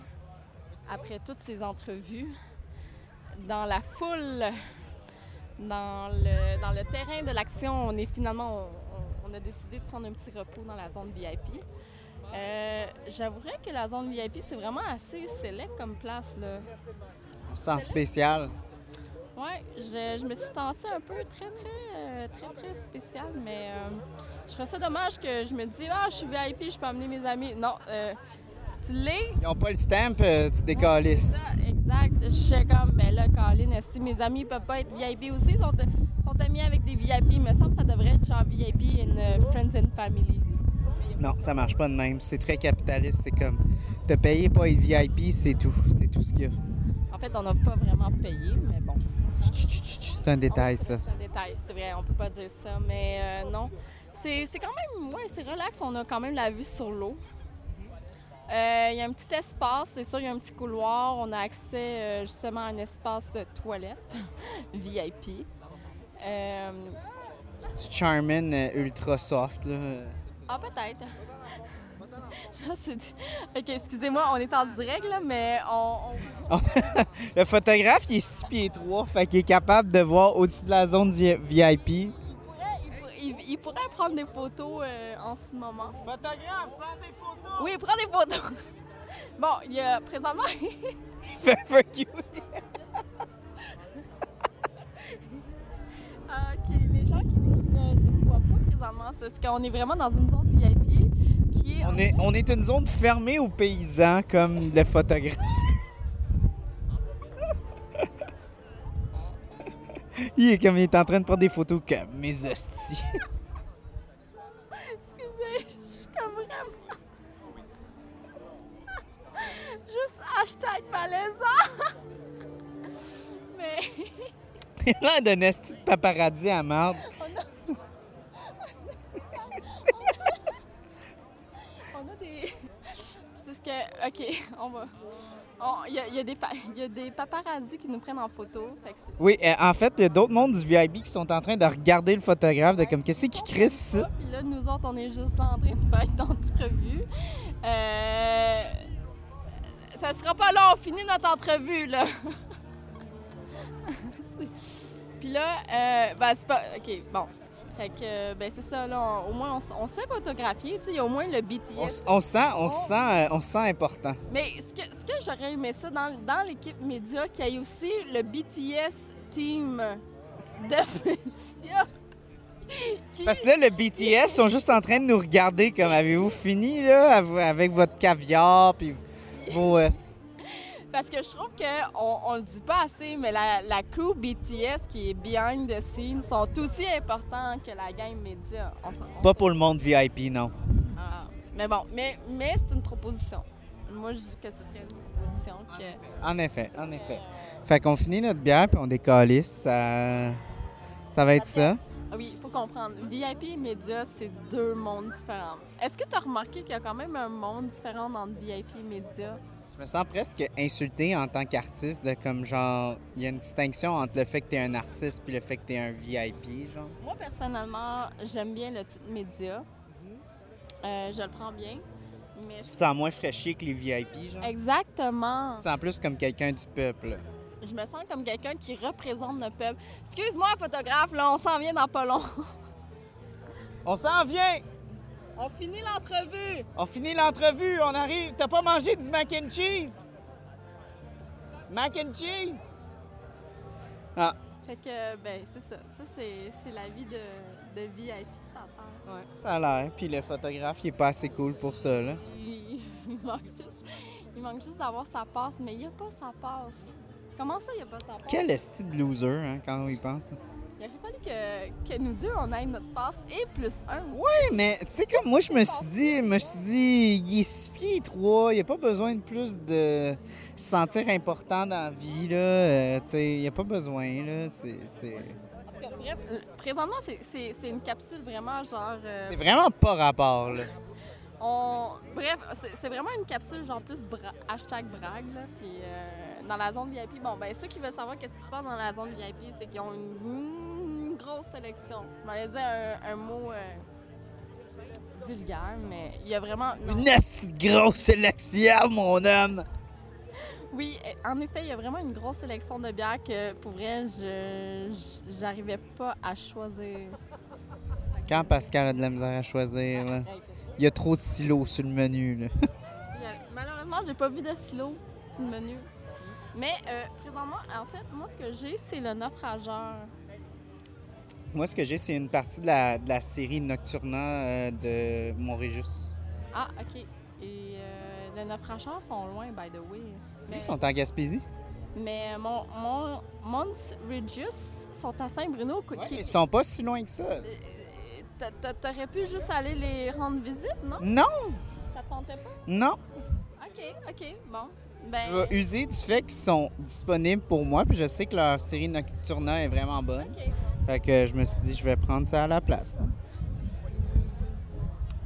après toutes ces entrevues, dans la foule, dans le, dans le terrain de l'action. On est finalement, on, a décidé de prendre un petit repos dans la zone VIP. Euh, J'avouerais que la zone VIP, c'est vraiment assez select comme place. Là. On se sent spécial. Je, je me suis sentie un peu très, très, euh, très, très spéciale, mais euh, je trouve ça dommage que je me dis, ah, je suis VIP, je peux amener mes amis. Non, euh, tu l'es? Ils n'ont pas le stamp, euh, tu décalisses. Ça, exact. Je suis comme, mais là, Colin, que mes amis peuvent pas être VIP aussi? Ils sont, sont amis avec des VIP. Il me semble que ça devrait être genre VIP in euh, Friends and Family. Non, ça marche pas de même. C'est très capitaliste. C'est comme, te payer pas être VIP, c'est tout. C'est tout ce qu'il y a. En fait, on n'a pas vraiment payé, mais bon. C'est un détail, ça. C'est un détail, c'est vrai, on peut pas dire ça, mais euh, non. C'est c'est quand même, ouais, c'est relax, on a quand même la vue sur l'eau. Euh, Il y a un petit espace, c'est sûr, il y a un petit couloir. On a accès euh, justement à un espace toilette VIP. Du Charmin euh, ultra soft, là. ah, peut-être. Ok, excusez-moi, on est en direct, là, mais on- on, le photographe, il est 6 pieds 3, fait qu'il est capable de voir au-dessus de la zone VIP. Il, il pourrait prendre des photos euh, en ce moment. Photographe, prends des photos! Oui, prends des photos. bon, il y a présentement. Fait fuck you. Ok, les gens qui, ne nous voient pas présentement, c'est qu'on est vraiment dans une zone VIP qui est. On est, on est une zone fermée aux paysans, comme le photographe. Il est comme il est en train de prendre des photos comme mes hosties. Excusez, je suis comme vraiment. Juste hashtag malaisant. Mais. Il a l'air d'un esti de paparazzi à marde. On a des. C'est ce que. Ok, on va. On- Il y, y a des pa- il y a des paparazzis qui nous prennent en photo. Fait que c'est- Oui, euh, en fait, il y a d'autres mondes du VIP qui sont en train de regarder le photographe de comme qu'est-ce qui crisse? Ça? Puis là, nous autres, on est juste là en train de faire une entrevue. Euh... Ça sera pas là, on finit notre entrevue, là. Puis là, euh, ben, c'est pas. OK, bon. Fait que, euh, ben, c'est ça, là. on- au moins, on, se fait photographier. Tu sais, il y a au moins le BTS. On, sent, on se sent, euh, on se sent important. Mais ce que, ce que j'aurais aimé ça dans, dans l'équipe média, qu'il y ait aussi le BTS team de médias. qui- Parce que là, le BTS sont juste en train de nous regarder comme avez-vous fini là av- avec votre caviar puis vos. euh, Parce que je trouve qu'on on le dit pas assez, mais la, la crew BTS qui est behind the scenes sont aussi importants que la gang média. On s'en- on Pas pour le monde VIP, non. Ah, mais bon, mais, mais c'est une proposition. Moi, je dis que ce serait une proposition que... En effet, en effet. Fait qu'on finit notre bière puis on décalisse. Ça, ça va être ça. Ah oui, il faut comprendre. VIP et média, c'est deux mondes différents. Est-ce que tu as remarqué qu'il y a quand même un monde différent entre VIP et média? Je me sens presque insulté en tant qu'artiste de comme genre il y a une distinction entre le fait que tu es un artiste puis le fait que tu es un VIP genre. Moi, personnellement, j'aime bien le titre média. Euh, je le prends bien. Mais Tu te sens moins fraîchier que les VIP genre? Exactement. Tu te sens plus comme quelqu'un du peuple. Je me sens comme quelqu'un qui représente notre peuple. Excuse-moi, photographe, là, on s'en vient dans pas long. On s'en vient! On finit l'entrevue! On finit l'entrevue, on arrive. T'as pas mangé du mac and cheese? Mac and cheese? Ah, Fait que, ben, c'est ça. Ça, c'est la vie de, de VIP, ça part. ouais, ça a l'air. Puis le photographe, il est pas assez cool pour ça, là. Il, il manque juste, il manque juste d'avoir sa passe, mais il n'y a pas sa passe. Comment ça, il n'y a pas sa passe? Quel esti de loser, hein, quand on y pense? Il aurait fallu que, que nous deux, on ait notre passe et plus un aussi. Oui, mais tu sais, comme moi, je me suis dit, je me suis dit, il est 6 pieds 3, il n'y a pas besoin de plus de se sentir important dans la vie, là. Euh, tu sais, il n'y a pas besoin, là. C'est. c'est- En tout cas, bref, euh, présentement, c'est- une capsule vraiment genre. euh, C'est vraiment pas rapport, là. On... Bref, c'est- vraiment une capsule genre plus bra- hashtag brague. Là, puis euh, dans la zone VIP, bon, ben ceux qui veulent savoir qu'est-ce qui se passe dans la zone VIP, c'est qu'ils ont une, une grosse sélection. Je m'allais dire un, un mot euh, vulgaire, mais il y a vraiment. non. Une grosse sélection, mon homme! Oui, en effet, il y a vraiment une grosse sélection de bières que pour vrai, je j'arrivais pas à choisir. Quand Pascal a de la misère à choisir, là. Il y a trop de silos sur le menu, là. Malheureusement, j'ai pas vu de silo sur le menu. Mais euh, présentement, en fait, moi, ce que j'ai, c'est le naufrageur. Moi, ce que j'ai, c'est une partie de la, de la série Nocturna euh, de Montrégus. Ah, OK. Et euh, les naufrageurs sont loin, by the way. Mais, Ils sont en Gaspésie? mais mon, mon, Mons Regius sont à Saint-Bruno. qui- qui- Ils sont pas si loin que ça. T'a- t'a- T'aurais pu juste aller les rendre visite, non? Non! Ça te tentait pas? Non! OK, OK, bon. Ben, Je vais user du fait qu'ils sont disponibles pour moi, puis je sais que leur série Nocturna est vraiment bonne. Fait que je me suis dit, je vais prendre ça à la place. là.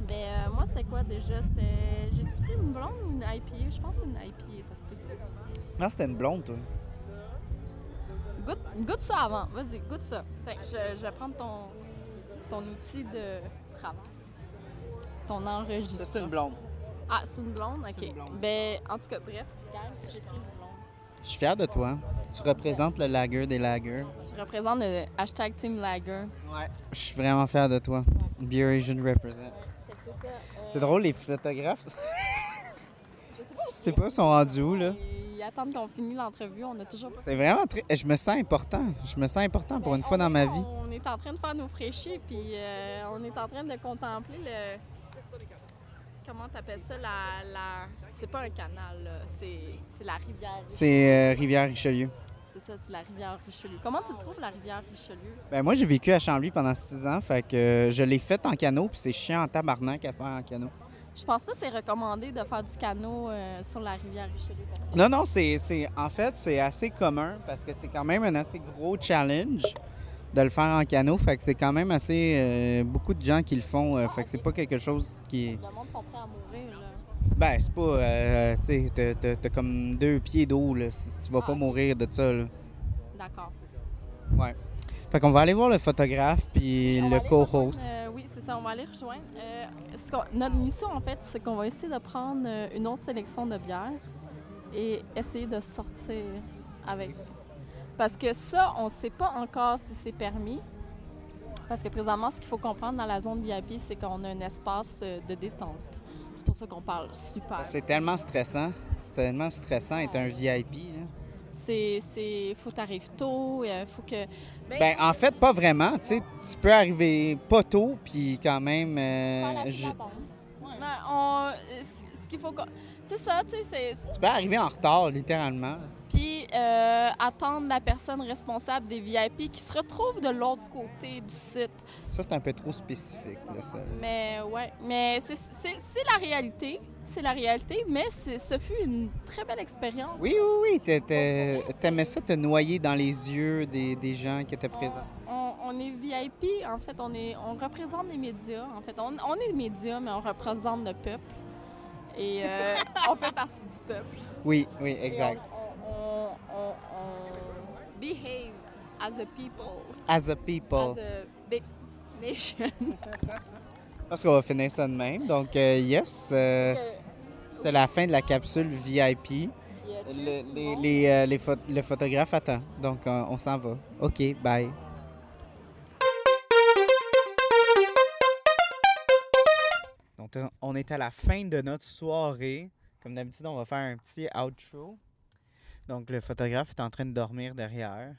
Ben, euh, moi, c'était quoi déjà? C'était. J'ai-tu pris une blonde ou une IPA? Je pense que c'est une IPA, ça se peut-tu? Non, c'était une blonde, toi. Goûte, goûte ça avant. Vas-y, goûte ça. Tiens, je, je vais prendre ton, ton outil de travail. Ton enregistrement. Ça, c'est une blonde. Ah, c'est une blonde? OK. une blonde, ben, en tout cas, bref, regarde, j'ai pris une blonde. Je suis fier de toi. Tu représentes le lager des lagers. Je représente le hashtag Team Lager. Ouais. Je suis vraiment fier de toi. Beer Asian represent. C'est ça. euh, C'est drôle, les photographes. Je sais pas, Je sais pas, ils sont rendus où, là? Ils attendent qu'on finisse l'entrevue. On a toujours pas. C'est vraiment très. Je me sens important. Je me sens important pour une fois dans ma vie. On est en train de faire nos fraîchis, puis euh, on est en train de contempler le. Comment t'appelles ça? La, la... C'est pas un canal, là. C'est, la rivière Richelieu. C'est euh, Rivière-Richelieu. C'est ça, c'est la rivière Richelieu. Comment tu le trouves, la rivière Richelieu? Ben moi, j'ai vécu à Chambly pendant six ans, fait que euh, je l'ai fait en canot, puis c'est chiant en tabarnak à faire en canot. Je pense pas que c'est recommandé de faire du canot euh, sur la rivière Richelieu. Non, non, c'est, c'est- en fait, c'est assez commun parce que c'est quand même un assez gros challenge de le faire en canot, fait que c'est quand même assez euh, beaucoup de gens qui le font, euh, fait que c'est pas quelque chose qui. Le monde sont prêts à mourir, là. Ben, c'est pas, euh, tu sais, t'as- comme deux pieds d'eau, là, tu vas Ah, pas mourir de ça, là. D'accord. Ouais. Fait qu'on va aller voir le photographe puis le co-host. oui, c'est ça, on va aller rejoindre. Ce notre mission, en fait, c'est qu'on va essayer de prendre une autre sélection de bières et essayer de sortir avec. Parce que ça, on ne sait pas encore si c'est permis. Parce que présentement, ce qu'il faut comprendre dans la zone VIP, c'est qu'on a un espace euh, de détente. C'est pour ça qu'on parle super. C'est tellement stressant. C'est tellement stressant être un VIP. C'est, c'est, faut t'arriver tôt, il faut que. Ben, en fait, pas vraiment. Tu sais, tu peux arriver pas tôt, puis quand même. euh, je-. Ben, on- ce- ce qu'il faut. qu'on- C'est ça, tu sais. Tu peux arriver en retard, littéralement. Puis euh, attendre la personne responsable des VIP qui se retrouve de l'autre côté du site. Ça, c'est un peu trop spécifique, là, ça. Mais ouais, mais c'est- la réalité. C'est la réalité, mais ce fut une très belle expérience. Oui, oui, oui. t'a- t'a- T'aimais ça te noyer dans les yeux des, des gens qui étaient présents. On, on est VIP, en fait, on, est, on représente les médias. En fait, on, on est médias, mais on représente le peuple. Et euh, on fait partie du peuple. Oui, oui, exact. On, on, behave as a people. As a people. As a big nation. Parce qu'on va finir ça de même. Donc, euh, yes, euh, c'était la fin de la capsule VIP. Le, les, les, euh, les pho- attend. Donc, on s'en va. OK, bye. Donc, on est à la fin de notre soirée. Comme d'habitude, on va faire un petit outro. Donc, le photographe est en train de dormir derrière.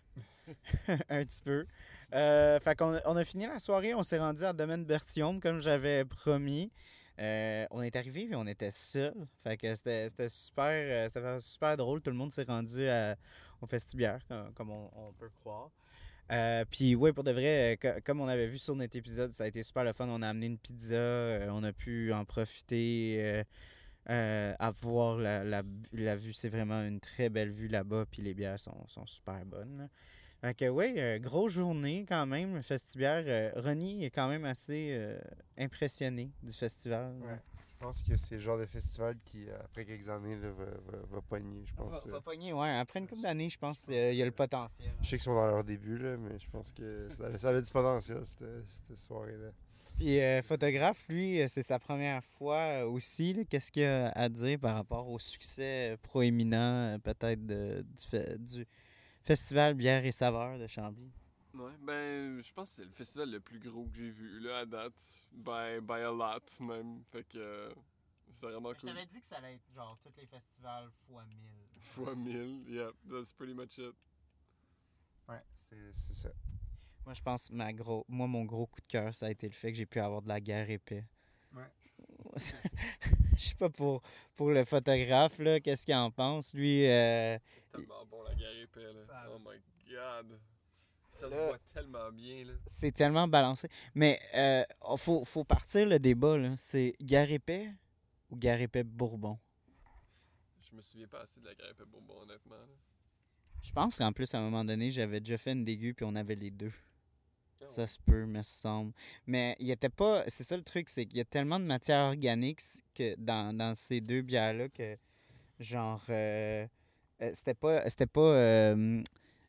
un petit peu. Euh, fait qu'on on a fini la soirée, on s'est rendu à Domaine Berthiaume comme j'avais promis. Euh, on est arrivé et on était seul. Fait que c'était super, euh, c'était super drôle. Tout le monde s'est rendu à- au Festibière, comme, on, peut croire. Puis oui, pour de vrai, co- comme on avait vu sur notre épisode, ça a été super le fun. On a amené une pizza, on a pu en profiter, euh, à voir la, la, la vue. C'est vraiment une très belle vue là-bas, puis les bières sont, sont super bonnes. là. Fait que oui, euh, grosse journée quand même, le festival. Euh, Ronnie est quand même assez euh, impressionné du festival. Ouais. Je pense que c'est le genre de festival qui, après quelques années, là, va, va, va pogner. Je pense. va pogner, ouais. Après une couple d'années, je pense qu'il y a le potentiel. Je sais qu'ils sont dans leur début, là, mais je pense que ça, ça a du potentiel, cette, cette soirée-là. Puis euh, photographe, lui, euh, c'est sa première fois euh, aussi. Qu'est-ce qu'il a à dire par rapport au succès euh, proéminent, peut-être, du, du Festival Bière et Saveurs de Chambly? Ouais, ben, je pense que c'est le festival le plus gros que j'ai vu, là, à date. By, by a lot, même. Fait que euh, c'est vraiment cool. dit que ça allait être genre tous les festivals fois 1000. Fois 1000, yeah, that's pretty much it. Ouais, c'est c'est ça. Moi, je pense ma gros, moi, mon gros coup de cœur, ça a été le fait que j'ai pu avoir de la guerre épais. Ouais. Je sais pas pour, pour le photographe, là, qu'est-ce qu'il en pense? Lui, euh, Tellement bon, la guerre épais, là. Oh my god. Ça se voit tellement bien, là. c'est tellement balancé. Mais euh, faut, faut partir le débat, là. C'est guerre épais ou guerre épais Bourbon? Je me souviens pas assez de la guerre épais Bourbon, honnêtement. là. Je pense qu'en plus, à un moment donné, j'avais déjà fait une dégueu puis on avait les deux. Ça se peut, me semble. Mais il était pas. C'est ça le truc, c'est qu'il y a tellement de matière organique que dans, dans ces deux bières-là que, genre, euh, euh, c'était pas. C'était pas. euh,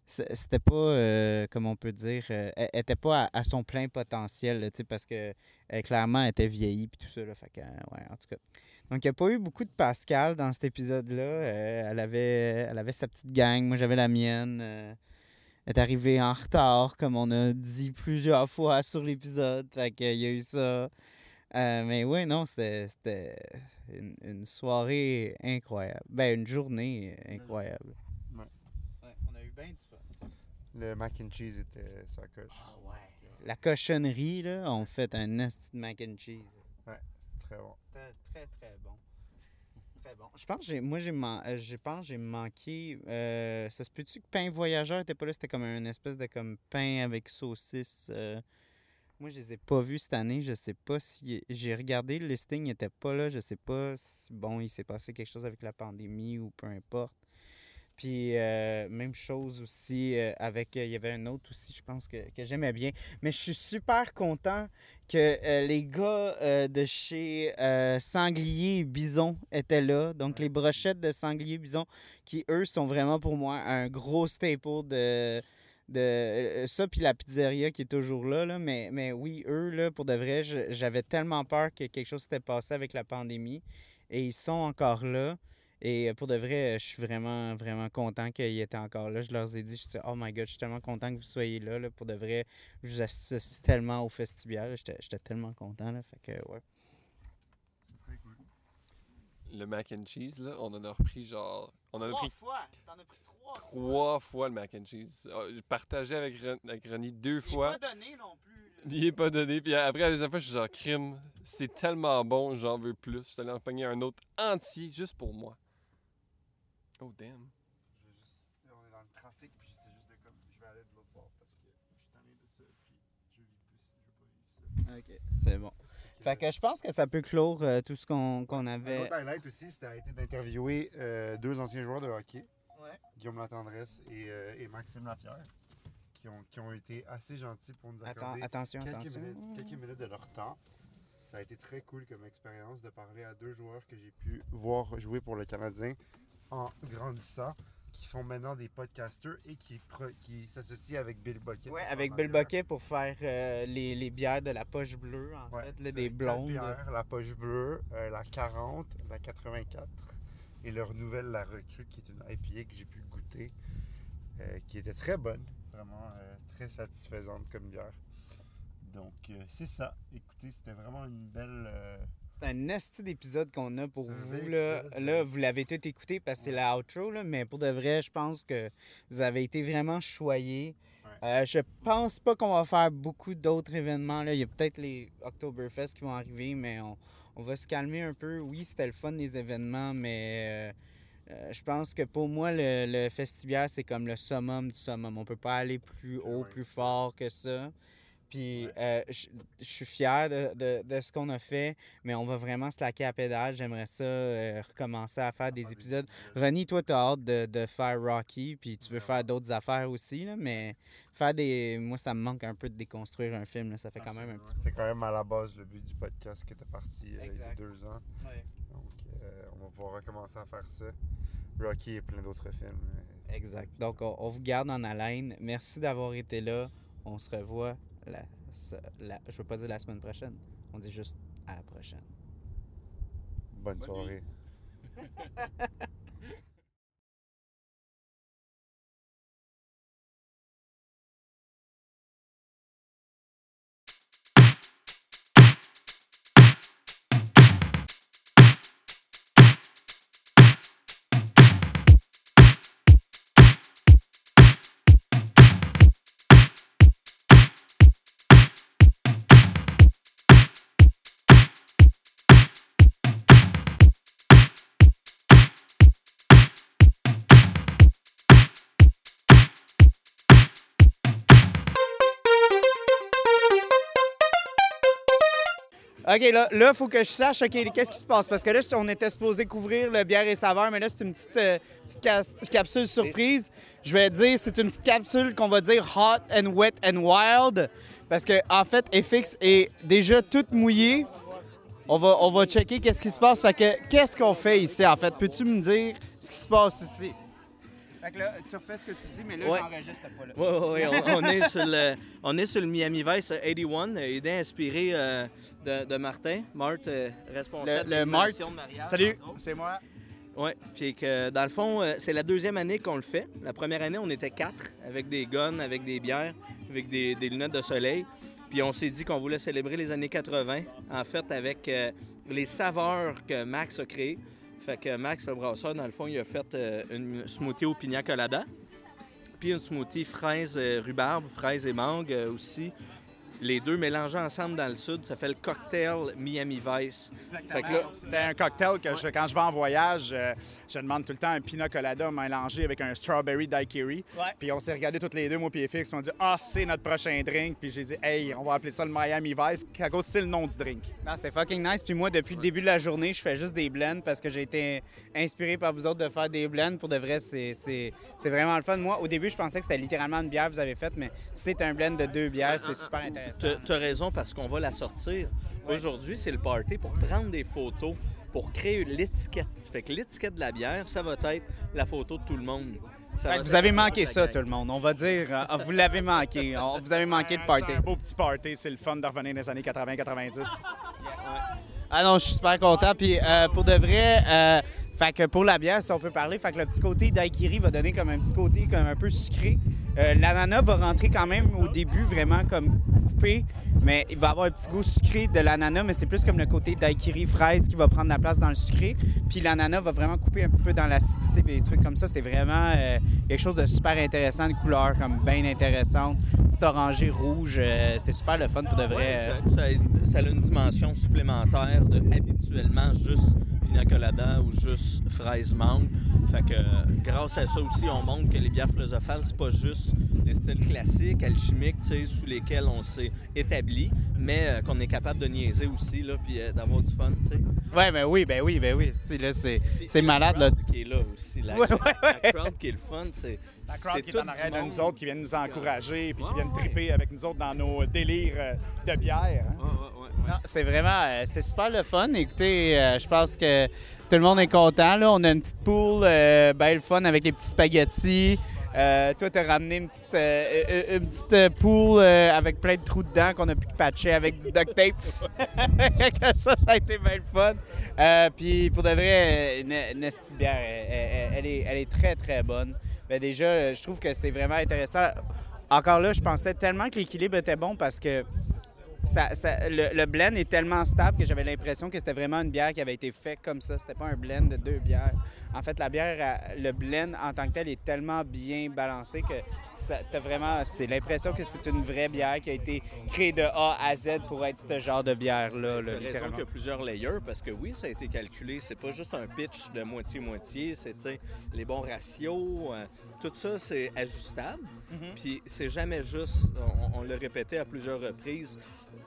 c'était pas, euh, comment on peut dire, elle était pas à, à son plein potentiel, là, parce que clairement, elle était vieillie puis tout ça, là, fait que, ouais, en tout cas. Donc, il n'y a pas eu beaucoup de Pascal dans cet épisode-là. Elle, avait, elle avait sa petite gang, moi j'avais la mienne. Est arrivée en retard, comme on a dit plusieurs fois sur l'épisode. Fait qu'il y a eu ça. Euh, mais oui, non, c'était c'était une, une soirée incroyable. Ben, une journée incroyable. Ouais. on a eu bien du fun. Le mac and cheese était la coche. Ah ouais. La cochonnerie, là, on fait un nasty de mac and cheese. Ouais, c'était très bon. Très, très, très bon. Bon. Je pense que j'ai, moi, j'ai, man- euh, pense j'ai manqué. euh, ça se peut-tu que pain voyageur était pas là? C'était comme une espèce de comme pain avec saucisse. euh. moi, je les ai pas vus cette année. Je sais pas si. J'ai regardé le listing, il était pas là. Je sais pas si, bon, il s'est passé quelque chose avec la pandémie ou peu importe. Puis, euh, même chose aussi euh, avec. euh, Il y avait un autre aussi, je pense, que, que j'aimais bien. Mais je suis super content que les gars de chez Sanglier et Bison étaient là. Donc, les brochettes de Sanglier et Bison, qui, eux, sont vraiment pour moi un gros staple de. de ça, puis la pizzeria qui est toujours là. là. Mais, mais oui, eux, là, pour de vrai, j'avais tellement peur que quelque chose s'était passé avec la pandémie. Et ils sont encore là. Et euh, pour de vrai, je suis vraiment, vraiment content qu'ils étaient encore là. Je leur ai dit, je dis, oh my god, je suis tellement content que vous soyez là. là. Pour de vrai, je vous associe tellement au festival. J'étais j'étais tellement content. Là. Fait que, ouais. Le mac and cheese, là, on en a repris genre. On en a pris fois! T'en as pris trois trois fois le mac and cheese. Ah, partagé avec, Ren- avec Ronnie deux fois. donné non plus. Il est pas donné. Puis après, la deuxième fois, je suis genre, crime, c'est tellement bon, j'en veux plus. Je suis allé en pogner un autre entier juste pour moi. Oh, damn. Je vais juste- là, on est dans le trafic, puis c'est juste de comme. Je vais aller de l'autre bord parce que je suis tanné de ça, puis je vis plus. Je veux pas vivre ça. Ok, c'est bon. Fait que je pense que ça peut clore euh, tout ce qu'on qu'on Un avait. autre highlight aussi, c'était d'interviewer euh, deux anciens joueurs de hockey, Ouais. Guillaume Latendresse et, euh, et Maxime Lapierre, qui ont, qui ont été assez gentils pour nous Attends, accorder attention, quelques, attention. Minutes, quelques minutes de leur temps. Ça a été très cool comme expérience de parler à deux joueurs que j'ai pu voir jouer pour le Canadien en grandissant, qui font maintenant des podcasters et qui, s'associent avec Bill Bucket. Pour avec Bill. Bucket pour faire euh, les, les bières de la poche bleue, en Ouais, fait, là, des blondes. bières, la poche bleue, euh, la 40, la 84 et leur nouvelle, la recrue, qui est une IPA que j'ai pu goûter, euh, qui était très bonne, vraiment très satisfaisante comme bière. Donc, c'est ça. Écoutez, c'était vraiment une belle. C'est un nasty d'épisode qu'on a pour vous. Là, là vous l'avez tout écouté parce que c'est la outro, là, mais pour de vrai, je pense que vous avez été vraiment choyés. Euh, je pense pas qu'on va faire beaucoup d'autres événements. Là. Il y a peut-être les Oktoberfest qui vont arriver, mais on, on va se calmer un peu. Oui, c'était le fun des événements, mais euh, euh, je pense que pour moi, le, le festivière, c'est comme le summum du summum. On peut pas aller plus haut, plus fort que ça. Puis euh, je je suis fier de, de- de ce qu'on a fait, mais on va vraiment se laquer à pédale. J'aimerais ça euh, recommencer à faire des épisodes. Ronnie, toi, tu as hâte de, de faire Rocky, puis tu veux faire d'autres affaires aussi, là, mais faire des. Moi, ça me manque un peu de déconstruire un film. là. Ça fait quand même un petit C'est quand même à la base le but du podcast que tu es parti euh, il y a deux ans. Ouais. Donc, on va pouvoir recommencer à faire ça. Rocky et plein d'autres films. Exact. Donc, on, on vous garde en haleine. Merci d'avoir été là. On se revoit la, la- je veux pas dire la semaine prochaine. On dit juste à la prochaine. Bonne soirée. OK, là, il faut que je sache, OK, qu'est-ce qui se passe? Parce que là, on était supposé couvrir le bière et saveur, mais là, c'est une petite, euh, capsule surprise. Je vais dire, c'est une petite capsule qu'on va dire hot and wet and wild. Parce que, en fait, FX est déjà toute mouillée. On va, on va checker qu'est-ce qui se passe. Fait que, qu'est-ce qu'on fait ici, en fait? Peux-tu me dire ce qui se passe ici? Fait que là, tu refais ce que tu dis, mais là, Ouais. j'enregistre cette fois-là. Oui, oui. On, on est sur le, on est sur le Miami Vice 81, euh, idée inspirée euh, de, de Martin, Marthe, euh, responsable Le- le de l'animation de mariage. Salut, c'est moi. Oui, puis que dans le fond, euh, c'est la deuxième année qu'on le fait. La première année, on était quatre, avec des guns, avec des bières, avec des, des lunettes de soleil. Puis on s'est dit qu'on voulait célébrer les années 80, en fait, avec euh, les saveurs que Max a créées. Fait que Max, le brasseur, dans le fond, il a fait euh, une smoothie au pina colada. Puis une smoothie fraise, euh, rhubarbe, fraise et mangue euh, aussi. Les deux mélangés ensemble dans le sud, ça fait le cocktail Miami Vice. C'était un cocktail que je- quand je vais en voyage, euh, je demande tout le temps un pina colada mélangé avec un strawberry daiquiri. Puis on s'est regardé toutes les deux, moi et puis on dit Ah, c'est notre prochain drink. Puis j'ai dit Hey, on va appeler ça le Miami Vice, à cause c'est le nom du drink. Non, c'est fucking nice. Puis moi, depuis le début de la journée, je fais juste des blends parce que j'ai été inspiré par vous autres de faire des blends. Pour de vrai, c'est c'est- c'est vraiment le fun. Moi, au début, je pensais que c'était littéralement une bière que vous avez faite, mais c'est un blend de deux bières. C'est super intéressant. Tu as raison parce qu'on va la sortir. Aujourd'hui, c'est le party pour prendre des photos, pour créer l'étiquette. Fait que l'étiquette de la bière, ça va être la photo de tout le monde. Ça Fait que vous avez manqué ça, tout le monde. On va dire, euh, vous l'avez manqué. On- Vous avez manqué le party. C'est un beau petit party, c'est le fun de revenir dans les années 80-90. Ah non, je suis super content. Puis euh, pour de vrai, euh, fait que pour la bière, si on peut parler, fait que le petit côté daiquiri va donner comme un petit côté comme un peu sucré. Euh, L'ananas va rentrer quand même au début vraiment comme coupé, mais il va avoir un petit goût sucré de l'ananas, mais c'est plus comme le côté daiquiri fraise qui va prendre la place dans le sucré. Puis l'ananas va vraiment couper un petit peu dans l'acidité et des trucs comme ça. C'est vraiment euh, quelque chose de super intéressant, une couleur comme bien intéressante, petit orangé rouge. euh, c'est super le fun pour de vrai. euh. Ça, a une dimension supplémentaire de habituellement juste pina colada ou juste fraise mangue. Fait que grâce à ça aussi, on montre que les bières philosophales, c'est pas juste les styles classiques, alchimiques, tu sais, sous lesquels on s'est établi, mais euh, qu'on est capable de niaiser aussi, là, puis euh, d'avoir du fun, tu sais. Ouais, ben oui, ben oui, ben oui. Tu sais, là, c'est, c'est malade, là. Qui est là aussi. La, Ouais, ouais, ouais. la crowd qui est le fun, c'est. La crowd qui est en arrière de nous autres, qui viennent nous encourager, puis qui viennent triper avec nous autres dans nos délires euh, de bière. hein. Non, c'est vraiment, euh, c'est super le fun. Écoutez, euh, je pense que tout le monde est content. Là. On a une petite poule, euh, ben le fun avec les petits spaghettis. Euh, toi, t'as ramené une petite, euh, euh, une petite euh, poule euh, avec plein de trous dedans qu'on a pu patcher avec du duct tape. Ça, ça a été bien le fun. Euh, Puis pour de vrai, euh, petite bière, elle, est, elle est très, très bonne. Ben, déjà, euh, je trouve que c'est vraiment intéressant. Encore là, je pensais tellement que l'équilibre était bon parce que ça, ça- le, le blend est tellement stable que j'avais l'impression que c'était vraiment une bière qui avait été faite comme ça. C'était pas un blend de deux bières. En fait, la bière, elle- le blend en tant que tel est tellement bien balancé que t'as vraiment, c'est l'impression que c'est une vraie bière qui a été créée de A à Z pour être ce genre de bière-là, là, raison littéralement. qu'il y a plusieurs layers parce que oui, ça a été calculé. C'est pas juste un pitch de moitié-moitié, c'est tu sais, les bons ratios. euh, tout ça, c'est ajustable. Mhm. Puis c'est jamais juste, on, on l'a répété à plusieurs reprises,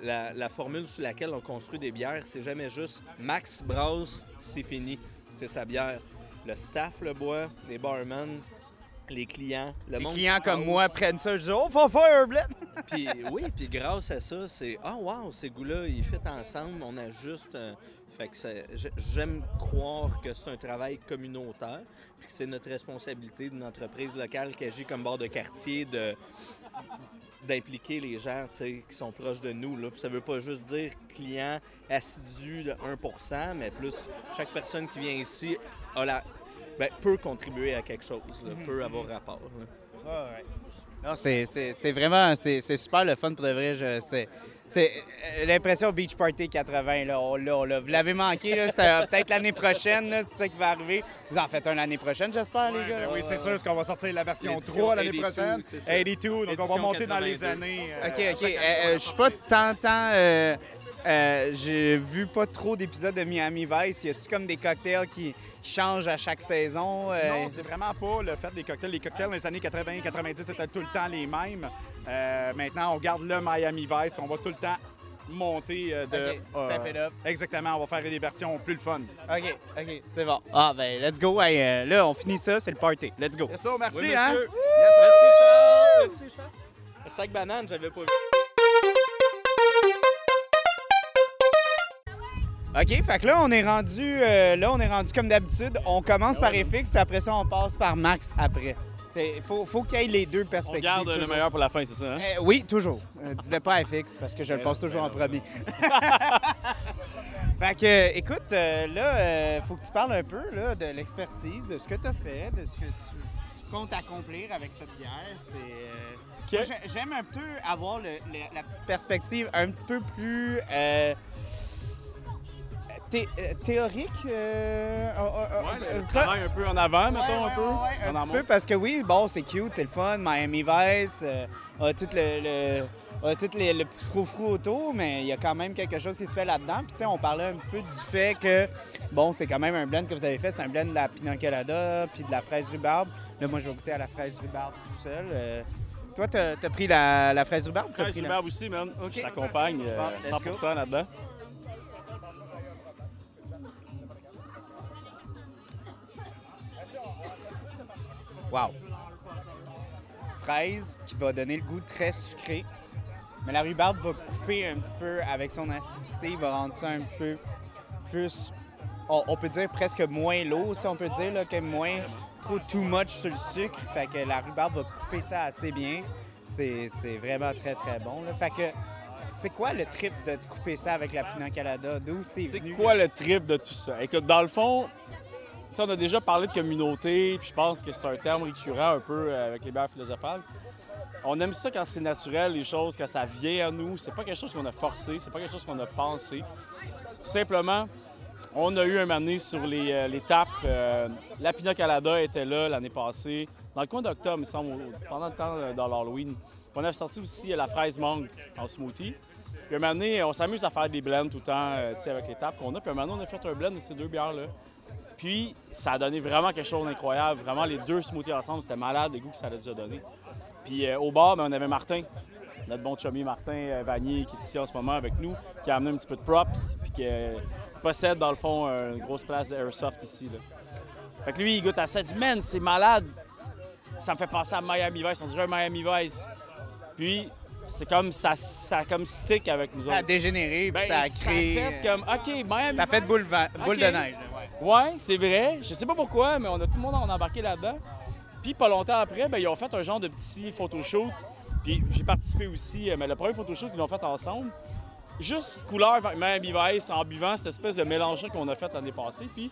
la, la formule sur laquelle on construit des bières, c'est jamais juste Max brasse, c'est fini. C'est sa bière. Le staff le boit, les barmen, les clients, le Les monde clients comme moi prennent ça, je dis « Oh, faut faire un blend! » Puis oui, puis grâce à ça, c'est ah wow, ces goûts-là, ils fit ensemble, on ajuste. euh, fait que ça- j'aime croire que c'est un travail communautaire, puis que c'est notre responsabilité d'une entreprise locale qui agit comme bord de quartier de d'impliquer les gens qui sont proches de nous. Là. Puis ça veut pas juste dire client assidu de 1% mais plus chaque personne qui vient ici a la, ben, peut contribuer à quelque chose, là, Mhm. peut avoir rapport. là. Non, c'est, vraiment, c'est, c'est super le fun pour de vrai. C'est, euh, l'impression Beach Party 80, là, on l'a, on l'a. Vous l'avez manqué, là, c'était euh, peut-être l'année prochaine, là, c'est ça qui va arriver. Vous en faites un l'année prochaine, j'espère, les gars. Ben oui, c'est sûr, parce qu'on va sortir la version L'édition 3 l'année 82, prochaine. c'est ça. 82, donc on va monter dans les 82. années. euh, OK, OK. Euh, euh, je suis pas tant, tant... euh, euh, j'ai vu pas trop d'épisodes de Miami Vice. Y a-tu comme des cocktails qui, qui changent à chaque saison? euh? Non, c'est vraiment pas le fait des cocktails. Les cocktails dans les années 80-90, c'était tout le temps les mêmes. Euh, maintenant, on garde le Miami Vice, puis on va tout le temps monter euh, de... OK, step it up. Exactement, on va faire des versions plus le fun. OK, OK, c'est bon. Ah, ben, let's go. Hey, euh, là, on finit ça, c'est le party. Let's go. Yes, merci, Oui, hein? Yes, Merci, Charles. Merci, Charles. Le sac banane, j'avais pas vu. OK, fait que là, on est rendu, euh, là, on est rendu comme d'habitude. On commence par FX, puis après ça, on passe par Max après. Il faut, faut qu'il y ait les deux perspectives. garde le toujours. meilleur pour la fin, c'est ça, hein? Euh, oui, toujours. Euh, Dis-le pas à FX, parce que je le passe toujours en premier. fait que, euh, écoute, là, euh, faut que tu parles un peu là, de l'expertise, de ce que tu as fait, de ce que tu comptes accomplir avec cette bière. C'est... J'aime un peu avoir le- le- la petite perspective un petit peu plus... euh, thé- théorique. euh, euh, Ouais, le pas- travail un peu en avant, mettons, un peu. un petit amont. peu parce que oui, bon, c'est cute, c'est le fun. Miami Vice euh, a tout le, le- a tout les- le petit frou-frou autour, mais il y a quand même quelque chose qui se fait là-dedans. Puis tu sais, on parlait un petit peu du fait que, bon, c'est quand même un blend que vous avez fait. C'est un blend de la Pinot Colada puis de la fraise rhubarbe. Là, moi, je vais goûter à la fraise rhubarbe tout seul. Toi, t'as as pris la, la fraise rhubarbe Fraise pris la- rhubarbe aussi, man. Je t'accompagne euh, Bon, let's go. 100% là-dedans. Wow! Fraise qui va donner le goût très sucré. Mais la rhubarbe va couper un petit peu avec son acidité, va rendre ça un petit peu plus, on, on peut dire presque moins lourd, si on peut dire, là, que moins trop too much sur le sucre. Fait que la rhubarbe va couper ça assez bien. C'est c'est vraiment très très bon. là. Fait que c'est quoi le trip de couper ça avec la Pinot Colada? D'où c'est C'est quoi le trip de tout ça? Écoute, dans le fond, on a déjà parlé de communauté, puis je pense que c'est un terme récurrent un peu euh, avec les bières philosophales. On aime ça quand c'est naturel, les choses, quand ça vient à nous. C'est pas quelque chose qu'on a forcé, c'est pas quelque chose qu'on a pensé. Simplement, on a eu un donné sur les, euh, tapes. euh, la était là l'année passée, dans le coin d'octobre, il semble, pendant le temps euh, dans l'Halloween. On a sorti aussi la fraise mangue en smoothie. Puis un moment on s'amuse à faire des blends tout le temps, avec les tapes qu'on a. Puis un moment on a fait un blend de ces deux bières-là. Puis ça a donné vraiment quelque chose d'incroyable. Vraiment, les deux smoothies ensemble, c'était malade le goût que ça a déjà donné. Puis euh, au bar, ben, on avait Martin, notre bon chummy Martin euh, Vanier, qui est ici en ce moment avec nous, qui a amené un petit peu de props, puis qui euh, possède dans le fond une grosse place d'Airsoft ici. Là. Fait que lui, il goûte à ça, il dit Man, c'est malade! Ça me fait penser à Miami Vice, on dirait un Miami Vice. Puis c'est comme ça, ça a comme stick avec nous Ça a autres. dégénéré, puis Ben, ça a créé- fait comme, OK, Miami Ça a fait boule, de neige. Ouais, c'est vrai. Je sais pas pourquoi, mais on a tout le monde en embarqué là-dedans. Puis pas longtemps après, ben, ils ont fait un genre de petit photoshoot. Puis j'ai participé aussi, euh, mais le premier photoshoot qu'ils ont fait ensemble, juste couleur Miami Vice en buvant cette espèce de mélange qu'on a fait l'année passée. Puis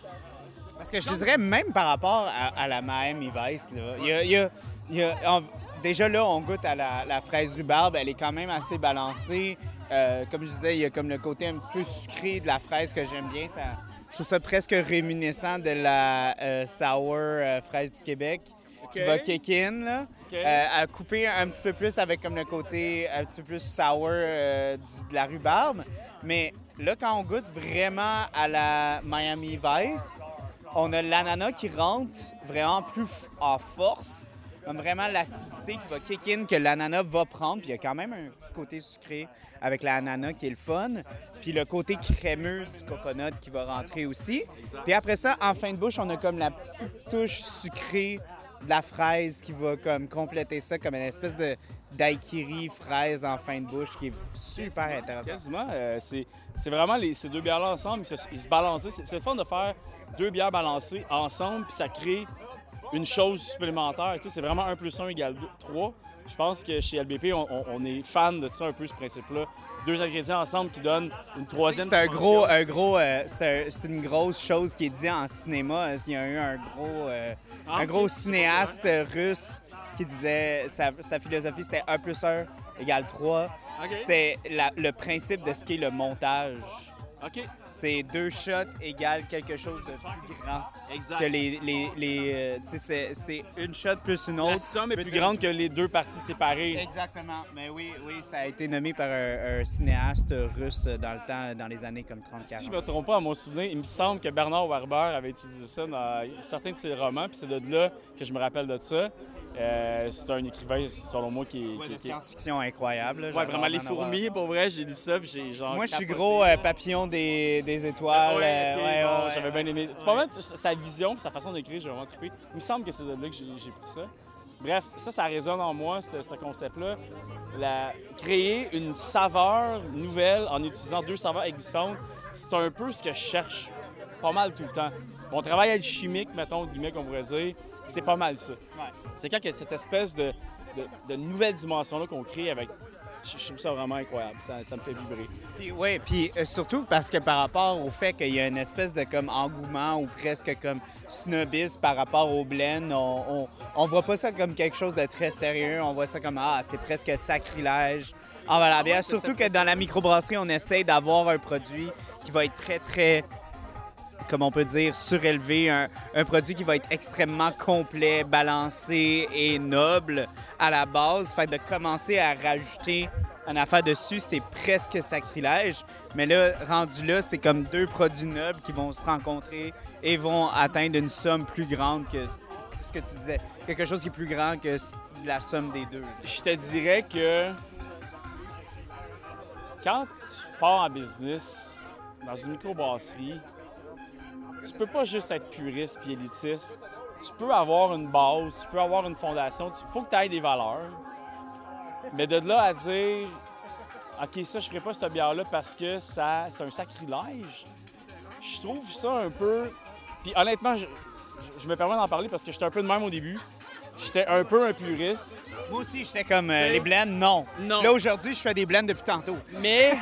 Parce que je te dirais, même par rapport à, à la Miami Vice, là, il y a, il y a- il y a- en- déjà là, on goûte à la, la fraise rhubarbe. Elle est quand même assez balancée. Euh, comme je disais, il y a comme le côté un petit peu sucré de la fraise que j'aime bien. Ça, trouve ça presque réminiscent de la euh, sour euh, fraise du Québec qui va kick in. Là. Euh, à couper un petit peu plus avec comme le côté un petit peu plus sour du- de la rhubarbe. Mais là, quand on goûte vraiment à la Miami Vice, on a l'ananas qui rentre vraiment plus en force. Comme vraiment l'acidité qui va kick in, que l'ananas va prendre. Puis il y a quand même un petit côté sucré avec l'ananas qui est le fun. Puis le côté crémeux du coconut qui va rentrer aussi. Puis après ça, en fin de bouche, on a comme la petite touche sucrée de la fraise qui va comme compléter ça comme une espèce de daiquiri fraise en fin de bouche qui est super intéressant. Quasiment. euh, c'est, vraiment les, ces deux bières-là ensemble, ils se, ils se balancent. C'est, le fun de faire deux bières balancées ensemble, puis ça crée une chose supplémentaire. Tu sais, c'est vraiment 1 plus 1 égale 3. Je pense que chez LBP, on- on est fan de ça un peu, ce principe-là. Deux ingrédients ensemble qui donnent une troisième C'est un gros, un gros, euh, c'est un- c'est une grosse chose qui est dit en cinéma. Il y a eu un gros, euh, Ah, un gros ok. cinéaste russe qui disait sa, sa philosophie c'était 1 plus 1 égale 3. Ok. C'était la- le principe de ce qu'est le montage. OK. C'est deux shots égale quelque chose de plus grand. Exact. Que les, les, les, euh, c'est c'est une shot plus une autre. La somme est peut plus grande que les deux parties séparées. Exactement. Mais oui, oui, ça a été nommé par un, un cinéaste russe dans le temps, dans les années comme 30-40. Si je me trompe pas, à mon souvenir, il me semble que Bernard Werber avait utilisé ça dans certains de ses romans, puis c'est de là que je me rappelle de ça. Euh, c'est un écrivain, selon moi, qui est. Ouais, qui- science-fiction incroyable. là, Ouais, vraiment, les avoir. fourmis, pour vrai, j'ai lu ça, puis j'ai genre. Moi, je suis gros euh, papillon des, des étoiles. Ouais, euh, ouais, ouais, j'avais bien aimé. Pas mal, sa vision sa façon d'écrire, j'ai vraiment trippé. Il me semble que c'est de là que j'ai pris ça. Bref, ça, ça résonne en moi, ce ce concept-là. Créer une saveur nouvelle en utilisant deux saveurs existantes, c'est un peu ce que je cherche pas mal tout le temps. Mon travail alchimique, mettons, guillemets, qu'on pourrait dire, c'est pas mal ça. C'est quand il y a cette espèce de, de, de nouvelle dimension-là qu'on crée avec. Je je trouve ça vraiment incroyable. Ça, ça me fait vibrer. Puis, ouais, puis euh, surtout parce que par rapport au fait qu'il y a une espèce de comme engouement ou presque comme snobisme par rapport au blend, on, on, on voit pas ça comme quelque chose de très sérieux. On voit ça comme ah, c'est presque sacrilège. Ah voilà, bien. Surtout que dans la microbrasserie, on essaie d'avoir un produit qui va être très très comme on peut dire, surélevé, un, produit qui va être extrêmement complet, balancé et noble à la base. Fait de commencer à rajouter une affaire dessus, c'est presque sacrilège. Mais là, rendu là, c'est comme deux produits nobles qui vont se rencontrer et vont atteindre une somme plus grande que ce que tu disais. Quelque chose qui est plus grand que la somme des deux. Je te dirais que quand tu pars en business dans une microbrasserie, tu peux pas juste être puriste puis élitiste. Tu peux avoir une base, tu peux avoir une fondation, il faut que tu aies des valeurs. Mais de là à dire OK, ça, je ferai pas cette bière-là parce que ça c'est un sacrilège. Je trouve ça un peu. Puis honnêtement, je, je- je me permets d'en parler parce que j'étais un peu de même au début. J'étais un peu un puriste. Moi aussi, j'étais comme euh, les blends, non. Non. Là, aujourd'hui, je fais des blends depuis tantôt. Mais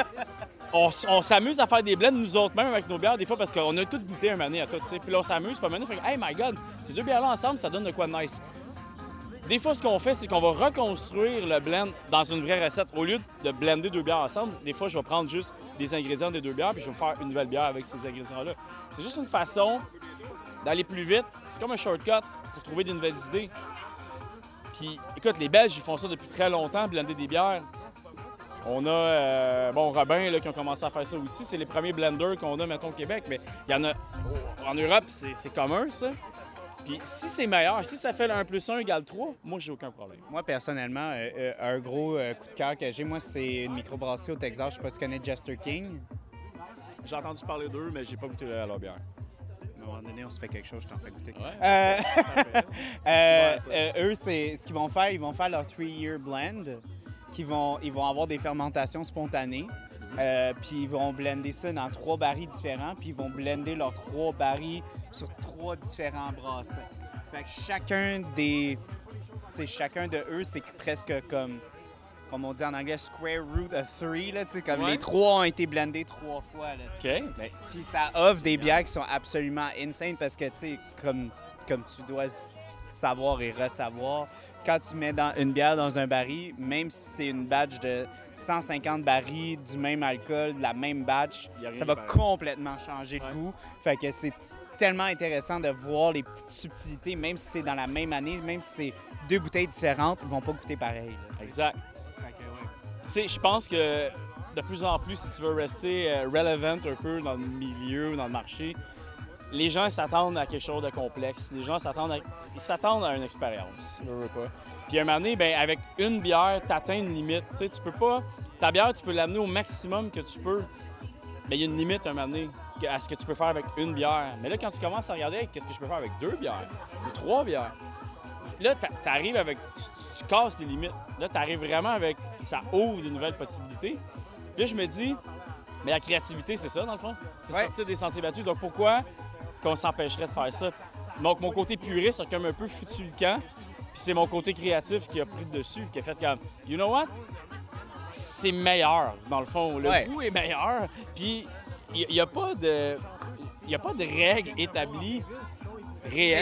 on, s'amuse à faire des blends, nous autres, même avec nos bières, des fois, parce qu'on a tout goûté un année à tout. Puis là, on s'amuse, pas maintenant, fait hey my god, ces deux bières-là ensemble, ça donne de quoi de nice. Des fois, ce qu'on fait, c'est qu'on va reconstruire le blend dans une vraie recette. Au lieu de blender deux bières ensemble, des fois, je vais prendre juste des ingrédients des deux bières, puis je vais faire une nouvelle bière avec ces ingrédients-là. C'est juste une façon d'aller plus vite. C'est comme un shortcut pour trouver des nouvelles idées. Puis, écoute, les Belges, ils font ça depuis très longtemps, blender des bières. On a, euh, bon, Robin, là, qui ont commencé à faire ça aussi. C'est les premiers blenders qu'on a, mettons, au Québec. Mais il y en a en Europe, c'est commun, ça. Puis si c'est meilleur, si ça fait le 1 plus 1 égale 3, moi, j'ai aucun problème. Moi, personnellement, euh, euh, un gros coup de cœur que j'ai, moi, c'est une microbrasserie au Texas. Je sais pas si tu connais Jester King. J'ai entendu parler d'eux, mais j'ai pas goûté à leur bière. À un moment donné, on se fait quelque chose, je t'en fais goûter. Ouais. Euh, euh, euh, eux, c'est ce qu'ils vont faire, ils vont faire leur three-year blend. Qui vont, ils vont avoir des fermentations spontanées. Euh, puis ils vont blender ça dans trois barils différents. Puis ils vont blender leurs trois barils sur trois différents brassins. Fait que chacun des. Tu sais, chacun de eux, c'est presque comme. Comme on dit en anglais, square root of three. Là, tu sais, comme Ouais. les trois ont été blendés trois fois. Là, tu sais. OK. Ben, Puis ça offre des bières qui sont absolument insane parce que, tu sais, comme, comme tu dois savoir et ressavoir, quand tu mets dans une bière dans un baril, même si c'est une batch de 150 barils du même alcool, de la même batch, ça va complètement changer le goût. Fait que c'est tellement intéressant de voir les petites subtilités, même si c'est dans la même année, même si c'est deux bouteilles différentes, ils vont pas goûter pareil. là. Exact. Tu sais, je pense que de plus en plus, si tu veux rester euh, relevant un peu dans le milieu, dans le marché, les gens s'attendent à quelque chose de complexe. Les gens s'attendent à, ils s'attendent à une expérience, veux pas. Puis à un moment donné, ben, avec une bière, tu atteins une limite. Tu sais, tu peux pas... Ta bière, tu peux l'amener au maximum que tu peux. Mais il y a une limite à un moment donné à ce que tu peux faire avec une bière. Mais là, quand tu commences à regarder, qu'est-ce que je peux faire avec deux bières ou trois bières, là, t'a- t'arrives avec. Tu, tu- tu casses les limites. Là, t'arrives vraiment avec. Ça ouvre des nouvelles possibilités. Puis là, je me dis, mais la créativité, c'est ça, dans le fond. C'est Ouais. sortir des sentiers battus. Donc pourquoi qu'on s'empêcherait de faire ça? Donc, mon côté puriste, c'est comme un peu futulquant. Puis c'est mon côté créatif qui a pris le dessus, qui a fait comme, you know what? C'est meilleur, dans le fond. Le Ouais. goût est meilleur. Puis il n'y a, pas de. Il a pas de règles établies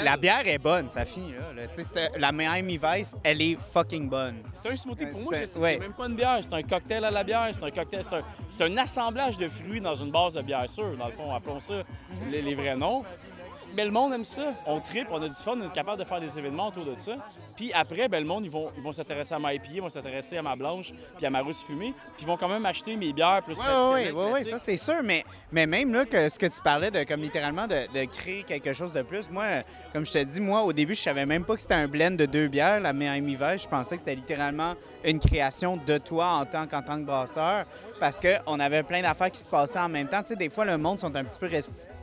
La bière est bonne, ça finit là. c'était- la Miami Vice, elle est fucking bonne. C'est un smoothie. Pour Euh, moi, c'est- ouais. même pas une bière. C'est un cocktail à la bière. C'est un cocktail. C'est un, c'est un assemblage de fruits dans une base de bière sûre, dans le fond. Appelons ça les, les vrais noms. Mais le monde aime ça. On tripe, on a du fun, on est capable de faire des événements autour de ça. Puis après, ben, le monde, ils vont ils vont s'intéresser à ma IPA, ils vont s'intéresser à ma blanche, puis à ma rousse fumée. Puis ils vont quand même acheter mes bières plus Oui, oui, traditionnelles. oui, classiques. ça c'est sûr, mais, mais même là, que ce que tu parlais de comme littéralement de, de créer quelque chose de plus, moi, comme je te dis, moi au début, je savais même pas que c'était un blend de deux bières, la Miami Vice. Je pensais que c'était littéralement une création de toi en tant qu'en tant que brasseur, parce qu'on avait plein d'affaires qui se passaient en même temps. Tu sais, des fois, le monde sont un petit peu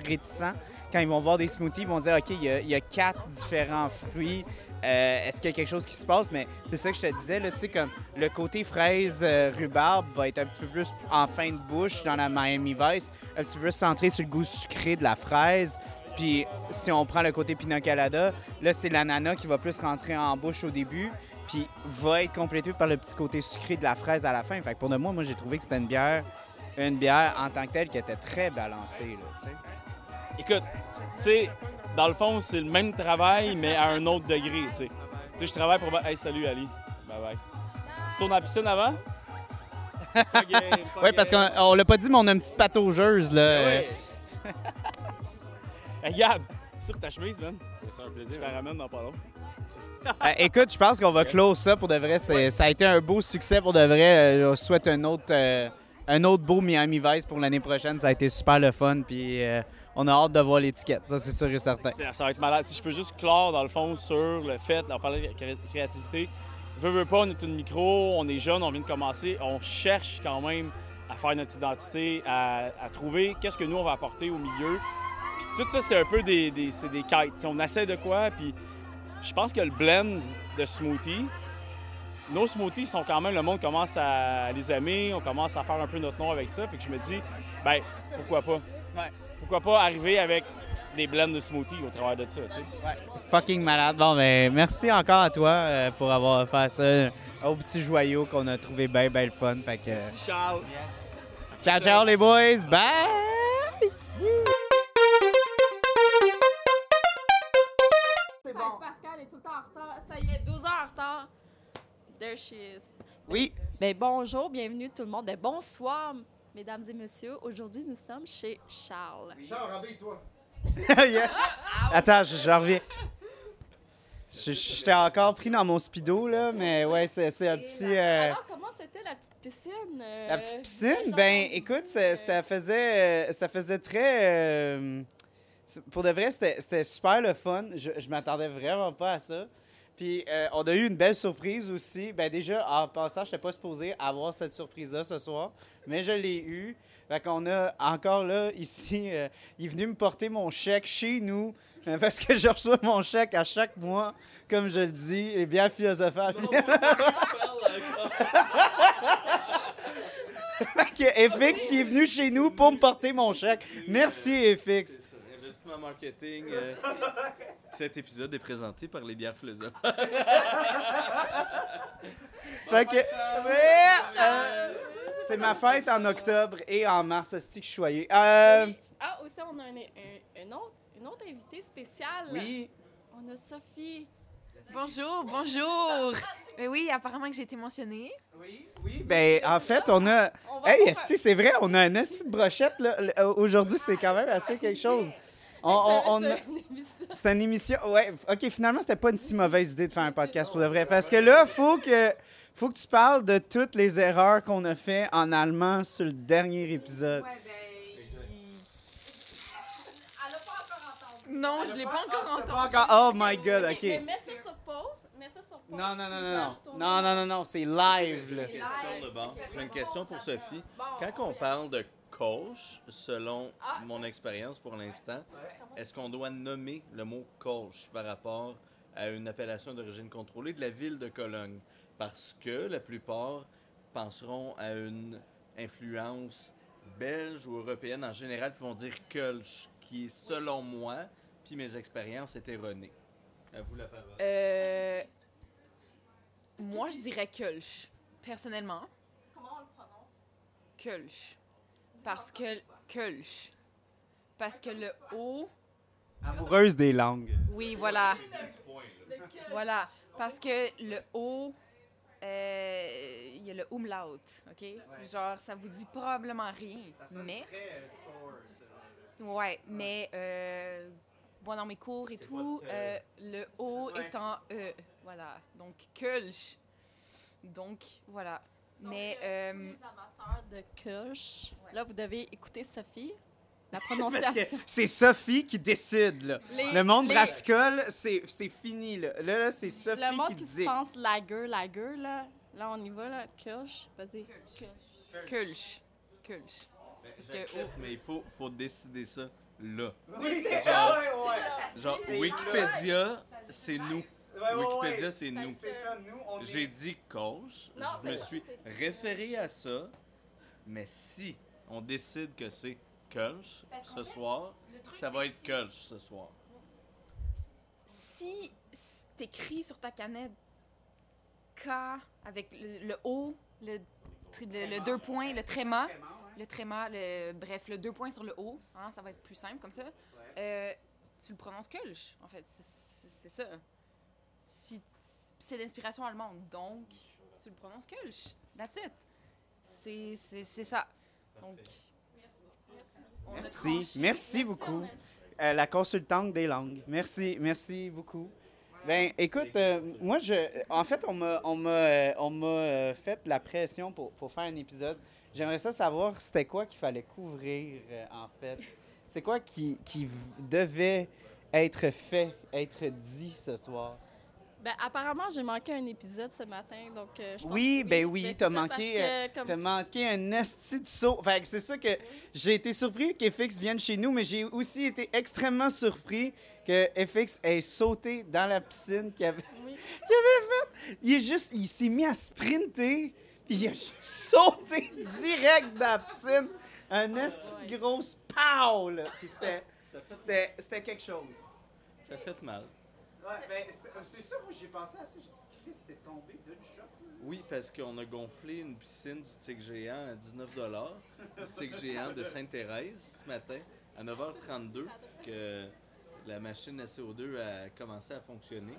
réticents. Quand ils vont voir des smoothies, ils vont dire, OK, il y a, quatre différents fruits. Euh, Est-ce qu'il y a quelque chose qui se passe? Mais c'est ça que je te disais, tu sais, comme le côté fraise euh, rhubarbe va être un petit peu plus en fin de bouche dans la Miami Vice, un petit peu plus centré sur le goût sucré de la fraise. Puis si on prend le côté pina colada, là, c'est l'ananas qui va plus rentrer en bouche au début, puis va être complété par le petit côté sucré de la fraise à la fin. Fait que pour de moi, moi, j'ai trouvé que c'était une bière, une bière en tant que telle qui était très balancée, tu sais. Écoute, tu sais, dans le fond, c'est le même travail, mais à un autre degré, tu sais. Tu sais, je travaille pour... Hey, salut, Ali. Bye-bye. Tu tournes la piscine avant? Oui, parce qu'on on l'a pas dit, mais on a une petite pataugeuse, là. Ouais. Hey, Gab, sur ta chemise, man. C'est un plaisir. Je te ramène dans pas long. Euh, écoute, je pense qu'on va close ça pour de vrai. Ça a été un beau succès pour de vrai. Euh, on souhaite un autre, euh, un autre beau Miami Vice pour l'année prochaine. Ça a été super le fun. Puis euh, on a hâte de voir l'étiquette. Ça, c'est sûr et certain. Ça, ça va être malade. Si je peux juste clore, dans le fond, sur le fait, on parlait de cré- créativité. Veux, veux pas, on est une micro, on est jeune, on vient de commencer. On cherche quand même à faire notre identité, à, à trouver qu'est-ce que nous, on va apporter au milieu. Puis tout ça, c'est un peu des, des, des quêtes. T'sais, on essaie de quoi, puis je pense que le blend de smoothie, nos smoothies sont quand même, le monde commence à les aimer, on commence à faire un peu notre nom avec ça. Fait que je me dis, ben pourquoi pas? Pourquoi pas arriver avec des blends de smoothie au travers de ça, tu sais? Fucking malade. Bon, ben, merci encore à toi euh, pour avoir fait ça. Au petit joyau qu'on a trouvé bien, bien le fun. Fait que, euh, Charles. ciao, ciao les boys. Bye! C'est bon. Pascal est tout le temps en retard. Ça y est, 12 heures en retard. There she is. Oui. Ben, bonjour, bienvenue tout le monde. Ben, bonsoir, mesdames et messieurs. Aujourd'hui, nous sommes chez Charles. Charles, rabille-toi. Yeah. Attends, je, je reviens. Je- J'étais encore pris dans mon speedo, là, mais ouais, c'est un petit. euh, Alors, comment c'était la petite piscine? euh, La petite piscine, ben écoute, ça, ça faisait, euh, ça faisait très. euh, pour de vrai, c'était c'était super le fun. Je, je m'attendais vraiment pas à ça. Puis euh, on a eu une belle surprise aussi. Ben déjà, en passant, je n'étais pas supposé avoir cette surprise-là ce soir, mais je l'ai eu. Fait qu'on a encore là, ici, euh, il est venu me porter mon chèque chez nous. euh, Parce que je reçois mon chèque à chaque mois, comme je le dis, et bien philosophal. FX, il est venu chez nous pour me porter mon chèque. Merci, FX. Investissement marketing. euh, cet épisode est présenté par les bières philosophes. Fait que, ouais, euh, c'est ma fête en octobre et en mars. C'est que je suis choyé. Euh, Ah, aussi, on a un, un- un autre, une autre invitée spéciale. Oui. On a Sophie. Bonjour, bonjour. Mais oui, apparemment que j'ai été mentionnée. Oui, Ben, en fait, on a. hey, esti, c'est vrai, on a un esti de brochette, là. Euh, Aujourd'hui, c'est quand même assez quelque chose. On, on- on a- C'est une émission. Ouais, OK, finalement, c'était pas une si mauvaise idée de faire un podcast pour de vrai. Parce que là, faut que. Faut que tu parles de toutes les erreurs qu'on a fait en allemand sur le dernier épisode. Non, je l'ai pas encore entendu. pas encore- oh my God, OK. Mais mets ça sur pause. Mets ça sur pause. Non, non, non, je non, non. Non, non, non, non, c'est live, là. Question de bord. J'ai une question pour Sophie. Quand on parle de coach, selon mon expérience pour l'instant, est-ce qu'on doit nommer le mot coach par rapport à une appellation d'origine contrôlée de la ville de Cologne? Parce que la plupart penseront à une influence belge ou européenne en général, puis vont dire Kölsch, qui, selon moi, puis mes expériences, est erroné. À vous la parole. Euh, moi, je dirais Kölsch, personnellement. Comment on le prononce? Kölsch. Parce que Kölsch. Parce que le O. Amoureuse des langues. Oui, voilà. Voilà. Parce que le O, euh, il y a le umlaut, OK? Genre, ça vous dit probablement rien. mais. Ouais, mais. Euh, bon, dans mes cours et tout, euh, le O est en E. Voilà. Donc, Kölsch. Donc, voilà. Mais. euh, Les amateurs de Kirsch, là, vous devez écouter Sophie. La prononciation. c'est Sophie qui décide, là. Les- le monde les- brassicole, c'est c'est fini, là. Là, là, c'est Sophie Le monde qui qui se dit. pense lager, lager, là. Là, on y va, là. Kirsch. Vas-y. Kölsch. Parce que J'accepte, mais il faut, faut décider ça là. Oui, c'est Genre- ça, ouais, ouais. Genre, Wikipédia, c'est nous. Ouais, Wikipédia, ouais. c'est nous. c'est ça, nous, on est- J'ai dit coach, Non, je me ça, suis référé à ça, mais si on décide que c'est Kölsch ce fait, soir, truc, ça va être si- Kölsch ce soir. si t'écris sur ta canette K avec le, le O, le, tri- le, le deux points, le tréma, le tréma, le, bref, le deux points sur le O, hein, ça va être plus simple comme ça. Euh, tu le prononces Kölsch, en fait, c'est ça. C'est d'inspiration allemande, donc tu le prononces Kölsch. That's it. C'est- C'est c'est ça. Donc, Merci, merci beaucoup. Euh, la consultante des langues. Merci, merci beaucoup. Ben, écoute, euh, moi, je, en fait, on m'a, on m'a, euh, on m'a euh, fait la pression pour, pour faire un épisode. J'aimerais ça savoir c'était quoi qu'il fallait couvrir, euh, en fait. C'est quoi qui, qui devait être fait, être dit ce soir? Ben, apparemment, j'ai manqué un épisode ce matin, donc... euh, je pense Oui, que ben oui, c'est t'as manqué, euh, que, comme- t'as manqué un esti de saut. Fait que c'est ça que j'ai été surpris que FX vienne chez nous, mais j'ai aussi été extrêmement surpris que FX ait sauté dans la piscine qu'il avait, qu'il avait faite. Il est juste, il s'est mis à sprinter, puis il a juste sauté direct dans la piscine. Un esti de grosse pow, là. Puis c'était, c'était, c'était quelque chose. Ça fait mal. Ouais, ben, c'est ça, moi j'ai pensé à ça, j'ai dit, Chris, t'es tombé d'une shot. Oui, parce qu'on a gonflé une piscine du Tic Géant à 19 du Tic Géant de Sainte-Thérèse ce matin à 9h32 que la machine à CO2 a commencé à fonctionner.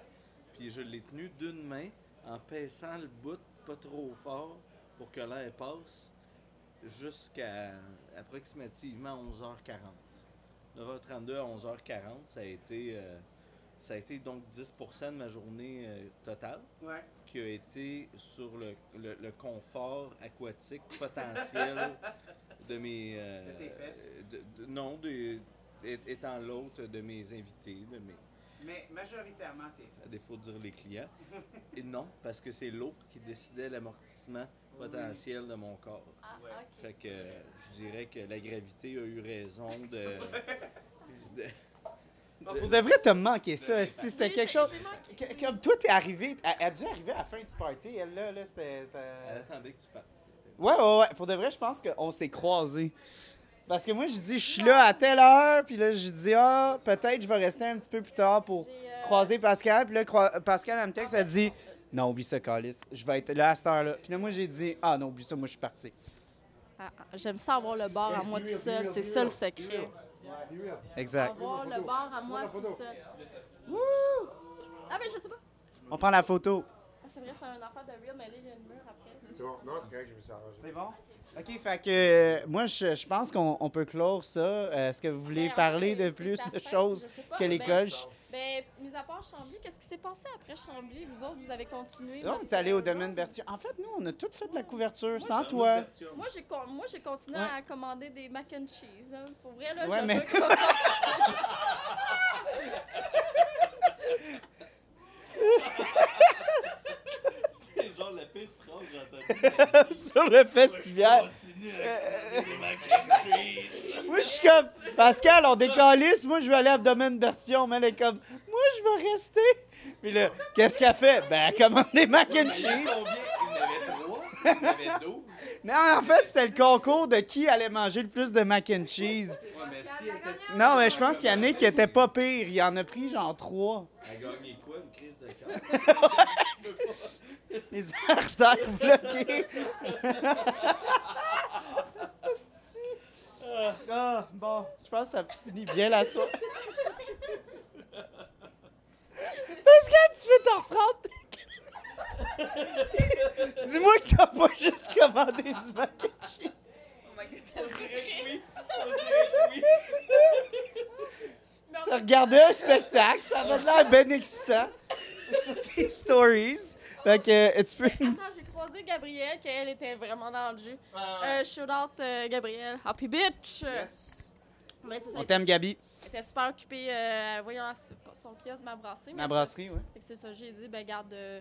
Puis je l'ai tenu d'une main en pinçant le bout pas trop fort pour que l'air passe jusqu'à approximativement 11h40. 9h32 à 11h40, ça a été, euh, ça a été donc 10% de ma journée euh, totale Ouais. qui a été sur le, le- le confort aquatique potentiel de mes... euh, De tes fesses? de- de- non, de, étant l'autre de mes invités, de mes, Mais majoritairement, t'es à défaut de dire les clients. Et non, parce que c'est l'eau qui décidait l'amortissement potentiel de mon corps. Ah, ok. Fait que euh, je dirais que la gravité a eu raison de... Pour de vrai, t'as manqué ça, c'était Oui, quelque chose. Comme toi, t'es arrivé, elle elle a dû arriver à la fin du party, elle là, là, c'était. ça- Elle attendait que tu parles. Ouais, ouais, ouais. Pour de vrai, je pense qu'on s'est croisés. Parce que moi, je dis, je suis là à telle heure, puis là, je dis, ah, peut-être je vais rester un petit peu plus tard pour croiser Pascal. Puis là, Pascal, elle me texte, elle dit, non, oublie ça, Calis, je vais être là à cette heure-là. Puis là, moi, j'ai dit, ah, non, oublie ça, moi, je suis parti. Ah, ah, J'aime ça avoir le bar à moi tout seul, c'est ça le secret. Exact. Avoir le bar à moi tout seul. Ah, mais je sais pas. On prend la photo. Ah, c'est vrai, c'est un affaire de real, mais là, il y a une mur après. C'est bon. Non, c'est correct, je me suis arrangé. C'est bon? OK, fait que euh, moi, je, je pense qu'on on peut clore ça. Euh, Est-ce que vous voulez Ben, en parler de plus de choses que ben, l'école? Ben, mis à part Chambly, qu'est-ce qui s'est passé après Chambly? Vous autres, vous avez continué? Non, votre- t'es allé au domaine Berthiaume. En fait, nous, on a tout fait de la couverture sans toi. Moi, j'ai con- moi, j'ai continué Ouais. à commander des mac and cheese. Là. Pour vrai, là, Ouais, je mais- veux genre la pire phrase que j'ai entendue. Sur le festival. Moi, je suis comme, Pascal, on décalisse. Moi, je vais aller à Domaine Bertillon. Mais elle est comme, moi, je vais rester. Puis là, qu'est-ce qu'elle fait? Ben, elle commande des mac and cheese. Il y en avait trois, il y en avait douze? Non, en fait, c'était le concours de qui allait manger le plus de mac and cheese. Ouais, mais si elle était- Non, mais je pense qu'il y en a qui était pas pire. Il en a pris genre trois. Elle a gagné quoi, une crise de cœur? Les artères bloquées. ah, bon, je pense que ça finit bien la soirée. Pascal, tu veux t'en reprendre? Dis-moi que t'as pas juste commandé du mac and cheese. T'as regardé un spectacle, ça avait l'air bien excitant sur tes stories. Fait que euh, tu peux. Attends, j'ai croisé Gabrielle, qu'elle était vraiment dans le jus. Euh, shout out euh, Gabrielle. Happy bitch! C'est ça, On elle t'aime, était- Gabi. Elle était super occupée, euh, voyons, à son kiosque, ma brasserie. Ma mais brasserie, ouais. Fait que c'est ça, j'ai dit, ben garde. euh,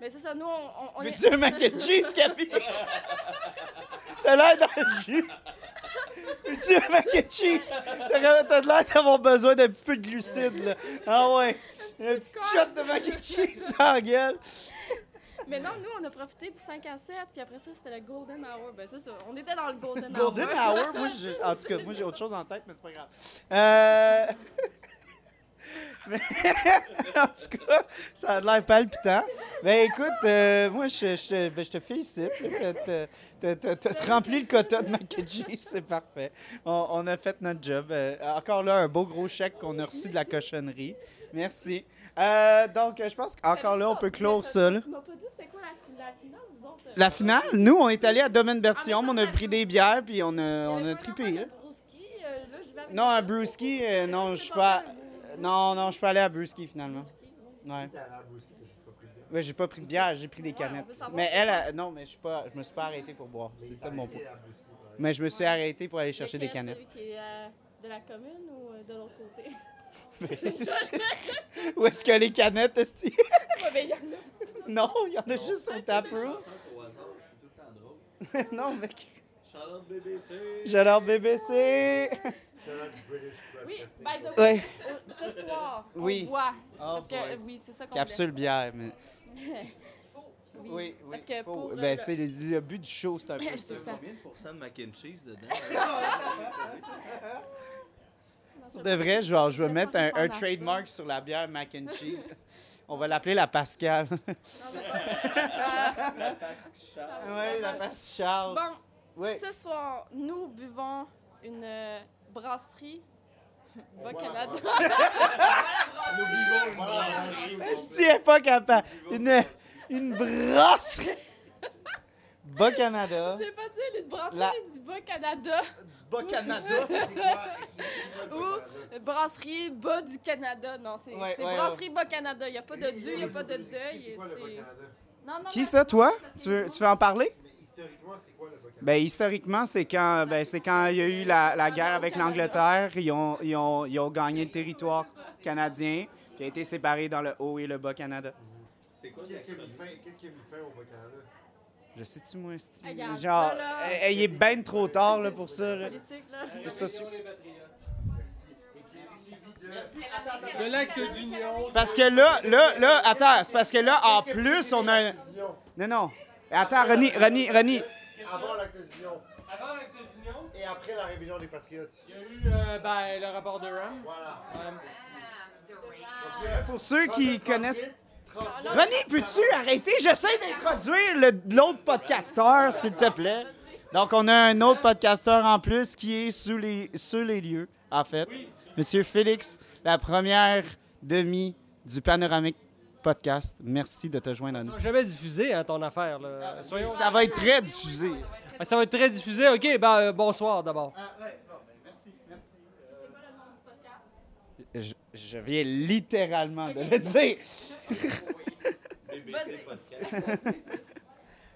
Mais c'est ça, nous, on. on- on Veux-tu un mac and cheese, Gabi? T'as l'air dans le jus. Veux-tu un mac and cheese? T'as t'as l'air d'avoir besoin d'un petit peu de glucides, là. Ah ouais. Un petit shot de mac and cheese dans la gueule. Mais non, nous, on a profité du 5 à 7, puis après ça, c'était le Golden Hour. Ben, c'est ça, on était dans le Golden, Golden Hour? Hour, moi, j'ai- en tout cas, moi, j'ai autre chose en tête, mais c'est pas grave. Euh... mais- en tout cas, ça a l'air palpitant. Ben écoute, euh, moi, je, je te- ben, je te félicite. T'as- T'as rempli le quota de cheese, c'est parfait. On, on a fait notre job. Euh, encore là, un beau gros chèque qu'on a reçu de la cochonnerie. Merci. Euh, donc, euh, je pense qu'encore là, on peut clore ça. là. Tu m'as pas dit c'était quoi la, la finale, vous autres? La finale, nous, on est allés à Domaine Bertillon, on a pris des bières, puis on a, on a trippé. là. Brewski, euh, là, je vais avec Non, un brewski, euh, non, je suis pas. Non, non, je suis pas allé à brewski finalement. Ouais. Ouais, j'ai pas pris de bière, j'ai pris des canettes. Mais elle, a- non, mais je suis pas, je me suis pas arrêté pour boire. C'est ça mon point. Mais je me suis arrêté pour aller chercher des canettes. Celui qui est euh, de la commune ou euh, de l'autre côté? Où est-ce que les canettes, esti? Ouais, ben, y en a aussi. Non, il y en a juste au taproom. Non, mec. Shout-out BBC. J'adore BBC. Oui, by the way, Ouais. euh, ce soir, on Oui. boit. Oh parce que, euh, oui, c'est ça qu'on Capsule bière, mais. oui. Oui, oui. Parce que faut- pour, euh, ben, le- c'est le, le but du show, c'est un peu C'est ça. ça. Combien de pourcents de mac and cheese dedans? Pour de vrai, je vais, je vais mettre un, trademark sur la bière mac and cheese. On va l'appeler la Pascal. La Oui, la Pascal. Bon, Oui. ce soir, nous buvons une euh, brasserie Bas-Canada. Si elle est pas capable. Une, une brasserie. Bas-Canada. J'ai pas dit une brasserie La- du Bas-Canada. Du Bas-Canada. Ou brasserie Bas du Canada. Non, c'est Ouais, c'est ouais, brasserie Bas-Canada. Il n'y a pas de du, il n'y a pas de deuil. Non, non, Qui ça, toi? Tu veux, tu veux en parler? Historiquement, c'est quoi le Bas-Canada? Ben, historiquement, c'est quand, ben, c'est quand il y a eu la, la guerre avec l'Angleterre. Ils ont, ils, ont, ils ont gagné le territoire canadien, qui a été séparé dans le Haut et le Bas-Canada. C'est quoi Qu'est-ce qui a mis fin, qu'est-ce qui a mis fin au Bas-Canada? Je sais-tu, moi, Steve? Regarde, Genre, là, là. eh, eh, il est ben trop tard là, pour ça. Là. Politique, là. Les sociaux- De l'acte d'union. Parce que là, là, là, attends, c'est parce que là, en plus, on a. Non, non. Attends, Ronnie, Ronnie, Ronnie. Avant l'acte d'union Avant l'acte d'union, et après la rébellion des Patriotes. il y a eu euh, ben, le rapport de Ram. Voilà. Pour ceux qui connaissent. Ronnie, peux-tu arrêter? J'essaie d'introduire le- l'autre podcasteur, s'il te plaît. Donc, on a un autre podcasteur en plus qui est sous les, sur les lieux, en fait. Monsieur Félix, la première demi du panoramique podcast. Merci de te joindre à nous. Ça va jamais diffusé, hein, ton affaire. Là. Ça va être très diffusé. Ah, Ça va être très diffusé. OK, ben, euh, bonsoir d'abord. Je, je viens littéralement de le dire.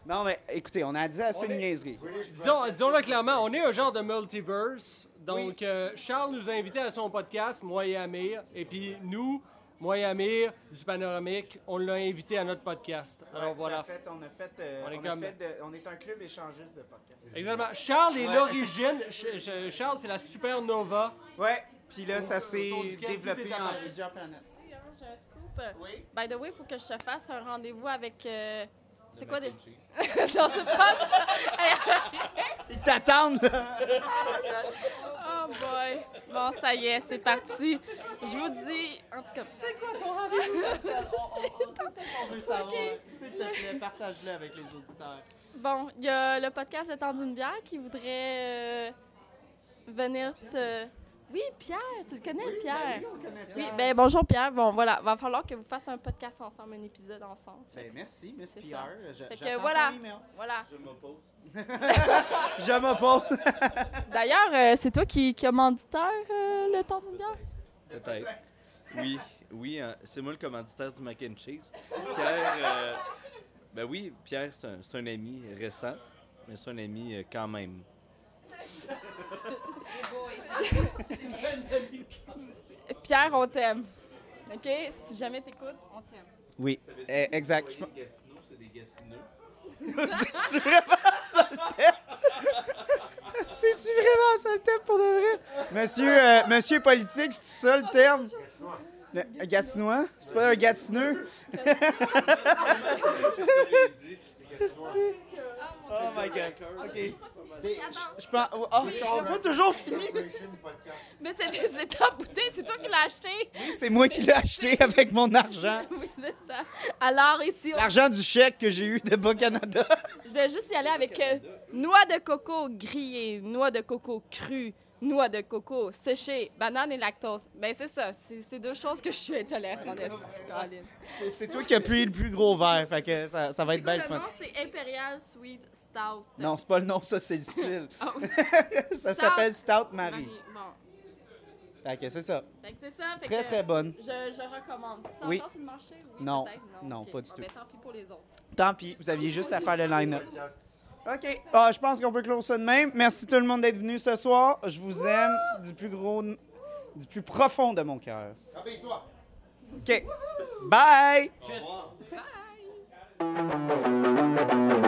non, mais écoutez, on a dit assez de niaiseries. Disons, disons-le clairement, on est un genre de multiverse. Donc, euh, Charles nous a invités à son podcast, moi et Amir. Et puis, nous, moi et Amir, du Panoramique, on l'a invité à notre podcast. Alors, Ouais, voilà. ça fait- on, a fait, euh, On est on a comme- fait de- on est un club échangiste de podcast. Exactement. Charles est Ouais. l'origine. Ch- Ch- Charles, c'est la supernova. Ouais, puis là, ça s'est développé en plusieurs planètes. Hein, J'ai un scoop. By the way, il faut que je te fasse un rendez-vous avec. euh, c'est quoi des. non, c'est pas ça! Ils t'attendent! oh boy! Bon, ça y est, c'est parti. Je vous dis. En tout cas. C'est quoi ton rendez-vous? C'est ça qu'on veut savoir. S'il te plaît, partage-le avec les auditeurs. Bon, il y a le podcast Le temps d'une bière qui voudrait euh, venir te. Oui, Pierre, tu le connais, Pierre? ben oui, on connaît Oui, Pierre. ben bonjour Pierre. Bon, voilà, va falloir que vous fassiez un podcast ensemble, un épisode ensemble. Ben, merci, Miss ça. Je- Fait que voilà. Voilà. Je m'oppose. Je m'oppose. D'ailleurs, euh, c'est toi qui qui commanditeur euh, le temps d'une bière? Peut-être. Oui, oui, hein, c'est moi le commanditaire du mac and cheese. Pierre, euh, ben oui, Pierre, c'est un, c'est un ami récent, mais c'est un ami euh, quand même. Pierre, on t'aime. OK? Si jamais t'écoutes, on t'aime. Oui, eh, exact. Je- Gatineau, c'est des Gatineux. C'est-tu vraiment ça le thème? C'est-tu vraiment ça le thème pour de vrai? Monsieur, euh, monsieur politique, c'est ça le terme? Le, un Gatinois? C'est pas un Gatineux? Oh my god. OK. Je- Je pense. Oh, on n'a pas toujours fini. Mais c'est c'est ta bouteille, c'est toi qui l'as acheté. C'est moi qui l'ai acheté avec mon argent. oui, c'est ça. Alors ici, on- L'argent du chèque que j'ai eu de Bas-Canada. je vais juste y aller avec euh, noix de coco grillée, noix de coco crue, noix de coco séchée, banane et lactose. Ben c'est ça, c'est deux choses que je suis intolérante en. C'est- toi qui as pris le plus gros verre, fait que ça, ça va être belle le fun. nom, c'est Imperial Sweet Stout. Non, c'est pas le nom, ça, c'est le style. Ah oui. ça s'appelle Stout Marie. Marie, Bon. Fait que c'est ça. Fait que c'est ça. Fait Très, que très bonne. Je, je recommande. C'est Oui. encore sur le marché? Oui, Non. Non, ok. pas du Bon, tout. ben, tant pis pour les autres. Tant pis, vous aviez juste à faire le line-up. OK. Ah, je pense qu'on peut clore ça de même. Merci tout le monde d'être venu ce soir. Je vous aime du plus gros, du plus profond de mon cœur. OK. Bye! Au revoir. Bye!